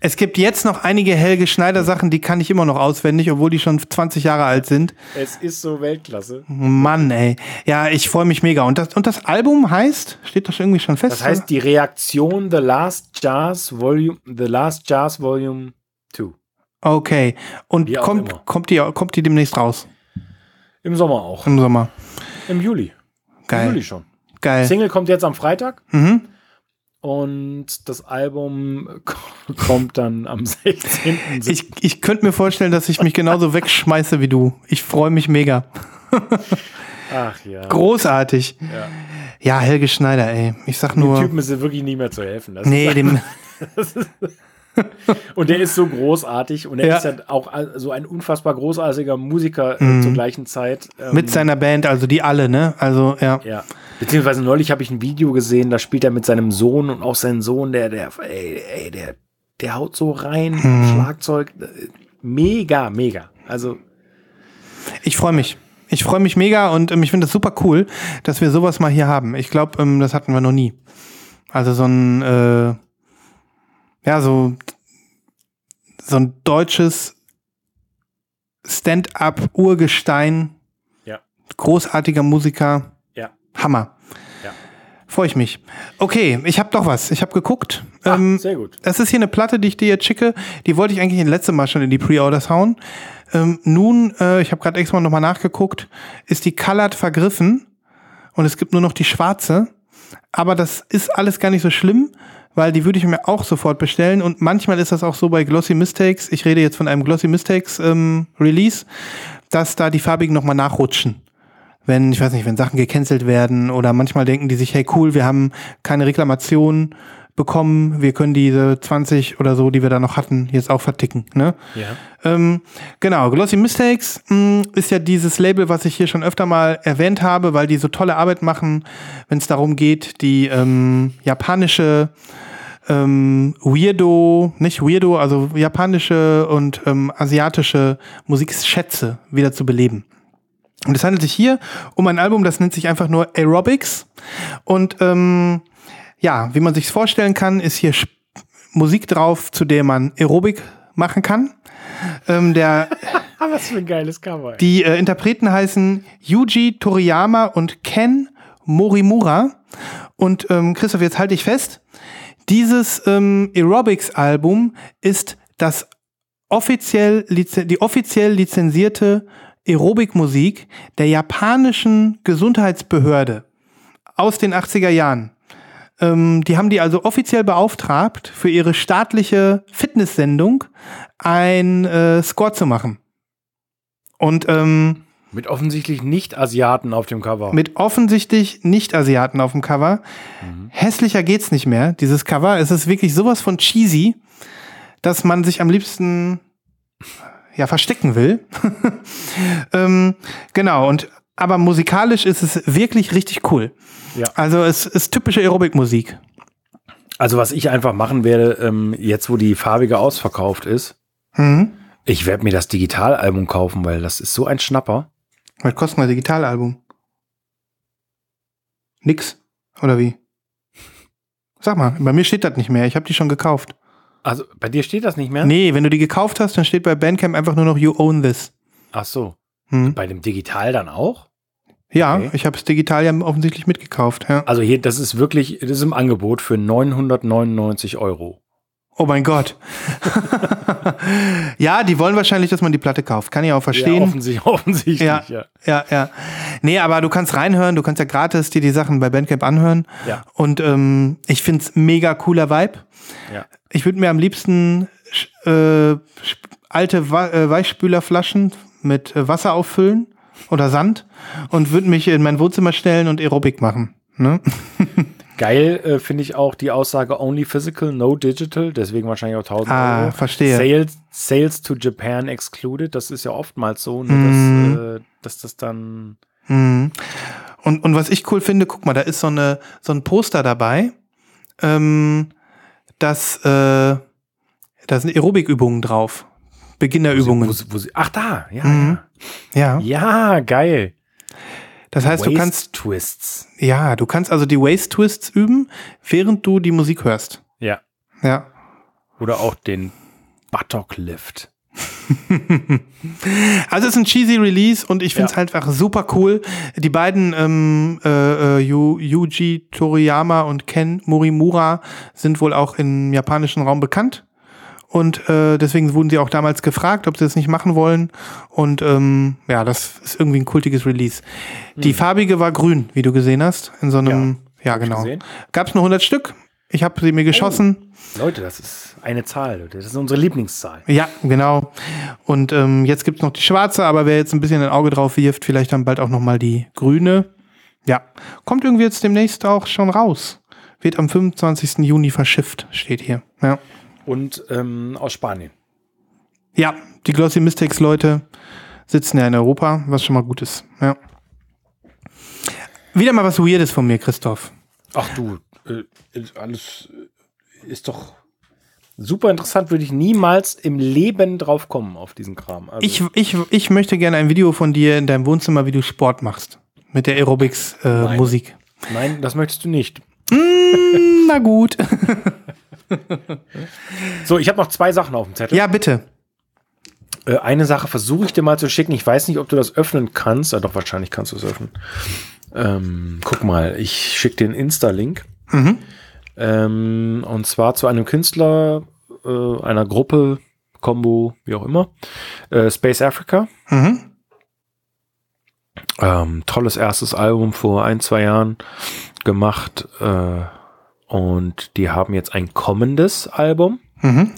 Speaker 1: es gibt jetzt noch einige Helge Schneider Sachen, die kann ich immer noch auswendig, obwohl die schon 20 Jahre alt sind.
Speaker 2: Es ist so Weltklasse.
Speaker 1: Mann, ey. Ja, ich freue mich mega. Und das, und das Album heißt, steht das irgendwie schon fest?
Speaker 2: Das heißt, die Reaktion The Last Jazz Volume, The Last Jazz Volume 2.
Speaker 1: Okay. Und kommt,
Speaker 2: immer.
Speaker 1: kommt, die, kommt die demnächst raus?
Speaker 2: Im Sommer auch.
Speaker 1: Im Sommer.
Speaker 2: Im Juli. Im
Speaker 1: Geil.
Speaker 2: Juli schon.
Speaker 1: Geil.
Speaker 2: Single kommt jetzt am Freitag
Speaker 1: Mhm.
Speaker 2: Und das Album kommt dann am 16.
Speaker 1: Ich, ich könnte mir vorstellen, dass ich mich genauso wegschmeiße wie du. Ich freue mich mega.
Speaker 2: Ach ja.
Speaker 1: Großartig.
Speaker 2: Ja.
Speaker 1: Ja, Helge Schneider, ey. Ich sag
Speaker 2: Dem
Speaker 1: nur.
Speaker 2: Typen ist wirklich nicht mehr zu helfen. Das
Speaker 1: Nee, dem.
Speaker 2: und der ist so großartig und er
Speaker 1: Ja.
Speaker 2: ist ja auch so ein unfassbar großartiger Musiker äh, zur gleichen Zeit. Ähm,
Speaker 1: Mhm. Mit seiner Band, also die alle, ne? Also, ja.
Speaker 2: ja. Beziehungsweise neulich habe ich ein Video gesehen, da spielt er mit seinem Sohn und auch sein Sohn, der, der, ey, ey, der, der haut so rein,
Speaker 1: Mhm.
Speaker 2: Schlagzeug. äh, Mega, mega. Also,
Speaker 1: Ich freue mich. Ich freue mich mega und ähm, ich finde das super cool, dass wir sowas mal hier haben. Ich glaube, ähm, das hatten wir noch nie. Also so ein, äh, ja, so, so ein deutsches Stand-up-Urgestein,
Speaker 2: ja,
Speaker 1: großartiger Musiker,
Speaker 2: ja,
Speaker 1: Hammer.
Speaker 2: ja.
Speaker 1: Freue ich mich. Okay, ich habe doch was. Ich habe geguckt.
Speaker 2: Ah,
Speaker 1: ähm,
Speaker 2: sehr gut.
Speaker 1: Das ist hier eine Platte, die ich dir jetzt schicke. Die wollte ich eigentlich das letzte Mal schon in die Pre-Orders hauen. Ähm, nun, äh, ich habe gerade extra nochmal nachgeguckt, ist die Colored vergriffen und es gibt nur noch die schwarze. Aber das ist alles gar nicht so schlimm, weil die würde ich mir auch sofort bestellen. Und manchmal ist das auch so bei Glossy Mistakes. Ich rede jetzt von einem Glossy Mistakes ähm, Release, dass da die farbigen nochmal nachrutschen wenn, ich weiß nicht, wenn Sachen gecancelt werden oder manchmal denken die sich, hey cool, wir haben keine Reklamation bekommen, wir können diese 20 oder so, die wir da noch hatten, jetzt auch verticken. Ne?
Speaker 2: Ja.
Speaker 1: Ähm, genau, Glossy Mistakes mh, ist ja dieses Label, was ich hier schon öfter mal erwähnt habe, weil die so tolle Arbeit machen, wenn es darum geht, die ähm, japanische ähm, Weirdo, nicht Weirdo, also japanische und ähm, asiatische Musikschätze wieder zu beleben. Und es handelt sich hier um ein Album, das nennt sich einfach nur Aerobics. Und ähm, ja, wie man sich vorstellen kann, ist hier Musik drauf, zu der man Aerobik machen kann. Ähm, der,
Speaker 2: was für ein geiles Cover.
Speaker 1: die äh, Interpreten heißen Yuji Toriyama und Ken Morimura. Und ähm, Christoph, jetzt halte ich fest. Dieses ähm, Aerobics-Album ist das offiziell, die offiziell lizenzierte Aerobikmusik der japanischen Gesundheitsbehörde aus den 80er Jahren. Ähm, die haben die also offiziell beauftragt, für ihre staatliche Fitnesssendung ein äh, Score zu machen. Und ähm,
Speaker 2: Mit offensichtlich Nicht-Asiaten auf dem Cover.
Speaker 1: mit offensichtlich Nicht-Asiaten auf dem Cover. Hässlicher geht's nicht mehr, dieses Cover. Es ist wirklich sowas von cheesy, dass man sich am liebsten ja verstecken will. ähm, genau, und aber musikalisch ist es wirklich richtig cool.
Speaker 2: Ja.
Speaker 1: Also es ist typische Aerobik-Musik.
Speaker 2: Also was ich einfach machen werde, ähm, jetzt wo die farbige ausverkauft ist,
Speaker 1: Mhm.
Speaker 2: ich werde mir das Digitalalbum kaufen, weil das ist so ein Schnapper.
Speaker 1: Was kostet ein Digitalalbum? Nix. Oder wie? Sag mal, bei mir steht das nicht mehr. Ich habe die schon gekauft.
Speaker 2: Also bei dir steht das nicht mehr?
Speaker 1: Nee, wenn du die gekauft hast, dann steht bei Bandcamp einfach nur noch You own this.
Speaker 2: Ach so.
Speaker 1: Hm.
Speaker 2: Bei dem Digital dann auch?
Speaker 1: Ja,
Speaker 2: Okay.
Speaker 1: ich habe es digital ja offensichtlich mitgekauft. Ja.
Speaker 2: Also hier, das ist wirklich, das ist im Angebot für 999 Euro.
Speaker 1: Oh mein Gott. ja, die wollen wahrscheinlich, dass man die Platte kauft. Kann ich auch
Speaker 2: Ja,
Speaker 1: verstehen.
Speaker 2: offensichtlich, offensichtlich,
Speaker 1: Ja.
Speaker 2: ja.
Speaker 1: Ja, ja. Nee, aber du kannst reinhören, du kannst ja gratis dir die Sachen bei Bandcamp anhören.
Speaker 2: Ja.
Speaker 1: Und ähm, ich find's mega cooler Vibe.
Speaker 2: Ja.
Speaker 1: Ich würde mir am liebsten äh, alte äh, Weichspülerflaschen mit äh, Wasser auffüllen oder Sand und würde mich in mein Wohnzimmer stellen und Aerobik machen. Ne?
Speaker 2: Geil äh, finde ich auch die Aussage only physical, no digital, deswegen wahrscheinlich auch 1000
Speaker 1: Ah,
Speaker 2: Euro.
Speaker 1: verstehe.
Speaker 2: Sales, Sales to Japan excluded, das ist ja oftmals so, ne,
Speaker 1: Mhm.
Speaker 2: dass, äh, dass das dann
Speaker 1: Mhm. Und, und was ich cool finde, guck mal, da ist so, eine, so ein Poster dabei. Ähm, das, äh, da sind Aerobikübungen drauf. Beginnerübungen.
Speaker 2: Wo, sie- wo sie, ach da, ja,
Speaker 1: Mhm. Ja.
Speaker 2: ja. Ja, geil.
Speaker 1: Das heißt, du
Speaker 2: Waist
Speaker 1: kannst,
Speaker 2: Twists.
Speaker 1: ja, du kannst also die Waist Twists üben, während du die Musik hörst.
Speaker 2: Ja.
Speaker 1: Ja.
Speaker 2: Oder auch den Buttock Lift.
Speaker 1: Also es ist ein cheesy Release und ich finde es
Speaker 2: Ja.
Speaker 1: halt einfach super cool. Die beiden ähm, äh, äh, Yu, Yuji Toriyama und Ken Morimura sind wohl auch im japanischen Raum bekannt. Und äh, deswegen wurden sie auch damals gefragt, ob sie das nicht machen wollen. Und ähm, ja, das ist irgendwie ein kultiges Release. Die farbige war grün, wie du gesehen hast. In so einem, ja, genau.
Speaker 2: gesehen.
Speaker 1: Gab es nur 100 Stück. Ich habe sie mir geschossen.
Speaker 2: Leute, das ist eine Zahl, Leute. Das ist unsere Lieblingszahl.
Speaker 1: Ja, genau. Und ähm, jetzt gibt's noch die schwarze, aber wer jetzt ein bisschen ein Auge drauf wirft, vielleicht dann bald auch noch mal die grüne. Ja, kommt irgendwie jetzt demnächst auch schon raus. Wird am 25. Juni verschifft, steht hier. Ja,
Speaker 2: Und ähm, aus Spanien.
Speaker 1: ja die Glossy Mystics Leute sitzen ja in Europa, was schon mal gut ist. Ja. Wieder mal was Weirdes von mir, Christoph.
Speaker 2: Ach du, äh, alles äh, ist doch super interessant. Würde ich niemals im Leben drauf kommen auf diesen Kram. Also,
Speaker 1: Ich, ich, ich möchte gerne ein Video von dir in deinem Wohnzimmer, wie du Sport machst. Mit der Aerobics-Musik.
Speaker 2: nein, das möchtest du nicht.
Speaker 1: Na gut.
Speaker 2: So, ich habe noch zwei Sachen auf dem Zettel.
Speaker 1: ja, bitte.
Speaker 2: Äh, eine Sache versuche ich dir mal zu schicken. Ich weiß nicht, ob du das öffnen kannst. Ja, doch, wahrscheinlich kannst du es öffnen. Ähm, guck mal, ich schicke dir einen Insta-Link.
Speaker 1: Mhm.
Speaker 2: Ähm, und zwar zu einem Künstler, äh, einer Gruppe, Combo, wie auch immer. Äh, Space Africa.
Speaker 1: Mhm.
Speaker 2: Ähm, tolles erstes Album vor ein, zwei Jahren gemacht. Äh, und die haben jetzt ein kommendes Album.
Speaker 1: Mhm.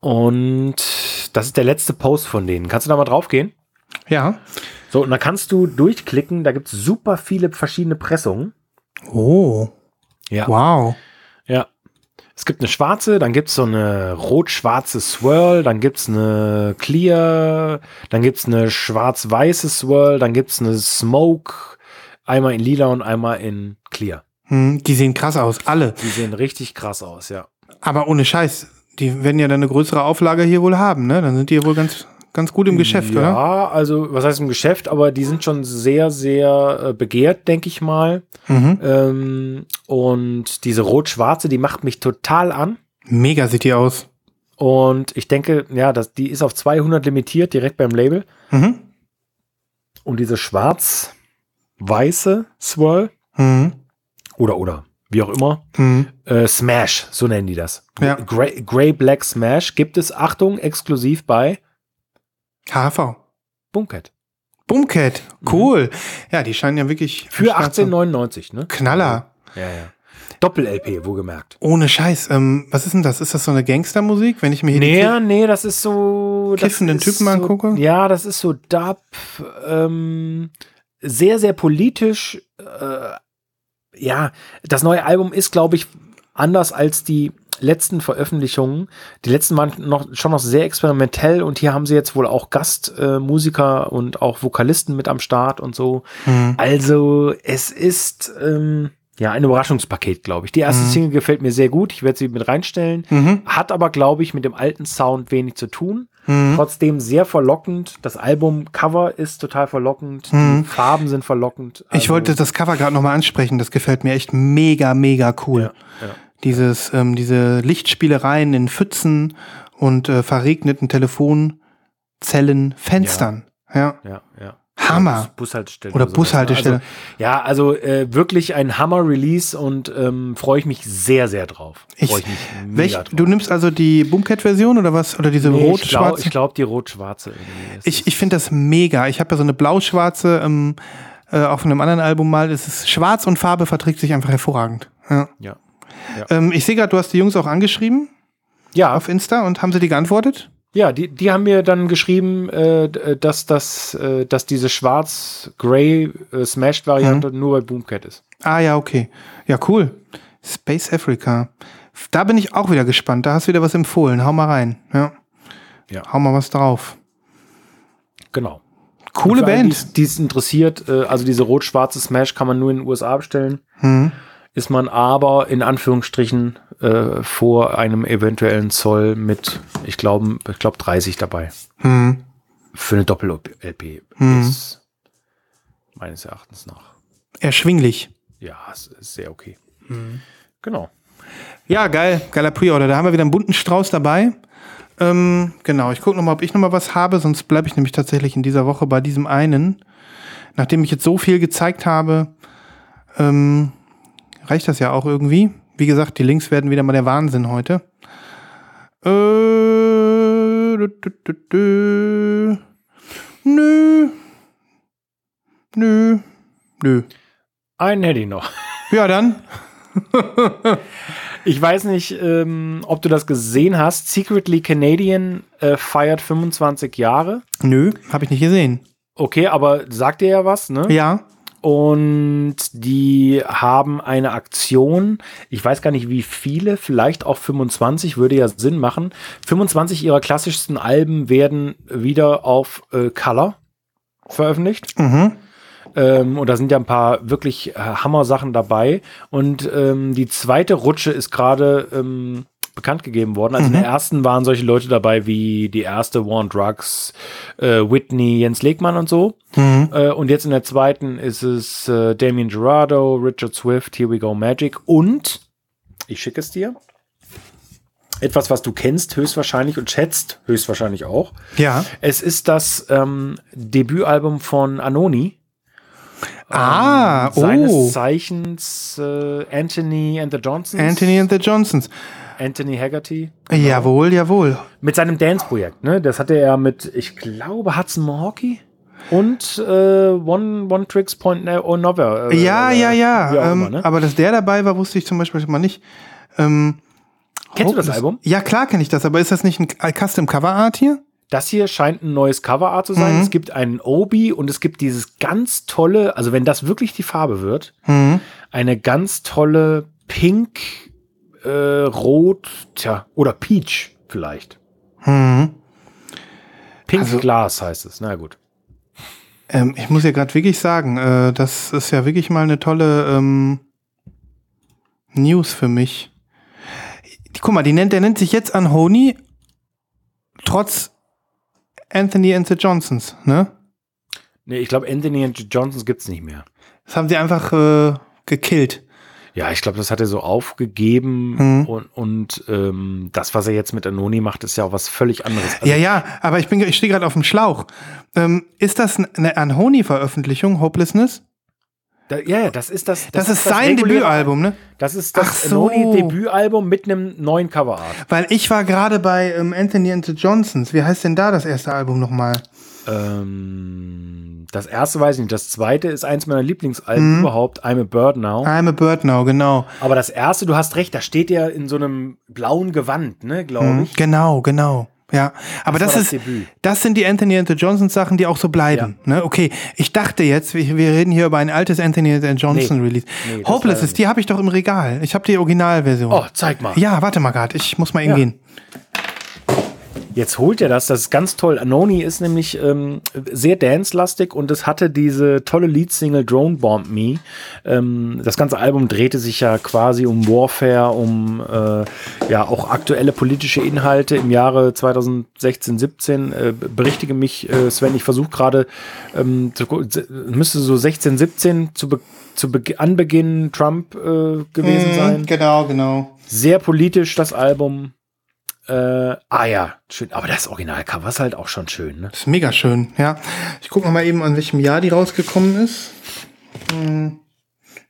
Speaker 2: Und das ist der letzte Post von denen. Kannst du da mal drauf gehen?
Speaker 1: Ja.
Speaker 2: So, und da kannst du durchklicken. Da gibt es super viele verschiedene Pressungen.
Speaker 1: Oh.
Speaker 2: Ja.
Speaker 1: Wow.
Speaker 2: Ja. Es gibt eine schwarze, dann gibt es so eine rot-schwarze Swirl, dann gibt es eine Clear, dann gibt es eine schwarz-weiße Swirl, dann gibt es eine Smoke, einmal in lila und einmal in Clear.
Speaker 1: Hm, die sehen krass aus, alle.
Speaker 2: Die sehen richtig krass aus, ja.
Speaker 1: Aber ohne Scheiß, die werden ja dann eine größere Auflage hier wohl haben, ne? Dann sind die ja wohl ganz, ganz gut im Geschäft,
Speaker 2: ja,
Speaker 1: oder?
Speaker 2: also was heißt im Geschäft, aber die sind schon sehr, sehr äh, begehrt, denke ich mal.
Speaker 1: Mhm.
Speaker 2: Ähm, und diese rot-schwarze, die macht mich total an.
Speaker 1: Mega sieht die aus.
Speaker 2: Und ich denke, ja, das, die ist auf 200 limitiert, direkt beim Label.
Speaker 1: Mhm.
Speaker 2: Und diese schwarz-weiße Swirl
Speaker 1: Mhm.
Speaker 2: Oder, oder, wie auch immer,
Speaker 1: Mhm.
Speaker 2: äh, Smash, so nennen die das.
Speaker 1: Ja.
Speaker 2: Grey, Grey Black Smash gibt es, Achtung, exklusiv bei
Speaker 1: HV.
Speaker 2: Bunket.
Speaker 1: Boomcat, cool. Ja, die scheinen ja wirklich.
Speaker 2: Für
Speaker 1: am Start zu-
Speaker 2: 1899, ne?
Speaker 1: Knaller.
Speaker 2: Ja, ja. Doppel-LP, wohlgemerkt.
Speaker 1: Ohne Scheiß. Ähm, was ist denn das? Ist das so eine Gangstermusik? Wenn ich mir hier die
Speaker 2: Nee, nee, das ist so.
Speaker 1: Kiffenden Typen
Speaker 2: so,
Speaker 1: angucke?
Speaker 2: Ja, das ist so Dub, ähm, sehr, sehr politisch. Äh, ja, das neue Album ist, glaube ich, anders als die letzten Veröffentlichungen. Die letzten waren noch, schon noch sehr experimentell und hier haben sie jetzt wohl auch Gastmusiker äh, und auch Vokalisten mit am Start und so.
Speaker 1: Mhm.
Speaker 2: Also, es ist ähm, ja ein Überraschungspaket, glaube ich. Die erste Single gefällt mir sehr gut. Ich werde sie mit reinstellen.
Speaker 1: Mhm.
Speaker 2: Hat aber, glaube ich, mit dem alten Sound wenig zu tun.
Speaker 1: Mhm.
Speaker 2: Trotzdem sehr verlockend. Das Albumcover ist total verlockend. Die Farben sind verlockend.
Speaker 1: Mhm. Ich
Speaker 2: Also,
Speaker 1: wollte das Cover gerade nochmal ansprechen. Das gefällt mir echt mega, mega cool.
Speaker 2: Ja, ja.
Speaker 1: Dieses, ähm, diese Lichtspielereien in Pfützen und äh, verregneten Telefonzellen, Fenstern. Ja.
Speaker 2: Ja, ja.
Speaker 1: Hammer.
Speaker 2: Bus Bushaltestelle.
Speaker 1: Oder
Speaker 2: ne?
Speaker 1: Bushaltestelle.
Speaker 2: Also, ja, also äh, wirklich ein Hammer-Release und ähm, freue ich mich sehr, sehr drauf.
Speaker 1: Ich,
Speaker 2: Freue ich mich
Speaker 1: welch,
Speaker 2: drauf.
Speaker 1: du nimmst also die Boomcat-Version oder was? Oder diese
Speaker 2: Nee, ich glaube,
Speaker 1: rot-schwarze?
Speaker 2: ich glaub, die rot-schwarze.
Speaker 1: Ich, ich finde das mega. Ich habe ja so eine blau-schwarze, ähm, äh, auch von einem anderen Album mal. Es ist schwarz und Farbe verträgt sich einfach hervorragend. Ja.
Speaker 2: ja.
Speaker 1: Ähm, ich sehe gerade, du hast die Jungs auch angeschrieben
Speaker 2: Ja,
Speaker 1: auf Insta und haben sie die geantwortet?
Speaker 2: Ja, die, die haben mir dann geschrieben, äh, d- dass, das, äh, dass diese schwarz-grey äh,
Speaker 1: Mhm.
Speaker 2: nur bei Boomcat ist.
Speaker 1: Ah ja, okay. Ja, cool. Space Africa. Da bin ich auch wieder gespannt. Da hast du wieder was empfohlen. Hau mal rein. Ja.
Speaker 2: Ja.
Speaker 1: Hau mal was drauf.
Speaker 2: Genau.
Speaker 1: Coole Band.
Speaker 2: die's- die's interessiert, äh, also diese rot-schwarze Smash kann man nur in den USA bestellen.
Speaker 1: Mhm.
Speaker 2: Ist man aber in Anführungsstrichen äh, vor einem eventuellen Zoll mit, ich glaube, ich glaube 30 dabei.
Speaker 1: Mhm.
Speaker 2: Für eine Doppel-LP
Speaker 1: Mhm.
Speaker 2: ist meines Erachtens nach.
Speaker 1: Erschwinglich.
Speaker 2: Ja, ist sehr okay.
Speaker 1: Mhm.
Speaker 2: Genau.
Speaker 1: Ja, geil. Geiler Pre-Order. Da haben wir wieder einen bunten Strauß dabei. Ähm, genau, ich gucke nochmal, ob ich nochmal was habe, sonst bleibe ich nämlich tatsächlich in dieser Woche bei diesem einen. Nachdem ich jetzt so viel gezeigt habe, ähm, reicht das ja auch irgendwie. Wie gesagt, die Links werden wieder mal der Wahnsinn heute. Äh, dü, dü, dü, dü. Nö. Nö. Nö.
Speaker 2: Einen hätte ich noch.
Speaker 1: Ja, dann.
Speaker 2: Ich weiß nicht, ähm, ob du das gesehen hast. Secretly Canadian äh, feiert 25 Jahre.
Speaker 1: Nö, habe ich nicht gesehen.
Speaker 2: Okay, aber sagt dir ja was, ne?
Speaker 1: Ja.
Speaker 2: Und die haben eine Aktion. Ich weiß gar nicht, wie viele, vielleicht auch 25, würde ja Sinn machen. 25 ihrer klassischsten Alben werden wieder auf äh, Color veröffentlicht.
Speaker 1: Mhm.
Speaker 2: Ähm, und da sind ja ein paar wirklich äh, Hammer-Sachen dabei. Und ähm, die zweite Rutsche ist gerade ähm, bekannt gegeben worden. Also in der ersten waren solche Leute dabei wie die erste War on Drugs, äh, Whitney, Jens Legmann und so. Äh, und jetzt in der zweiten ist es äh, Damien Gerardo, Richard Swift, Here We Go Magic und ich schicke es dir. Etwas, was du kennst, höchstwahrscheinlich und schätzt, höchstwahrscheinlich auch.
Speaker 1: Ja.
Speaker 2: Es ist das ähm, Debütalbum von Anoni.
Speaker 1: Ah,
Speaker 2: Seines
Speaker 1: oh.
Speaker 2: Zeichens äh, Anthony and the Johnsons.
Speaker 1: Anthony and the Johnsons.
Speaker 2: Anthony Haggerty.
Speaker 1: Jawohl, jawohl.
Speaker 2: Mit seinem Dance-Projekt, ne? Das hatte er mit, ich glaube, Hudson Mohawky und äh, One, One Tricks Point No- Novel. Äh,
Speaker 1: Ja, ja, ja.
Speaker 2: auch
Speaker 1: Ähm,
Speaker 2: ne?
Speaker 1: Aber dass der dabei war, wusste ich zum Beispiel mal nicht. Ähm,
Speaker 2: Kennst du das
Speaker 1: Hopeless-
Speaker 2: Album?
Speaker 1: Ja, klar kenne ich das, aber ist das nicht ein Custom Cover Art hier?
Speaker 2: Das hier scheint ein neues Coverart zu sein.
Speaker 1: Mhm.
Speaker 2: Es gibt einen Obi und es gibt dieses ganz tolle, also wenn das wirklich die Farbe wird,
Speaker 1: Mhm.
Speaker 2: eine ganz tolle Pink, äh, Rot, tja, oder Peach vielleicht.
Speaker 1: Mhm.
Speaker 2: Pink
Speaker 1: Also-
Speaker 2: Glas heißt es. Na gut.
Speaker 1: Ähm, ich muss ja gerade wirklich sagen, äh, das ist ja wirklich mal eine tolle ähm, News für mich. Guck mal, die nennt, der nennt sich jetzt Anhony, trotz Anthony and the Johnsons, ne?
Speaker 2: Nee, ich glaube, Anthony and Johnsons gibt's nicht mehr.
Speaker 1: Das haben sie einfach äh, gekillt.
Speaker 2: Ja, ich glaube, das hat er so aufgegeben
Speaker 1: Mhm.
Speaker 2: und, und ähm, das, was er jetzt mit Anoni macht, ist ja auch was völlig anderes. Also,
Speaker 1: Ja, ja, aber ich, bin, ich stehe gerade auf dem Schlauch. Ähm, ist das eine Anhony-Veröffentlichung, Hopelessness?
Speaker 2: Da, ja, ja, das ist das.
Speaker 1: Das, ist sein
Speaker 2: reguläre-
Speaker 1: Debütalbum, ne?
Speaker 2: Das ist das
Speaker 1: so.
Speaker 2: Noni-Debütalbum mit einem neuen Coverart.
Speaker 1: Weil ich war gerade bei ähm, Anthony and the Johnsons. Wie heißt denn da das erste Album nochmal?
Speaker 2: Ähm, das erste weiß ich nicht. Das zweite ist eins meiner Lieblingsalben
Speaker 1: Mhm.
Speaker 2: überhaupt, I'm a Bird Now.
Speaker 1: I'm a Bird Now, genau.
Speaker 2: Aber das erste, du hast recht, da steht ja in so einem blauen Gewand, ne, glaube ich.
Speaker 1: Genau, genau. Ja, aber
Speaker 2: Das
Speaker 1: das, ist,
Speaker 2: Debüt.
Speaker 1: das sind die Anthony and the Johnsons Sachen, die auch so bleiben. Ne? Okay, ich dachte jetzt, wir, wir reden hier über ein altes Anthony and Johnson
Speaker 2: Nee.
Speaker 1: Release.
Speaker 2: Nee,
Speaker 1: Hopeless ist, die habe ich doch im Regal. Ich habe die Originalversion.
Speaker 2: Oh, zeig mal.
Speaker 1: Ja, warte mal gerade, ich muss mal eben
Speaker 2: Ja.
Speaker 1: gehen.
Speaker 2: Jetzt holt er das, das ist ganz toll. Noni ist nämlich ähm, sehr dance-lastig und es hatte diese tolle Leadsingle Drone Bomb Me. Ähm, das ganze Album drehte sich ja quasi um Warfare, um äh, ja auch aktuelle politische Inhalte im Jahre 2016, 17. Äh, berichtige mich, äh, Sven, ich versuche gerade, ähm, zu müsste so 16, 17 zu, be zu be Anbeginn Trump äh, gewesen sein.
Speaker 1: Genau, genau.
Speaker 2: Sehr politisch das Album. Äh, ah ja, schön. Aber das Originalcover ist halt auch schon schön, ne?
Speaker 1: Das ist mega schön, ja. Ich gucke noch mal eben, an welchem Jahr die rausgekommen ist. Hm,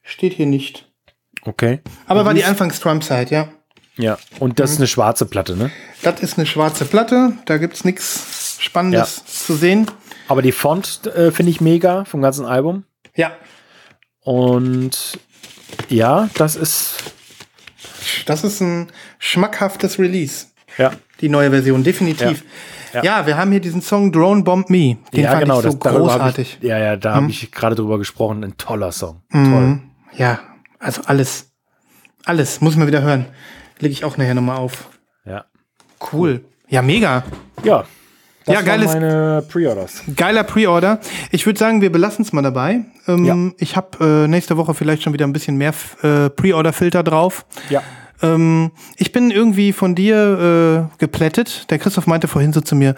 Speaker 1: steht hier nicht.
Speaker 2: Okay.
Speaker 1: Aber war die Anfangs-Trump-Zeit, ja.
Speaker 2: Ja. Und das ist eine schwarze Platte, ne?
Speaker 1: Das ist eine schwarze Platte, da gibt's nichts Spannendes zu sehen.
Speaker 2: Aber die Font äh, finde ich mega vom ganzen Album.
Speaker 1: Ja,
Speaker 2: Und ja, das ist
Speaker 1: das ist ein schmackhaftes Release.
Speaker 2: Ja.
Speaker 1: Die neue Version, definitiv.
Speaker 2: Ja.
Speaker 1: Ja, wir haben hier diesen Song Drone Bomb Me. Den
Speaker 2: ja,
Speaker 1: fand
Speaker 2: genau,
Speaker 1: ich so
Speaker 2: das,
Speaker 1: großartig.
Speaker 2: Ich, ja, ja, da habe ich gerade drüber gesprochen. Ein toller Song. Toll.
Speaker 1: Mhm. Ja, also alles. Alles, muss mal wieder hören. Lege ich auch nachher nochmal auf.
Speaker 2: Ja.
Speaker 1: Cool. Ja, mega.
Speaker 2: Ja. Das
Speaker 1: Ja, geiles-
Speaker 2: meine Pre-Orders.
Speaker 1: Geiler Pre-Order. Ich würde sagen, wir belassen es mal dabei. Ähm,
Speaker 2: Ja.
Speaker 1: Ich habe äh, nächste Woche vielleicht schon wieder ein bisschen mehr äh, Pre-Order-Filter drauf.
Speaker 2: Ja.
Speaker 1: Ähm, ich bin irgendwie von dir äh, geplättet. Der Christoph meinte vorhin so zu mir,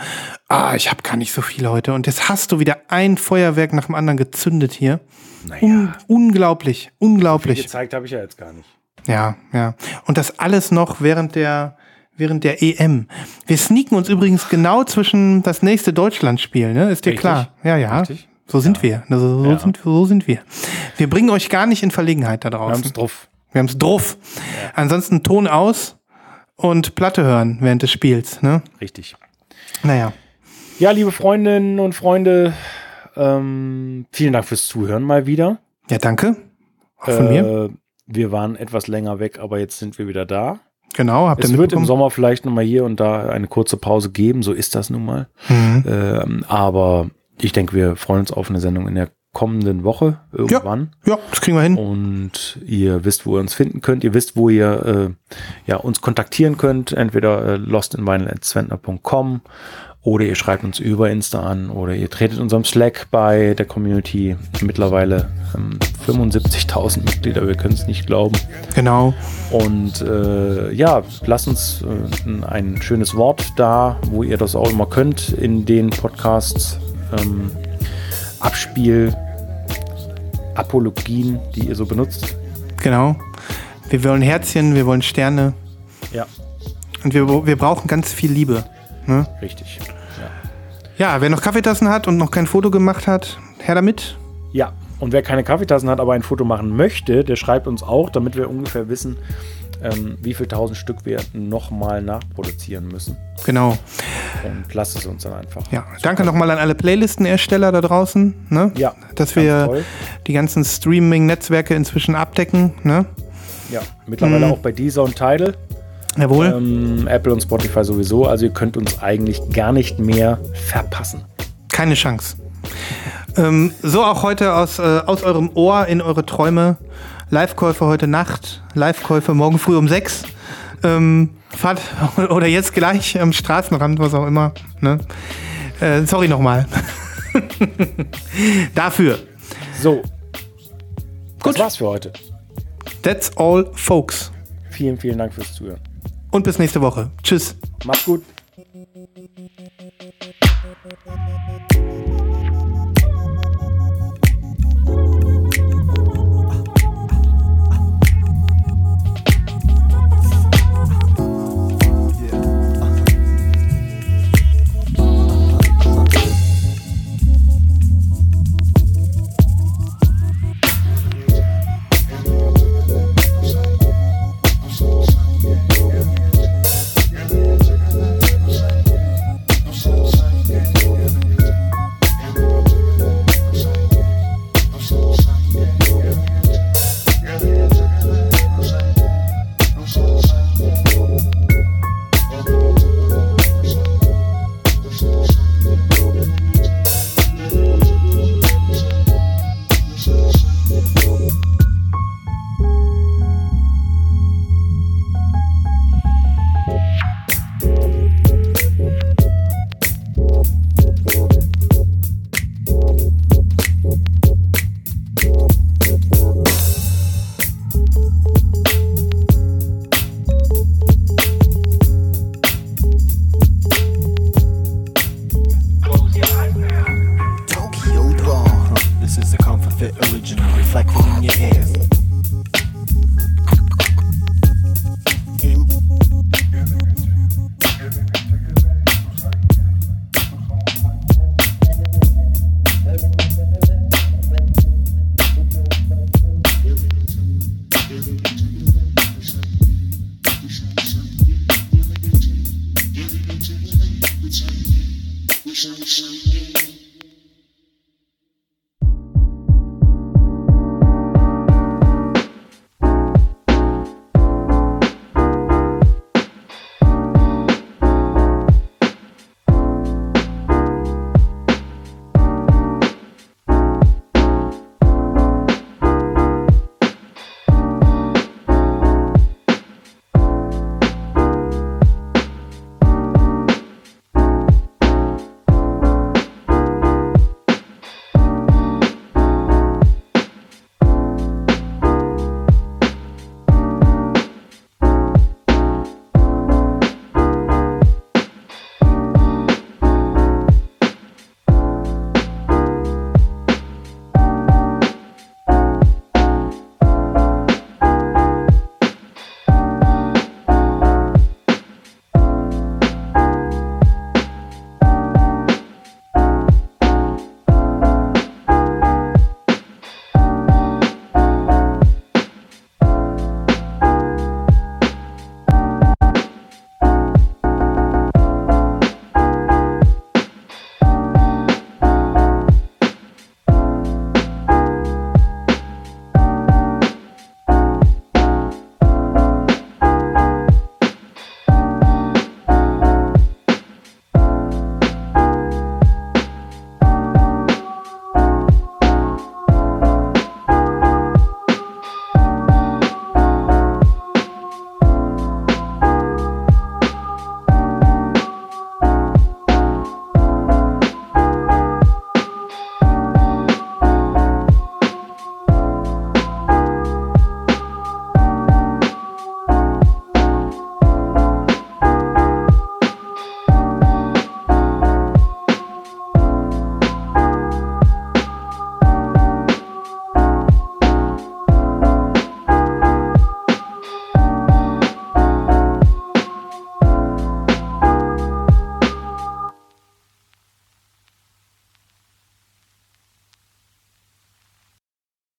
Speaker 1: ah, ich habe gar nicht so viel heute. Und jetzt hast du wieder ein Feuerwerk nach dem anderen gezündet hier.
Speaker 2: Naja.
Speaker 1: Un unglaublich, unglaublich.
Speaker 2: Gezeigt habe ich ja jetzt gar nicht.
Speaker 1: Ja, ja. Und das alles noch während der während der EM. Wir sneaken uns übrigens genau zwischen das nächste Deutschlandspiel, ne? Ist dir
Speaker 2: Richtig.
Speaker 1: klar? Ja, ja.
Speaker 2: Richtig.
Speaker 1: So sind wir. Also, so,
Speaker 2: Ja.
Speaker 1: sind, so sind wir. Wir bringen euch gar nicht in Verlegenheit da
Speaker 2: Wir haben
Speaker 1: draußen.
Speaker 2: es drauf.
Speaker 1: Wir haben's drauf. Ansonsten Ton aus und Platte hören während des Spiels, ne?
Speaker 2: Richtig.
Speaker 1: Naja.
Speaker 2: Ja, liebe Freundinnen und Freunde, ähm, vielen Dank fürs Zuhören mal wieder.
Speaker 1: Ja, danke. Auch von mir.
Speaker 2: Äh, wir waren etwas länger weg, aber jetzt sind wir wieder da.
Speaker 1: Genau, habt ihr
Speaker 2: Es wird im? Sommer vielleicht noch mal hier und da eine kurze Pause geben, so ist das nun mal.
Speaker 1: Mhm.
Speaker 2: Ähm, aber ich denke, wir freuen uns auf eine Sendung in der kommenden Woche irgendwann.
Speaker 1: Ja, das kriegen wir hin.
Speaker 2: Und ihr wisst, wo ihr uns finden könnt. Ihr wisst, wo ihr äh, ja, uns kontaktieren könnt. Entweder äh, lostinvinyl.zwentner.com oder ihr schreibt uns über Insta an oder ihr tretet unserem Slack bei der Community. Mittlerweile ähm, 75.000 Mitglieder, wir können es nicht glauben.
Speaker 1: Genau.
Speaker 2: Und äh, ja, lasst uns äh, ein- ein schönes Wort da, wo ihr das auch immer könnt in den Podcasts. Ähm, Abspiel, Apologien, die ihr so benutzt.
Speaker 1: Genau. Wir wollen Herzchen, wir wollen Sterne
Speaker 2: Ja,
Speaker 1: und wir, wir brauchen ganz viel Liebe. Ne?
Speaker 2: richtig. Ja.
Speaker 1: Ja, wer noch Kaffeetassen hat und noch kein Foto gemacht hat, her damit.
Speaker 2: ja, und wer keine Kaffeetassen hat, aber ein Foto machen möchte, der schreibt uns auch, damit wir ungefähr wissen, ähm, wie viel tausend Stück wir nochmal nachproduzieren müssen.
Speaker 1: Genau.
Speaker 2: Und lasst es uns dann einfach.
Speaker 1: Ja, danke nochmal an alle Playlistenersteller da draußen, ne?
Speaker 2: Ja,
Speaker 1: dass wir
Speaker 2: toll.
Speaker 1: die ganzen Streaming-Netzwerke inzwischen abdecken, ne?
Speaker 2: Ja, mittlerweile
Speaker 1: Mhm.
Speaker 2: auch bei Deezer und Tidal.
Speaker 1: Jawohl.
Speaker 2: Ähm, Apple und Spotify sowieso. Also ihr könnt uns eigentlich gar nicht mehr verpassen.
Speaker 1: Keine Chance. Ähm, so auch heute aus, äh, aus eurem Ohr in eure Träume. Live-Käufe heute Nacht, Live-Käufe morgen früh um sechs. Ähm, Fahrt oder jetzt gleich am Straßenrand, was auch immer. Ne? Äh, sorry nochmal. Dafür.
Speaker 2: So.
Speaker 1: Gut.
Speaker 2: Das war's für heute.
Speaker 1: That's all, folks.
Speaker 2: Vielen, vielen Dank fürs Zuhören.
Speaker 1: Und bis nächste Woche. Tschüss.
Speaker 2: Macht's gut.